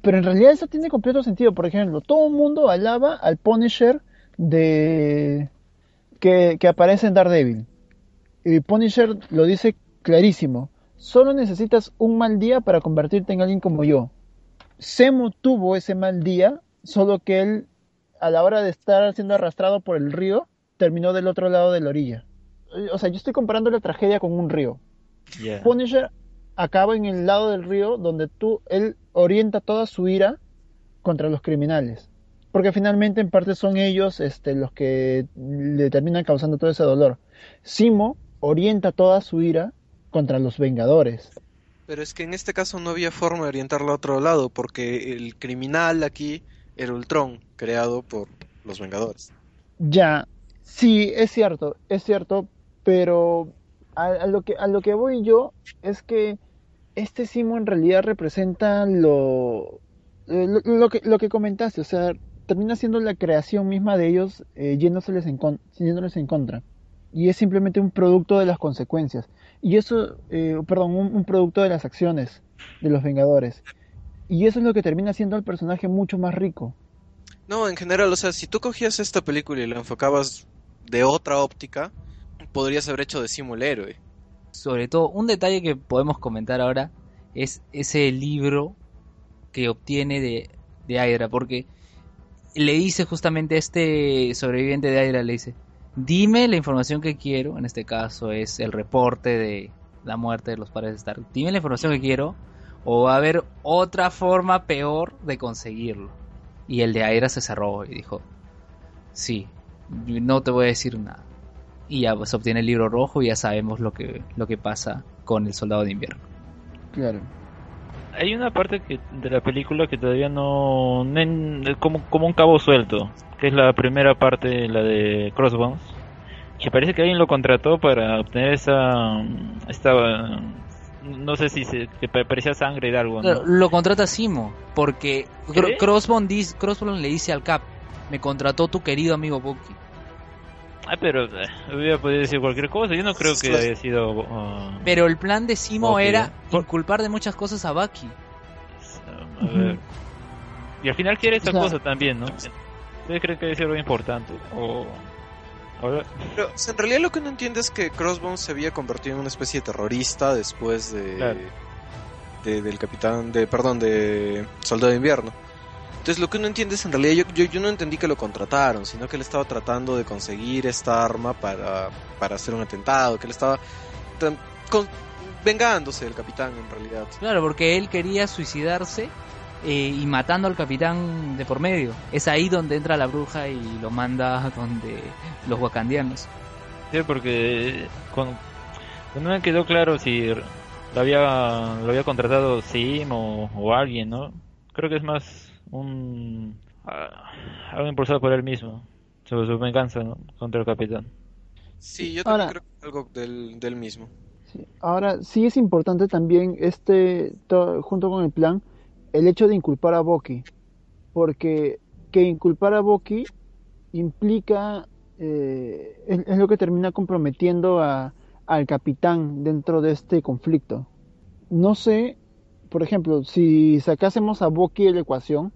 Pero en realidad eso tiene completo sentido. Por ejemplo, todo el mundo alaba al Punisher de... que, que aparece en Daredevil. Y Punisher lo dice clarísimo. Solo necesitas un mal día para convertirte en alguien como yo. Semo tuvo ese mal día, solo que él, a la hora de estar siendo arrastrado por el río, terminó del otro lado de la orilla. O sea, yo estoy comparando la tragedia con un río. Punisher acaba en el lado del río donde tú, él orienta toda su ira contra los criminales. Porque finalmente en parte son ellos este, los que le terminan causando todo ese dolor. Simo orienta toda su ira contra los Vengadores. Pero es que en este caso no había forma de orientarlo a otro lado, porque el criminal aquí era Ultron, creado por los Vengadores. Ya, sí, es cierto, es cierto, pero a, a lo que a lo que voy yo es que este Simo en realidad representa lo eh, lo, lo que lo que comentaste, o sea, termina siendo la creación misma de ellos eh, yéndoseles en con- yéndoles en contra. Y es simplemente un producto de las consecuencias. Y eso, eh, perdón, un, un producto de las acciones de los Vengadores. Y eso es lo que termina haciendo al personaje mucho más rico. No, en general, o sea, si tú cogías esta película y la enfocabas de otra óptica, podrías haber hecho de Simo el héroe. Sobre todo, un detalle que podemos comentar ahora es ese libro que obtiene de, de Hydra, porque le dice justamente este sobreviviente de Hydra, le dice, dime la información que quiero, en este caso es el reporte de la muerte de los padres de Stark, dime la información que quiero, o va a haber otra forma peor de conseguirlo. Y el de Hydra se cerró y dijo, sí, no te voy a decir nada. Y ya pues obtiene el libro rojo y ya sabemos lo que, lo que pasa con el soldado de invierno. Claro. Hay una parte que, de la película que todavía no, no como, como un cabo suelto, que es la primera parte, la de Crossbones, que parece que alguien lo contrató para obtener esa, esta, no sé si se, que pa- parecía sangre de algo, Lo contrata Simo, porque Cro- ¿Qué? Crossbone, dis- Crossbone le dice al Cap, me contrató tu querido amigo Bucky. Ah, pero eh, hubiera podido decir cualquier cosa, yo no creo que haya sido... ah, Pero el plan de Simo Ok. era Por- inculpar de muchas cosas a Bucky. a ver. Y al final quiere O sea- cosa también, ¿no? ¿Ustedes creen que ser algo importante? O... Ahora, Pero o sea, en realidad lo que uno entiende es que Crossbones se había convertido en una especie de terrorista después de, Claro. de- del capitán, de perdón, de Soldado de Invierno. Entonces lo que uno entiende es en realidad yo, yo, yo no entendí que lo contrataron, sino que él estaba tratando de conseguir esta arma para, para hacer un atentado, que él estaba tan- con- vengándose del capitán en realidad. Claro, porque él quería suicidarse eh, y matando al capitán de por medio. Es ahí donde entra la bruja y lo manda donde los wakandianos. Sí, porque con, no me quedó claro si lo había, lo había contratado Sim o, o alguien, ¿no? Creo que es más un algo impulsado por él mismo, sobre su venganza ¿no? contra el capitán. Sí, yo también Ahora- creo que es algo del, del mismo. Sí. Ahora, sí es importante también, este, to- junto con el plan, el hecho de inculpar a Bucky. Porque que inculpar a Bucky implica, eh, es, es lo que termina comprometiendo a, al capitán dentro de este conflicto. No sé, por ejemplo, si sacásemos a Bucky de la ecuación,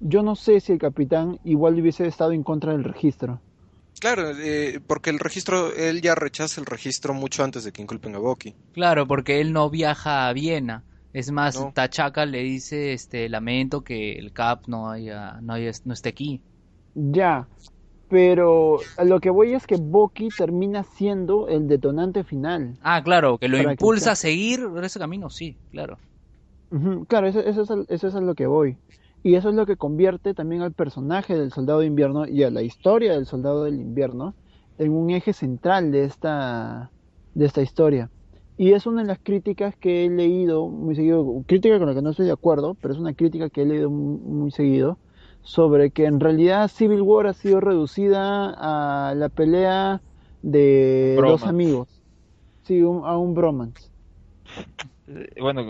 yo no sé si el capitán igual hubiese estado en contra del registro. Claro, eh, porque el registro, él ya rechaza el registro mucho antes de que inculpen a Bucky. Claro, porque él no viaja a Viena. Es más, No. Tachaca le dice, este, lamento que el Cap no haya, no haya, no esté aquí. Ya, pero a lo que voy es que Bucky termina siendo el detonante final. Ah, claro, que lo que impulsa a seguir por ese camino, sí, claro. Claro, eso, eso es, a- eso es a lo que voy. Y eso es lo que convierte también al personaje del Soldado de Invierno y a la historia del Soldado del Invierno en un eje central de esta, de esta historia. Y es una de las críticas que he leído muy seguido, crítica con la que no estoy de acuerdo, pero es una crítica que he leído muy, muy seguido, sobre que en realidad Civil War ha sido reducida a la pelea de dos amigos. Sí, un- a un bromance. Eh, Bueno,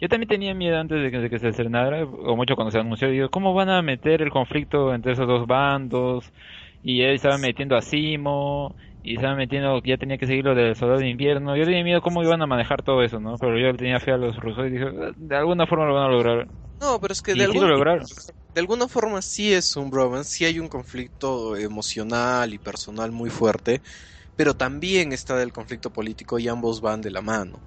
yo también tenía miedo antes de que, de que se estrenara, o mucho cuando se anunció, digo, ¿cómo van a meter el conflicto entre esos dos bandos? Y él estaba metiendo a Simo, y estaba metiendo, ya tenía que seguir lo del soldado de invierno. Yo tenía miedo cómo iban a manejar todo eso, ¿no? Pero yo tenía fe a los rusos y dije, "Eh, de alguna forma lo van a lograr. No, pero es que de, lograron. de alguna forma sí es un bromance, sí hay un conflicto emocional y personal muy fuerte, pero también está el conflicto político y ambos van de la mano.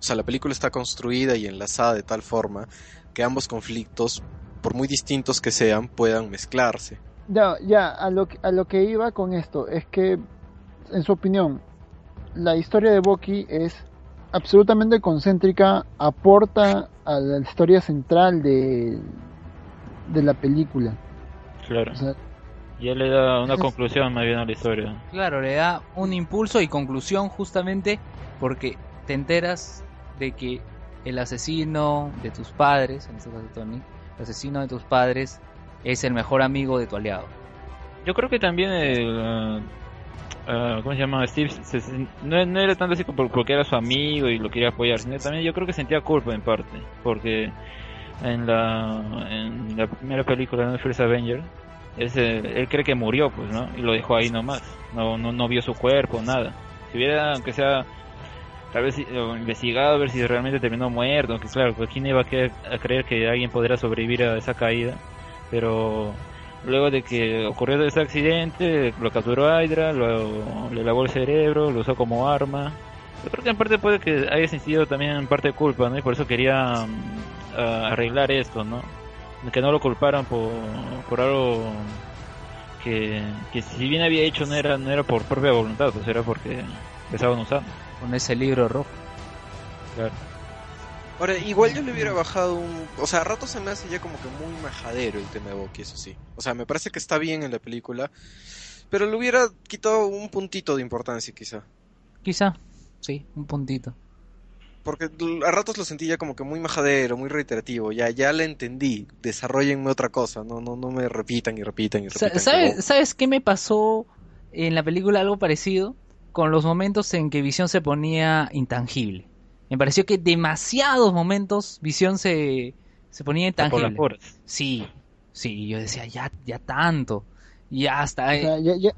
O sea, la película está construida y enlazada de tal forma que ambos conflictos, por muy distintos que sean, puedan mezclarse. Ya, ya, a lo, que- a lo que iba con esto es que, en su opinión, la historia de Bucky es absolutamente concéntrica, aporta a la historia central de, de la película. Claro. O sea, Y él le da una Es- conclusión más bien a la historia. Claro, le da un impulso y conclusión justamente porque te enteras de que el asesino de tus padres, en este caso Tony, el asesino de tus padres es el mejor amigo de tu aliado. Yo creo que también el, eh, ah, ¿cómo se llama? Steve se- no, no era tanto así porque era su amigo y lo quería apoyar, sino también yo creo que sentía culpa en parte, porque en la, primera película de First Avenger, ese, él cree que murió, pues, ¿no? Y lo dejó ahí nomás, no, no, no vio su cuerpo, nada. Si hubiera, aunque sea, tal vez eh, investigado a ver si realmente terminó muerto, aunque claro, pues, ¿quién iba a, que- a creer que alguien podría sobrevivir a esa caída? Pero luego de que ocurrió ese accidente, lo capturó Hydra, lo, le lavó el cerebro, lo usó como arma. Yo creo que en parte puede que haya sentido también en parte culpa, ¿no? Y por eso quería mm, a- arreglar esto, ¿no? Que no lo culparan por, por algo que, que si bien había hecho no era no era por propia voluntad, pues era porque estaban usando. Con ese libro rojo. Claro. Ahora, igual yo le hubiera bajado un... O sea, a rato se me hace ya como que muy majadero el tema de Bucky, eso sí. O sea, me parece que está bien en la película, pero le hubiera quitado un puntito de importancia quizá. Quizá, sí, un puntito. Porque a ratos lo sentí ya como que muy majadero, muy reiterativo. Ya, ya le entendí. Desarrollenme otra cosa. No, no, no me repitan y repitan y repitan. ¿Sabes, como- ¿Sabes qué me pasó en la película? Algo parecido con los momentos en que Visión se ponía intangible. Me pareció que demasiados momentos Visión se, se ponía Por intangible. puras. Sí, sí, yo decía, ya, ya tanto. Ya hasta... O sea, ya, ya,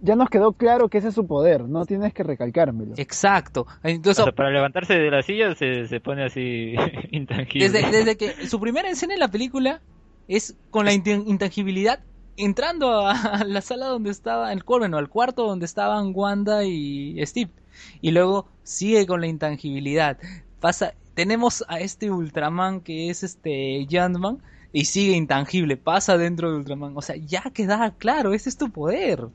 ya nos quedó claro que ese es su poder, no tienes que recalcármelo. Exacto. Entonces, O sea, para levantarse de la silla se, se pone así <laughs> intangible. desde, desde que su primera escena en la película es con la intan- intangibilidad entrando <laughs> a, la sala donde estaba el bueno, al cuarto donde estaban Wanda y Steve y luego sigue con la intangibilidad pasa tenemos a este Ultraman que es este Yandman y sigue intangible pasa dentro de Ultraman o sea ya queda claro ese es tu poder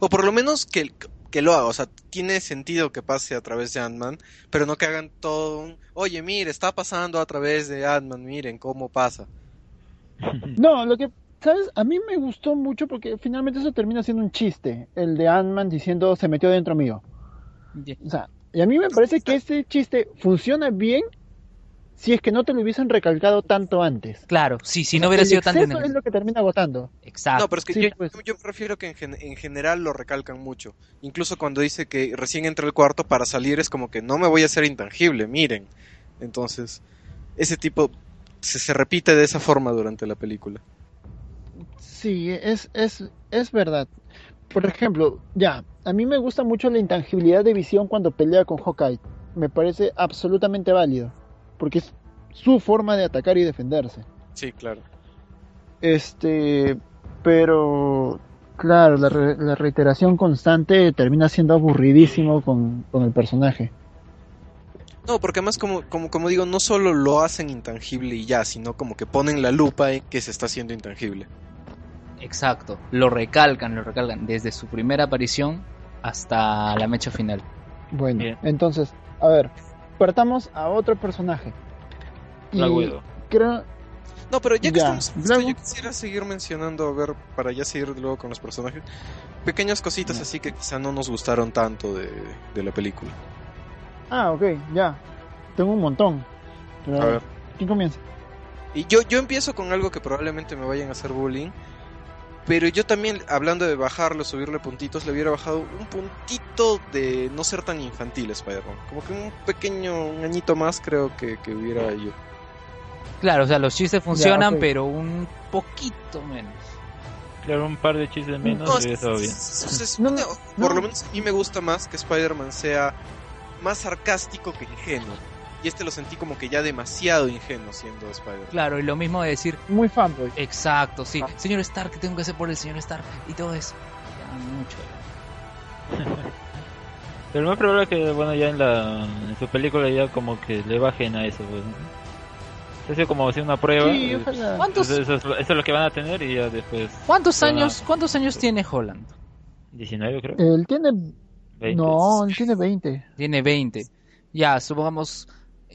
O por lo menos que, que lo haga. O sea, tiene sentido que pase a través de Ant-Man, pero no que hagan todo un... Oye, mire, está pasando a través de Ant-Man, miren cómo pasa. No, lo que, ¿sabes? A mí me gustó mucho porque finalmente eso termina siendo un chiste, el de Ant-Man diciendo se metió dentro mío. O sea, y a mí me parece que este chiste funciona bien si es que no te lo hubiesen recalcado tanto antes. claro sí si no hubiera el sido tan tenebroso. es lo que termina agotando. exacto No, pero es que sí, yo, pues. yo me refiero que en, gen- en general lo recalcan mucho. Incluso cuando dice que recién entra al cuarto para salir es como que no me voy a hacer intangible, miren. Entonces, ese tipo se, se repite de esa forma durante la película. Sí, es, es, es verdad. Por ejemplo, ya, a mí me gusta mucho la intangibilidad de visión cuando pelea con Hawkeye. Me parece absolutamente válido, porque es su forma de atacar y defenderse. Sí, claro. Este, pero claro, la, re- la reiteración constante termina siendo aburridísimo con, con el personaje. No, porque además, como, como, como digo, no solo lo hacen intangible y ya, sino como que ponen la lupa en que se está haciendo intangible. Exacto, lo recalcan, lo recalcan desde su primera aparición hasta la mecha final. Bueno, Bien. entonces, a ver, partamos a otro personaje. Black Widow. creo, No, pero ya que Ya, estamos yo quisiera seguir mencionando, a ver, para ya seguir luego con los personajes, pequeñas cositas así que quizá no nos gustaron tanto de, de la película. ah, ok, ya, tengo un montón. Pero, A ver. ¿quién comienza? Y yo, yo empiezo con algo que probablemente me vayan a hacer bullying, pero yo también, hablando de bajarlo, subirle puntitos, le hubiera bajado un puntito de no ser tan infantil Spider-Man. Como que un pequeño, un añito más creo que, que hubiera yo. Claro, o sea, los chistes funcionan, pero un poquito menos. Claro, un par de chistes menos No, hubiera estado bien. se- No, no, por lo menos a mí me gusta más que Spider-Man sea más sarcástico que ingenuo. Y este lo sentí como que ya demasiado ingenuo siendo Spider-Man. Claro, y lo mismo de decir, Muy fanboy. exacto, sí, Ah. señor Stark, ¿qué tengo que hacer por el señor Stark? Y todo eso. Ya, mucho. Pero lo más probable es que, bueno, ya en, la, en su película ya como que le bajen a eso, pues. ¿no? Es como hacer una prueba. Sí, ojalá. ¿Cuántos, Eso, eso es, lo- eso es lo que van a tener y ya después. cuántos van a- años, cuántos años tiene Holland? 19 creo. Él tiene, 20. no, él tiene 20. Tiene 20. Ya, supongamos,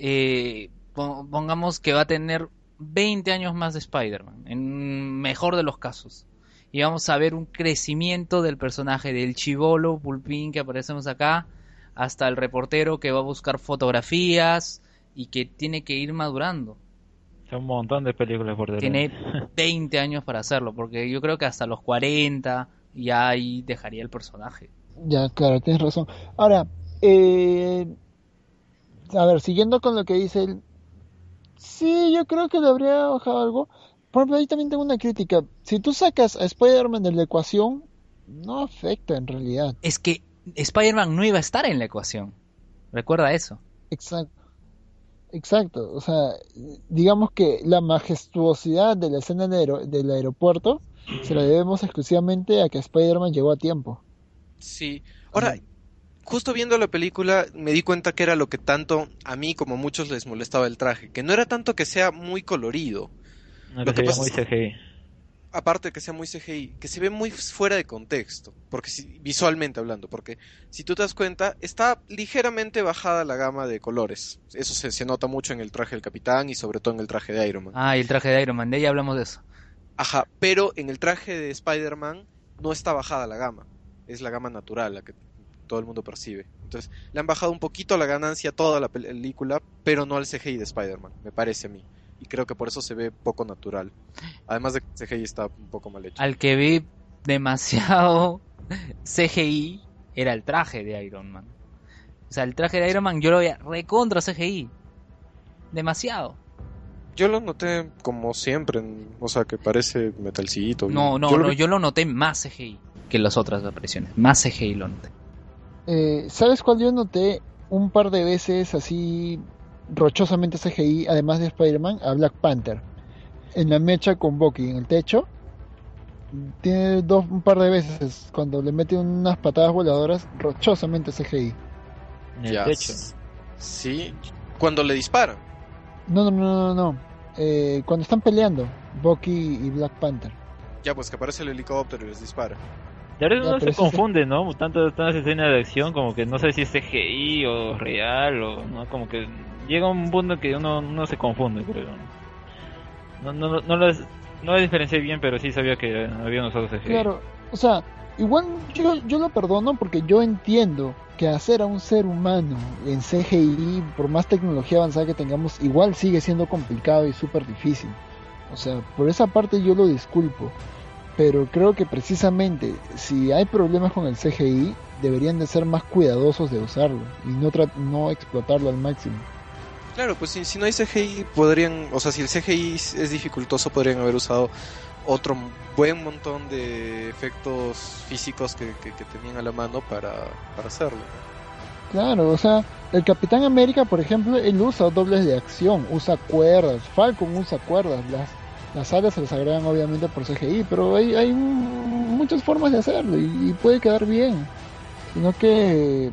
eh, pon- pongamos que va a tener 20 años más de Spider-Man, en mejor de los casos. Y vamos a ver un crecimiento del personaje, del chivolo pulpín que aparecemos acá, hasta el reportero que va a buscar fotografías y que tiene que ir madurando. Son un montón de películas por delante. Tiene <laughs> 20 años para hacerlo, porque yo creo que hasta los 40, y ahí dejaría el personaje. Ya, claro, tienes razón. Ahora, eh, a ver, siguiendo con lo que dice él, sí, yo creo que le habría bajado algo. Por ejemplo, ahí también tengo una crítica. Si tú sacas a Spider-Man de la ecuación, no afecta en realidad. Es que Spider-Man no iba a estar en la ecuación. Recuerda eso. Exacto. Exacto. O sea, digamos que la majestuosidad de la escena del, del aeropuerto se la debemos exclusivamente a que Spider-Man llegó a tiempo. Sí. Ahora, justo viendo la película me di cuenta que era lo que tanto a mí como a muchos les molestaba el traje, que no era tanto que sea muy colorido. No, Lo que pasa muy es- CGI. aparte de que sea muy CGI, que se ve muy fuera de contexto, porque si- visualmente hablando, porque si tú te das cuenta, está ligeramente bajada la gama de colores. Eso se, se nota mucho en el traje del Capitán y sobre todo en el traje de Iron Man. Ah, y el traje de Iron Man, de ahí hablamos de eso. Ajá, pero en el traje de Spider-Man no está bajada la gama, es la gama natural, la que todo el mundo percibe. Entonces, le han bajado un poquito la ganancia a toda la pel- película, pero no al CGI de Spider-Man, me parece a mí. Y creo que por eso se ve poco natural. Además de que el CGI está un poco mal hecho. Al que vi demasiado CGI era el traje de Iron Man. O sea, el traje de Iron Man yo lo veía recontra CGI. Demasiado. Yo lo noté como siempre, o sea, que parece metalcito. No, no, yo no, yo lo noté más CGI que las otras apariciones. Más CGI lo noté. Eh, ¿Sabes cuál yo noté un par de veces así rochosamente CGI, además de Spider-Man, a Black Panther? En la mecha con Bucky en el techo. Tiene dos, un par de veces cuando le mete unas patadas voladoras rochosamente CGI. En el Ya, techo. Sí, cuando le disparan. No, no, no, no, no. Eh, cuando están peleando, Bucky y Black Panther. Ya, pues que aparece el helicóptero y les dispara. De verdad Ya, uno se confunde, ¿no? Tanto tantas escenas de acción como que no sé si es CGI o real o no, como que llega un punto que uno, uno se confunde, creo. No, no, no, no las no las diferencié bien, pero sí sabía que había unos CGI. Claro, o sea, igual yo, yo lo perdono porque yo entiendo que hacer a un ser humano en CGI, por más tecnología avanzada que tengamos, igual sigue siendo complicado y súper difícil. O sea, por esa parte yo lo disculpo. Pero creo que precisamente si hay problemas con el CGI, deberían de ser más cuidadosos de usarlo y no, no explotarlo al máximo. Claro, pues si, si no hay CGI, podrían, o sea, si el CGI es es dificultoso, podrían haber usado otro buen montón de efectos físicos que, que- que tenían a la mano para, para hacerlo. Claro, o sea, el Capitán América, por ejemplo, él usa dobles de acción, usa cuerdas, Falcon usa cuerdas, las, las alas se les agregan obviamente por CGI, pero hay, hay muchas formas de hacerlo y, y puede quedar bien. Sino que,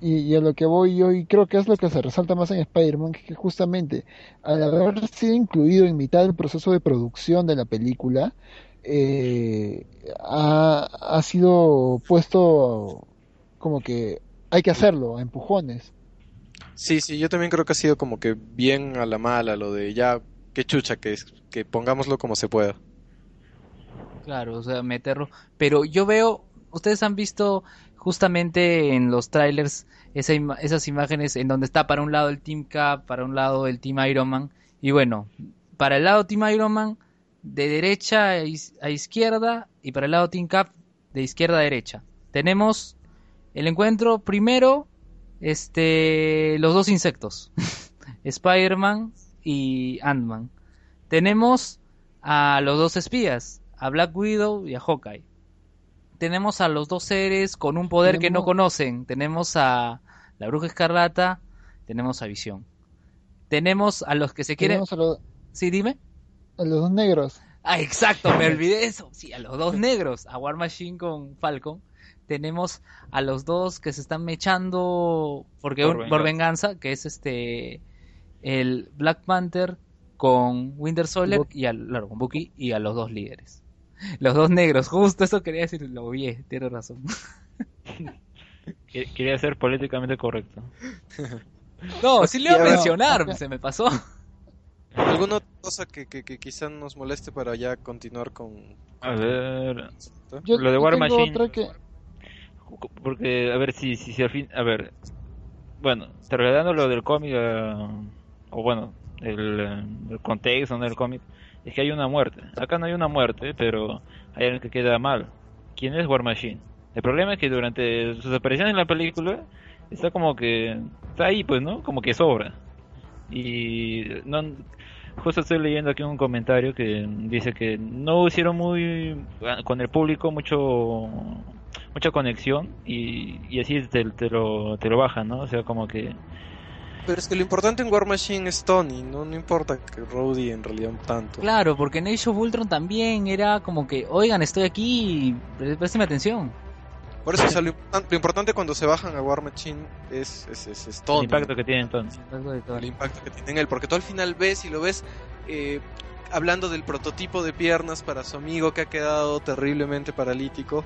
y, y a lo que voy yo, y creo que es lo que se resalta más en Spider-Man, que justamente al haber sido incluido en mitad del proceso de producción de la película, eh, ha, ha sido puesto como que hay que hacerlo, a empujones. Sí, sí, yo también creo que ha sido como que bien a la mala lo de ya, qué chucha, que, que pongámoslo como se pueda. Claro, o sea, meterlo. Pero yo veo, ustedes han visto justamente en los trailers esas imágenes en donde está para un lado el Team Cap, para un lado el Team Iron Man. Y bueno, para el lado Team Iron Man, de derecha a izquierda, y para el lado Team Cap, de izquierda a derecha. Tenemos el encuentro primero, este, los dos insectos, <laughs> Spider-Man y Ant-Man. Tenemos a los dos espías, a Black Widow y a Hawkeye. Tenemos a los dos seres con un poder que no conocen. Tenemos a la Bruja Escarlata, tenemos a Visión. Tenemos a los que se quieren... Tenemos a, los- Sí, dime. a los dos negros. Ah, exacto, me <laughs> olvidé eso. Sí, a los dos negros, a War Machine con Falcon. Tenemos a los dos que se están mechando porque Por un- por venganza, que es este el Black Panther con Winter Soldier Bucky. y al claro, con Bucky y a los dos líderes. Los dos negros, justo eso quería decir, lo vi, tienes razón. <laughs> Que- Quería ser políticamente correcto. No, <laughs> sí le iba a mencionar, <laughs> se me pasó. ¿Alguna otra cosa que, que, que quizá nos moleste para ya continuar con... A ver, Yo, Lo de War Machine. otra que porque a ver si si, si al fin, a ver, bueno, trasladando lo del cómic a- o bueno, el, el contexto del cómic es que hay una muerte. Acá no hay una muerte, pero hay alguien que queda mal. quién es War Machine. El problema es que durante sus apariciones en la película está como que está ahí, pues, ¿no? Como que sobra. Y no justo estoy leyendo aquí un comentario que dice que no hicieron muy con el público mucho mucha conexión y, y así te, te, lo, te lo bajan, ¿no? O sea, como que pero es que lo importante en War Machine es Tony, no, no importa que Rhodey en realidad un tanto. Claro, porque en Age of Ultron también era como que, oigan, estoy aquí, présteme atención. Por eso, o sea, lo, importante, lo, importante cuando se bajan a War Machine es, es, es, es Tony. El impacto que tiene Tony. El impacto que tiene en él, porque tú al final ves y lo ves eh, hablando del prototipo de piernas para su amigo que ha quedado terriblemente paralítico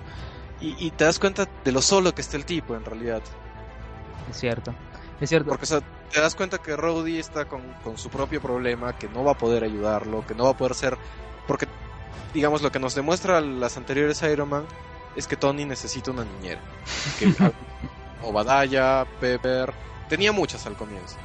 y, y te das cuenta de lo solo que está el tipo en realidad. Es cierto. Es cierto. Porque o sea, te das cuenta que Rhodey está con, con, su propio problema, que no va a poder ayudarlo, que no va a poder ser... Porque, digamos, lo que nos demuestra las anteriores Iron Man es que Tony necesita una niñera. Que, <laughs> Obadaya, Pepper... Tenía muchas al comienzo.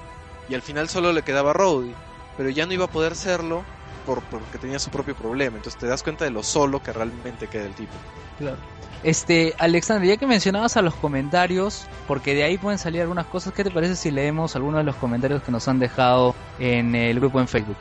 Y al final solo le quedaba Rhodey. Pero ya no iba a poder serlo por, porque tenía su propio problema. Entonces te das cuenta de lo solo que realmente queda el tipo. Claro. Este, Alexander, ya que mencionabas a los comentarios, porque de ahí pueden salir algunas cosas, ¿qué te parece si leemos algunos de los comentarios que nos han dejado en el grupo en Facebook?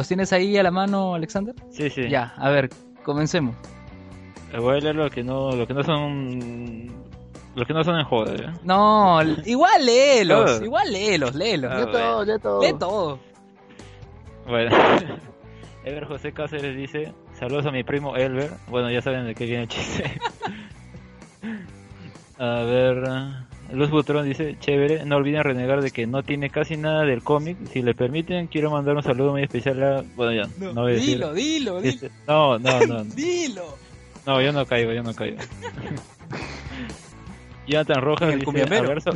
¿Los tienes ahí a la mano, Alexander? Sí, sí. Ya, a ver, comencemos. Voy a leer lo que no, lo que no son, lo que no son en joda. ¿eh? No, igual léelos, Todo. igual léelos, léelos. Ah, Lee todo, lee todo. Lee todo. Bueno, Ever <laughs> José Cáceres dice, saludos a mi primo Elber. Bueno, ya saben de qué viene el chiste. <laughs> a ver, Luz Butrón dice, chévere, no olviden renegar de que no tiene casi nada del cómic. Si le permiten, quiero mandar un saludo muy especial a... Bueno, ya, no, no voy a decir. Dilo, dilo, dilo. Este, <laughs> no, no, no. <laughs> dilo. No, yo no caigo, yo no caigo. <laughs> Jonathan Rojas dice, so...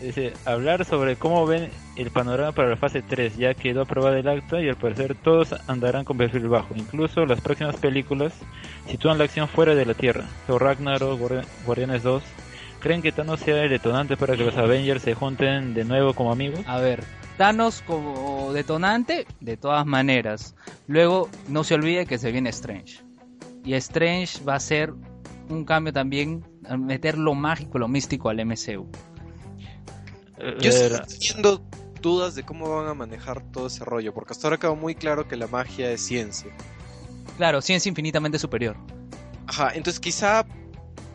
dice, hablar sobre cómo ven el panorama para la fase 3. Ya quedó aprobada el acta y al parecer todos andarán con perfil bajo. Incluso las próximas películas sitúan la acción fuera de la Tierra. Thor Ragnarok, Guardianes 2. ¿Creen que Thanos sea el detonante para que los Avengers se junten de nuevo como amigos? A ver, Thanos como detonante, de todas maneras. Luego, no se olvide que se viene Strange. Y Strange va a ser un cambio también, meter lo mágico, lo místico al MCU. Yo estoy teniendo dudas de cómo van a manejar todo ese rollo, porque hasta ahora quedó muy claro que la magia es ciencia. Claro, ciencia infinitamente superior. Ajá, entonces quizá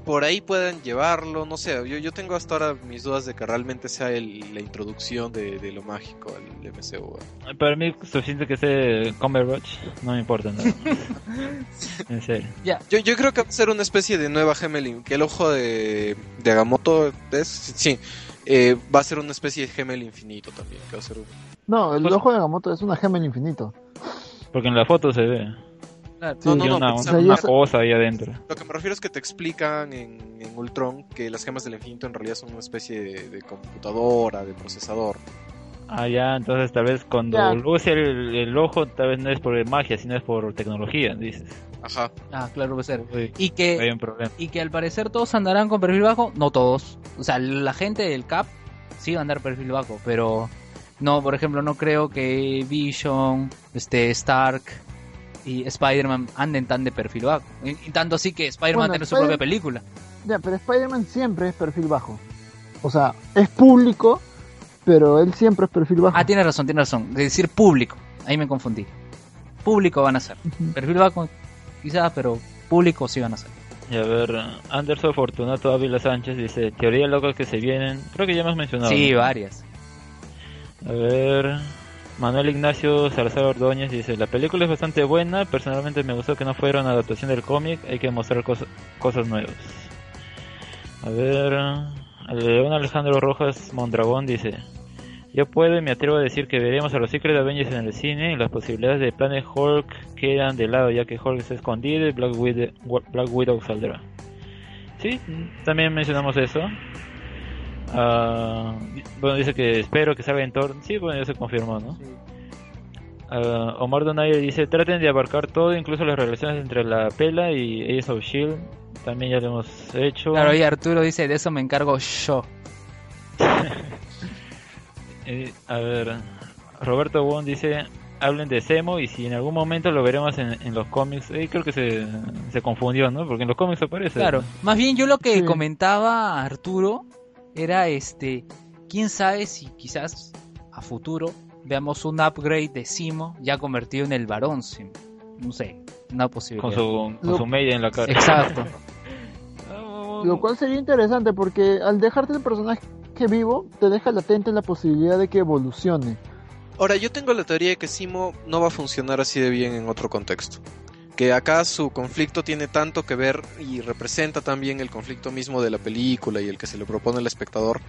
por ahí puedan llevarlo, no sé, yo, yo tengo hasta ahora mis dudas de que realmente sea el, la introducción de, de, lo mágico al MCU. Para mí, suficiente que sea Cumberbatch, no me importa nada. <laughs> en serio. Yeah. Yo, yo creo que va a ser una especie de nueva Gemelin, que el ojo de, de Agamotto es, sí, eh, va a ser una especie de Gemel infinito también. Que va a ser un... No, el Pues- ojo de Agamotto es una Gemel infinito. Porque en la foto se ve. Claro. No, no, no, una, una cosa ahí adentro. Lo que me refiero es que te explican en, en Ultron que las gemas del infinito en realidad son una especie de, de computadora, de procesador. Ah, ya, entonces tal vez cuando Ya. luce el, el ojo, tal vez no es por magia, sino es por tecnología, dices. Ajá. Ah, claro, puede ser. Uy, Y hay que, un problema. y que al parecer todos andarán con perfil bajo, no todos. O sea, la gente del CAP sí va a andar perfil bajo, pero no, por ejemplo, no creo que Vision, este Stark y Spider-Man anden tan de perfil bajo. Y, y tanto así que Spider-Man Bueno, tiene su propia película. Ya, pero Spider-Man siempre es perfil bajo. O sea, es público, pero él siempre es perfil bajo. Ah, tiene razón, tiene razón. De decir público, ahí me confundí. Público van a ser. Perfil bajo, quizás, pero público sí van a ser. Y a ver, Anderson Fortunato Ávila Sánchez dice, teoría locas que se vienen. Creo que ya hemos mencionado. Sí, ¿no? varias. A ver, Manuel Ignacio Salazar Ordóñez dice, la película es bastante buena, personalmente me gustó que no fuera una adaptación del cómic, hay que mostrar cosas, cosas nuevas. A ver, León Alejandro Rojas Mondragón dice, yo puedo y me atrevo a decir que veremos a los Secret Avengers en el cine y las posibilidades de Planet Hulk quedan de lado ya que Hulk está escondido y Black Widow, Black Widow saldrá. Sí, también mencionamos eso. Ah, bueno, dice que espero que salga en Thor. Sí, bueno, ya se confirmó, ¿no? Ah, Omar Donaire dice, traten de abarcar todo, incluso las relaciones entre la Pela y Ace of S.H.I.E.L.D. También ya lo hemos hecho. Claro, y Arturo dice, de eso me encargo yo. <laughs> Eh, a ver, Roberto Wong dice, hablen de Semo y si en algún momento lo veremos en, en los cómics, eh, creo que se, se confundió, ¿no? Porque en los cómics aparece. Claro, más bien yo lo que Sí. comentaba a Arturo era este, quién sabe si quizás a futuro veamos un upgrade de Simo ya convertido en el varón Simo. No sé, una posibilidad. Con su, con Lo- su media en la cara. Exacto. <laughs> Lo cual sería interesante porque al dejarte el personaje vivo, te deja latente la posibilidad de que evolucione. Ahora, yo tengo la teoría de que Simo no va a funcionar así de bien en otro contexto. Que acá su conflicto tiene tanto que ver y representa también el conflicto mismo de la película y el que se le propone al espectador,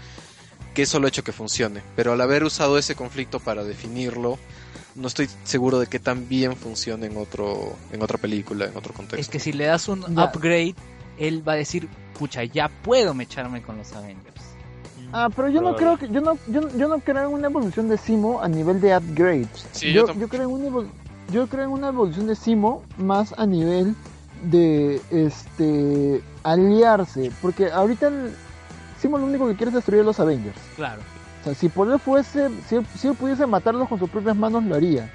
que eso lo ha hecho que funcione. Pero al haber usado ese conflicto para definirlo, no estoy seguro de que tan bien funcione en otro en otra película, en otro contexto. Es que si le das un Ya. upgrade, él va a decir, pucha, ya puedo mecharme con los Avengers. Ah, pero yo no creo que yo no yo, no- yo no creo en una evolución de Simo a nivel de upgrade. Sí, yo yo, creo en una yo creo en una evolución de Simo más a nivel de este aliarse, porque ahorita el, Simo lo único que quiere es destruir a los Avengers. Claro. O sea, si por él fuese, si si él pudiese matarlos con sus propias manos lo haría.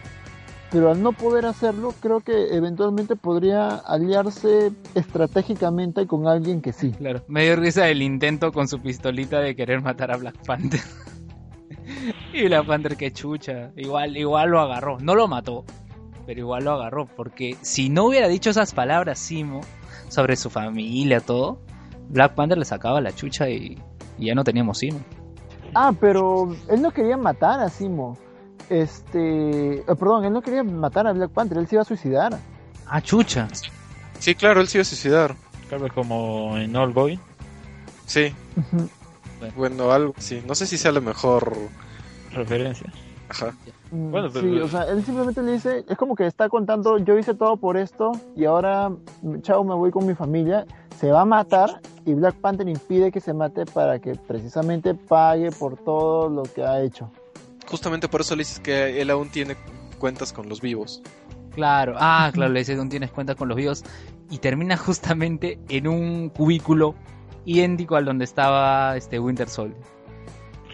Pero al no poder hacerlo, creo que eventualmente podría aliarse estratégicamente con alguien que sí. Claro. Me dio risa el intento con su pistolita de querer matar a Black Panther. <laughs> y Black Panther que chucha. Igual, igual lo agarró. No lo mató, pero igual lo agarró. Porque si no hubiera dicho esas palabras Simo sobre su familia, todo, Black Panther le sacaba la chucha y, y ya no teníamos Simo. Ah, pero él no quería matar a Simo. Este, eh, perdón, él no quería matar a Black Panther, él se iba a suicidar. Ah, chucha. Sí, claro, él se iba a suicidar. Tal vez como en All Boy. Sí, bueno, algo, sí, no sé si sea lo mejor, Referencia. ajá. Mm, Bueno, sí, pero- o sea, él simplemente le dice, es como que está contando, yo hice todo por esto y ahora, chao, me voy con mi familia, se va a matar y Black Panther impide que se mate para que precisamente pague por todo lo que ha hecho. Justamente por eso le dices que él aún tiene cuentas con los vivos. Claro, ah, <laughs> claro, le dice no tienes cuenta con los vivos y termina justamente en un cubículo idéntico al donde estaba este Winter Soldier.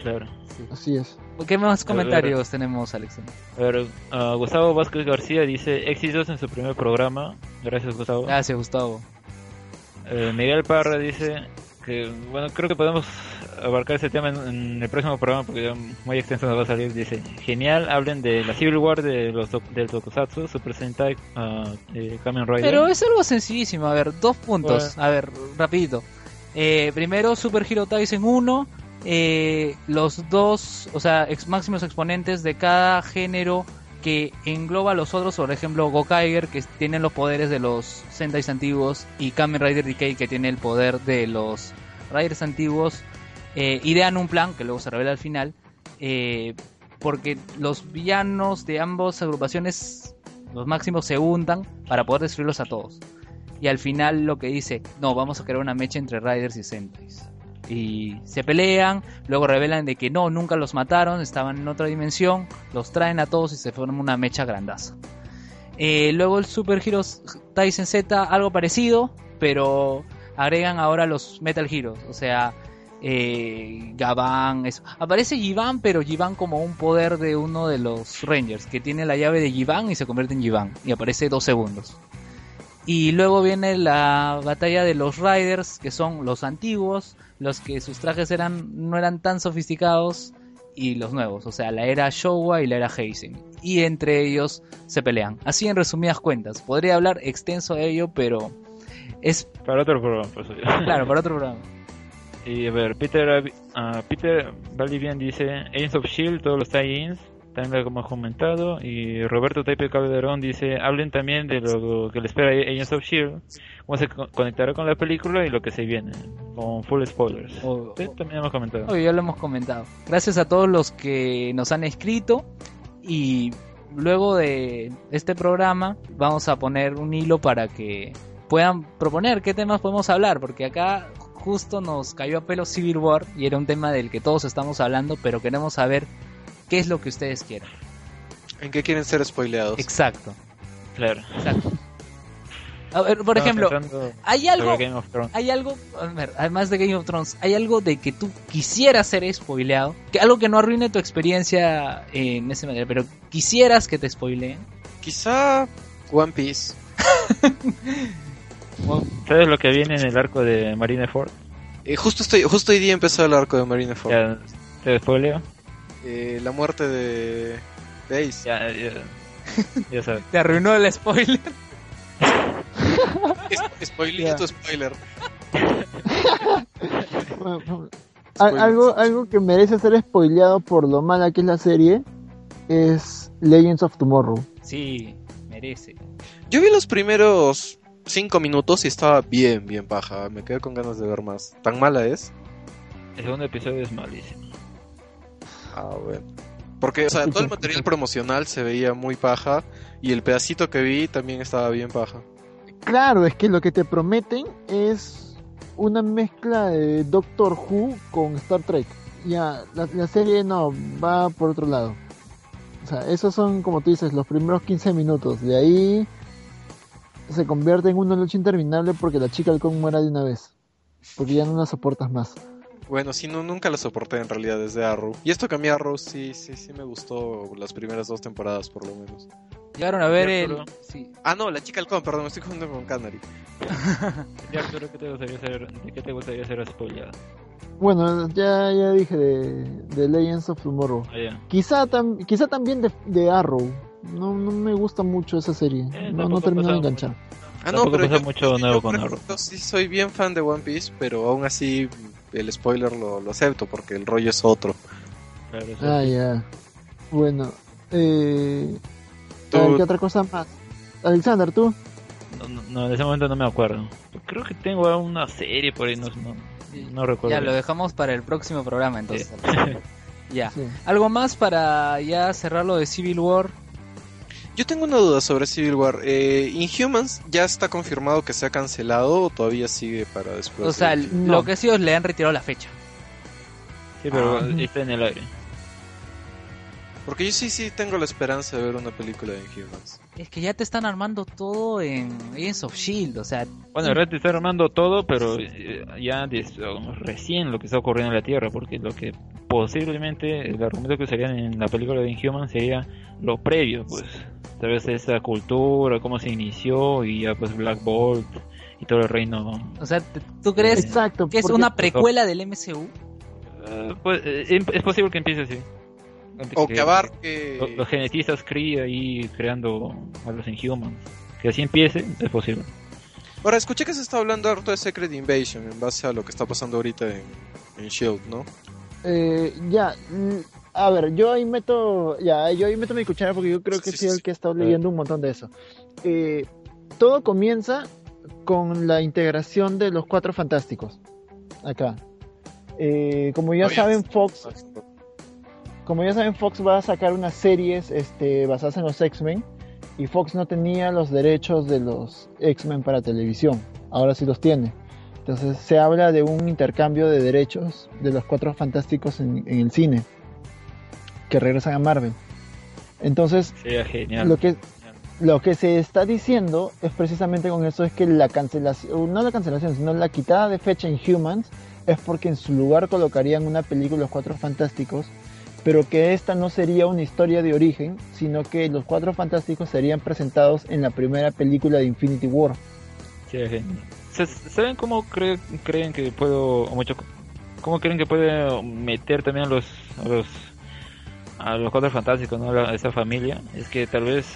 Claro. Así es. ¿Qué más comentarios tenemos, Alexander? A ver, ah, Gustavo Vázquez García dice éxitos en su primer programa. Gracias, Gustavo. Gracias, Gustavo. Eh, Miguel Parra dice que, bueno, creo que podemos abarcar ese tema en, en el próximo programa porque ya muy extenso nos va a salir. Dice, genial, hablen de la Civil War de los del Tokusatsu, Super Sentai, ah, eh, Kamen Rider. Pero es algo sencillísimo, a ver, dos puntos, Bueno. a ver, rapidito. Eh, primero, Super Hero Tyson 1, eh, los dos, o sea, ex máximos exponentes de cada género que engloba a los otros, por ejemplo, Gokaiger, que tienen los poderes de los Sentais antiguos, y Kamen Rider Decay, que tiene el poder de los Riders antiguos, eh, idean un plan, que luego se revela al final, eh, porque los villanos de ambas agrupaciones, los máximos, se hundan para poder destruirlos a todos. Y al final lo que dice, no, vamos a crear una mecha entre Riders y Sentais. Y se pelean, luego revelan de que no, nunca los mataron, estaban en otra dimensión, los traen a todos y se forma una mecha grandaza. Eh, luego el Super Heroes Tyson Z, algo parecido, pero agregan ahora los Metal Heroes, o sea, eh, eso. Aparece Givan, pero Givan como un poder de uno de los Rangers, que tiene la llave de Givan y se convierte en Givan, y aparece dos segundos. Y luego viene la batalla de los Riders, que son los antiguos, los que sus trajes eran no eran tan sofisticados, y los nuevos, o sea, la era Showa y la era Heisei. Y entre ellos se pelean. Así en resumidas cuentas. Podría hablar extenso de ello, pero es Para otro programa, claro, para otro programa. Y a ver, Peter, ah, Peter Valivian dice Agents of Shield, todos los tie-ins, también lo hemos comentado. Y Roberto Taipe Calderón dice, hablen también de lo que le espera a Agents of S.H.I.E.L.D., cómo se co- conectará con la película y lo que se viene, con full spoilers. O- Sí, también hemos comentado. Obvio, ya lo hemos comentado. Gracias a todos los que nos han escrito y luego de este programa vamos a poner un hilo para que puedan proponer qué temas podemos hablar, porque acá justo nos cayó a pelo Civil War y era un tema del que todos estamos hablando, pero queremos saber qué es lo que ustedes quieren. ¿En qué quieren ser spoileados? Exacto, Claro. exacto. A ver, por Estamos ejemplo, hay algo hay algo, a ver, además de Game of Thrones, hay algo de que tú quisieras ser spoileado, que algo que no arruine tu experiencia en ese manera, pero quisieras que te spoileen. Quizá One Piece. <laughs> ¿Sabes lo que viene en el arco de Marineford? Eh, justo, estoy, justo hoy día empezó el arco de Marineford. Ya, ¿Te spoileo? Eh, la muerte de, de Ace. Ya, ya, ya <laughs> sabes. Te arruinó el spoiler. Spoiler tu spoiler. <laughs> Bueno, algo, algo que merece ser spoileado por lo mala que es la serie es Legends of Tomorrow. Sí, merece. Yo vi los primeros cinco minutos y estaba bien, bien paja. Me quedé con ganas de ver más. ¿Tan mala es? El segundo episodio es malísimo. Ah, bueno. Porque, o sea, todo el material promocional se veía muy paja y el pedacito que vi también estaba bien paja. Claro, es que lo que te prometen es una mezcla de Doctor Who con Star Trek. Ya, la, la serie no, va por otro lado. O sea, esos son, como tú dices, los primeros 15 minutos. De ahí se convierte en una lucha interminable porque la chica halcón muera de una vez. Porque ya no la soportas más. Bueno, sí, no, nunca la soporté en realidad desde Arrow. Y esto que a mí Arrow sí, sí, sí me gustó las primeras dos temporadas por lo menos. Llegaron a ver Ya, el... Sí. Ah, no, la chica halcón, perdón, me estoy confundiendo con Canary. <laughs> Ya, Arturo, ¿qué te gustaría ser, ¿de qué te gustaría ser spoileado? Bueno, ya, ya dije de, de Legends of Tomorrow. Ah, ya. Quizá, tam- quizá también de, de Arrow. No, no me gusta mucho esa serie. Eh, no, no termino de enganchar. Ah, no, Tampoco pero yo, mucho yo, nuevo con Arrow. sí soy bien fan de One Piece, pero aún así el spoiler lo, lo acepto porque el rollo es otro. Claro, sí. Ah, ya. Bueno, eh, Tú- ¿qué otra cosa más? Alexander, tú. No, no, no, en ese momento no me acuerdo. Creo que tengo una serie por ahí, no, no, no recuerdo. Ya lo bien. dejamos para el próximo programa entonces. <laughs> Ya. Sí. ¿Algo más para ya cerrar lo de Civil War? Yo tengo una duda sobre Civil War. Eh, Inhumans ya está confirmado que se ha cancelado o todavía sigue para después. O sea, de- no. lo que sí os le han retirado la fecha. Sí, pero Ah. está en el aire. Porque yo sí, sí tengo la esperanza de ver una película de Inhumans. Es que ya te están armando todo en Agents of Shield, o sea, Bueno, en realidad te está armando todo, pero eh, ya des- recién lo que está ocurriendo en la Tierra, porque lo que posiblemente el argumento que usarían en la película de Inhuman sería lo previo, pues, tal vez esa cultura, cómo se inició y ya pues Black Bolt y todo el reino. o sea, te- ¿tú crees Exacto. que es una precuela del MCU? Eh, pues, eh, es posible que empiece así. O que abarque... lo- los genetistas Kree ahí creando a los Inhumans. Que así empiece, es posible. Ahora, escuché que se está hablando harto de Secret Invasion en base a lo que está pasando ahorita en, en Shield, ¿no? Eh, ya, mm, a ver, yo ahí meto, ya, yo ahí meto mi cuchara porque yo creo que Sí, soy sí, el que ha estado leyendo un montón de eso. Eh, todo comienza con la integración de los cuatro fantásticos acá. Eh, como ya Oye, saben, Fox, como ya saben, Fox va a sacar unas series este, basadas en los X-Men y Fox no tenía los derechos de los X-Men para televisión. Ahora sí los tiene. Entonces se habla de un intercambio de derechos de los cuatro fantásticos en, en el cine que regresan a Marvel. Entonces Sería genial. lo que lo que se está diciendo es precisamente con eso es que la cancelación, no la cancelación, sino la quitada de fecha en Humans es porque en su lugar colocarían una película Los Cuatro Fantásticos, pero que esta no sería una historia de origen, sino que los Cuatro Fantásticos serían presentados en la primera película de Infinity War. Sería genial. ¿Se- ¿Saben cómo cre- creen que puedo, o mucho, cómo creen que puede meter también a los, a los, a los cuatro fantásticos, ¿no? A esa familia? Es que tal vez,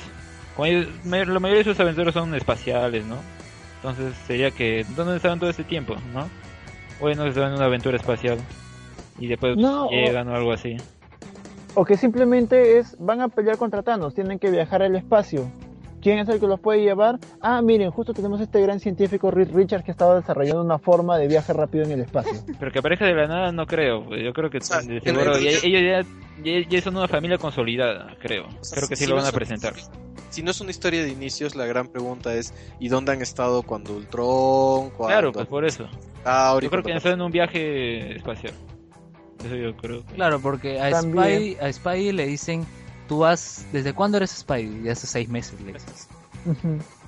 como ellos- me- la mayoría de sus aventuras son espaciales, ¿no? Entonces sería que, ¿dónde estaban todo este tiempo, no? Bueno, estaban en una aventura espacial y después No, llegan o algo así. O que simplemente es, van a pelear contra Thanos, tienen que viajar al espacio. ¿Quién es el que los puede llevar? Ah, miren, justo tenemos este gran científico Reed Richards que estaba desarrollando una forma de viaje rápido en el espacio. <laughs> Pero que aparezca de la nada no creo. Yo creo que sea, de en seguro realidad- ya- ellos ya, ya, ya son una familia consolidada, creo. O sea, Creo que sí si lo no van a es- presentar. Si no es una historia de inicios, la gran pregunta es ¿y dónde han estado cuando Ultron? Cuando Claro, pues por eso. Tauri, Yo creo que están en un viaje espacial. Eso <laughs> yo creo. que- Claro, porque a También. Spidey, a Spidey le dicen, tú vas, ¿desde cuándo eres Spidey? De hace seis meses le dices.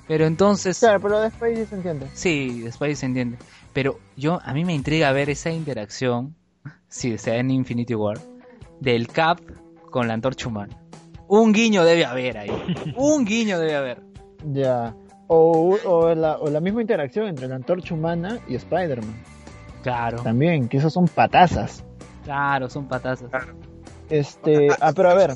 Pero entonces, claro, pero después sí se entiende. sí, de Spidey se entiende. Pero yo, a mí me intriga ver esa interacción, si sea en Infinity War, del Cap con la antorcha humana. Un guiño debe haber ahí. <laughs> Un guiño debe haber. Ya. O, o, la, o la misma interacción entre la antorcha humana y Spider-Man. Claro, También, que esos son patazas. Claro, son patazas. Este, ah, pero a ver,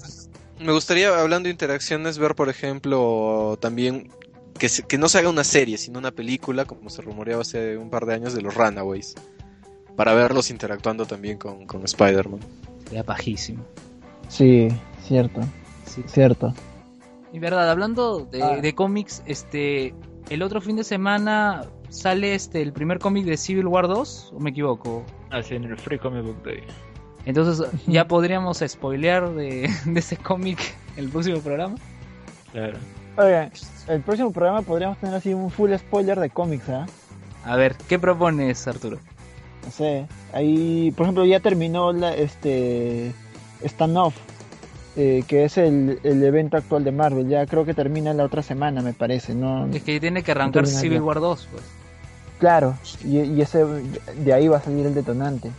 Me gustaría, hablando de interacciones, ver, por ejemplo, también que, se- que no se haga una serie, sino una película, como se rumoreaba hace un par de años, de los Runaways. Para verlos interactuando también con, con Spider-Man. Sería pajísimo. sí, cierto, Sí. cierto. Y verdad, hablando de, Ah. de cómics, este, el otro fin de semana sale este el primer cómic de Civil War 2, o me equivoco. Así en el Free Comic Book Day. Entonces <laughs> ya podríamos spoilear de, <laughs> de ese cómic en el próximo programa. Claro. Oigan, el próximo programa podríamos tener así un full spoiler de cómics, ¿ah? A ver, ¿qué propones, Arturo? No sé, ahí, por ejemplo, ya terminó la, este Standoff, eh, que es el, el evento actual de Marvel. Ya creo que termina la otra semana, me parece. No, Es que tiene que arrancar Civil. War 2, pues. Claro, y, y ese de ahí va a salir el detonante.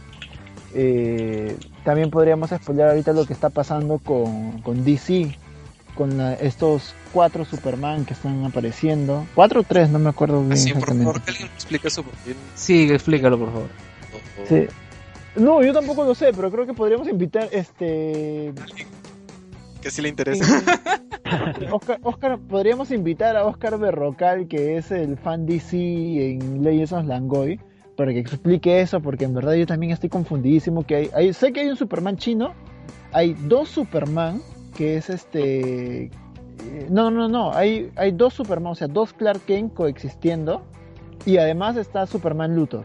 Eh, también podríamos spoiler ahorita lo que está pasando con, con DC, con la- estos cuatro Superman que están apareciendo. Cuatro o tres, no me acuerdo bien por favor, que alguien me explique eso porque Sí, explícalo, por favor. Sí. No, yo tampoco lo sé, pero creo que podríamos invitar este que sí le interesa. <laughs> Oscar, Oscar, podríamos invitar a Oscar Berrocal, que es el fan DC en Legends of Langoy, para que explique eso, porque en verdad yo también estoy confundidísimo. Que hay, hay- sé que hay un Superman chino, hay dos Superman, que es este. eh, No, no, no, hay, hay dos Superman, o sea, dos Clark Kent coexistiendo, y además está Superman Luthor.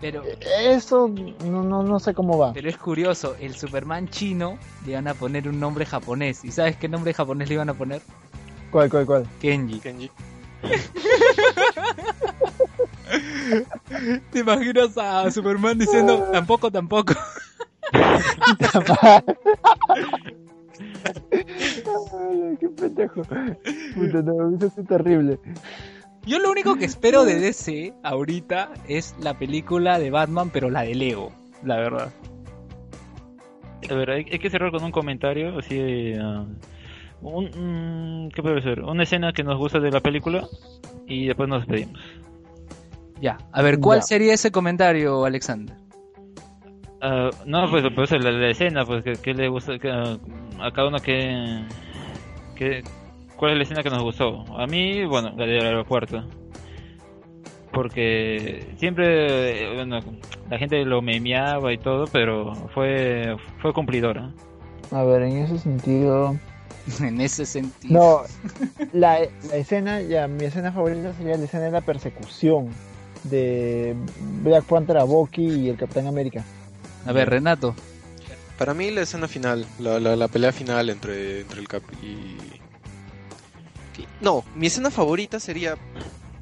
Pero, Eso no, no, no sé cómo va. pero es curioso, el Superman chino le iban a poner un nombre japonés. ¿Y sabes qué nombre japonés le iban a poner? ¿Cuál, cuál, cuál? Kenji. Kenji. <laughs> ¿Te imaginas a Superman diciendo tampoco, tampoco? <laughs> Ay, qué pendejo. Puta, no, eso es terrible. Yo lo único que espero de DC ahorita es la película de Batman, pero la de Lego, la verdad. A ver, hay, hay que cerrar con un comentario, así de, ah, un, mm, ¿Qué puede ser? Una escena que nos gusta de la película y después nos despedimos. Ya, a ver, ¿cuál Ya. sería ese comentario, Alexander? Ah, no, pues, pues la, la escena, pues que, que le gusta que, ah, a cada uno que, que... ¿Cuál es la escena que nos gustó? A mí, bueno, la del aeropuerto. Porque siempre, eh, bueno, la gente lo memeaba y todo, pero fue, fue cumplidora. A ver, en ese sentido. <laughs> en ese sentido. No, <laughs> la, la escena, ya, mi escena favorita sería la escena de la persecución de Black Panther a Bucky y el Capitán América. A ver, Renato. Para mí la escena final, la, la, la pelea final entre, entre el Cap y... No, mi escena favorita sería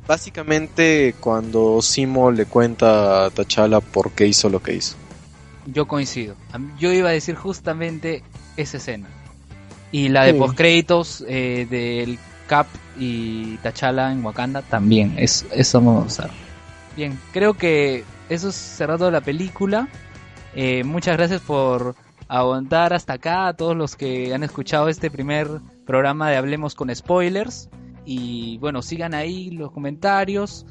básicamente cuando Simo le cuenta a T'Challa por qué hizo lo que hizo. Yo coincido. Yo iba a decir justamente esa escena. Y la de Sí. postcréditos eh, del Cap y T'Challa en Wakanda también. Es, eso vamos a usar. Bien, creo que eso es cerrado la película. Eh, muchas gracias por aguantar hasta acá a todos los que han escuchado este primer programa de Hablemos con Spoilers. Y bueno, sigan ahí los comentarios.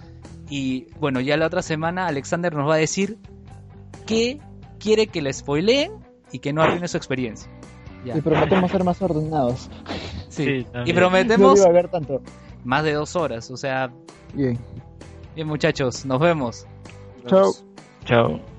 Y bueno, ya la otra semana Alexander nos va a decir qué quiere que le spoileen y que no arruine su experiencia. Ya. Y prometemos ser más ordenados. Sí. Sí, y. No prometemos iba a ver tanto. más de dos horas. O sea, Bien. bien muchachos, nos vemos. Chao. Chao.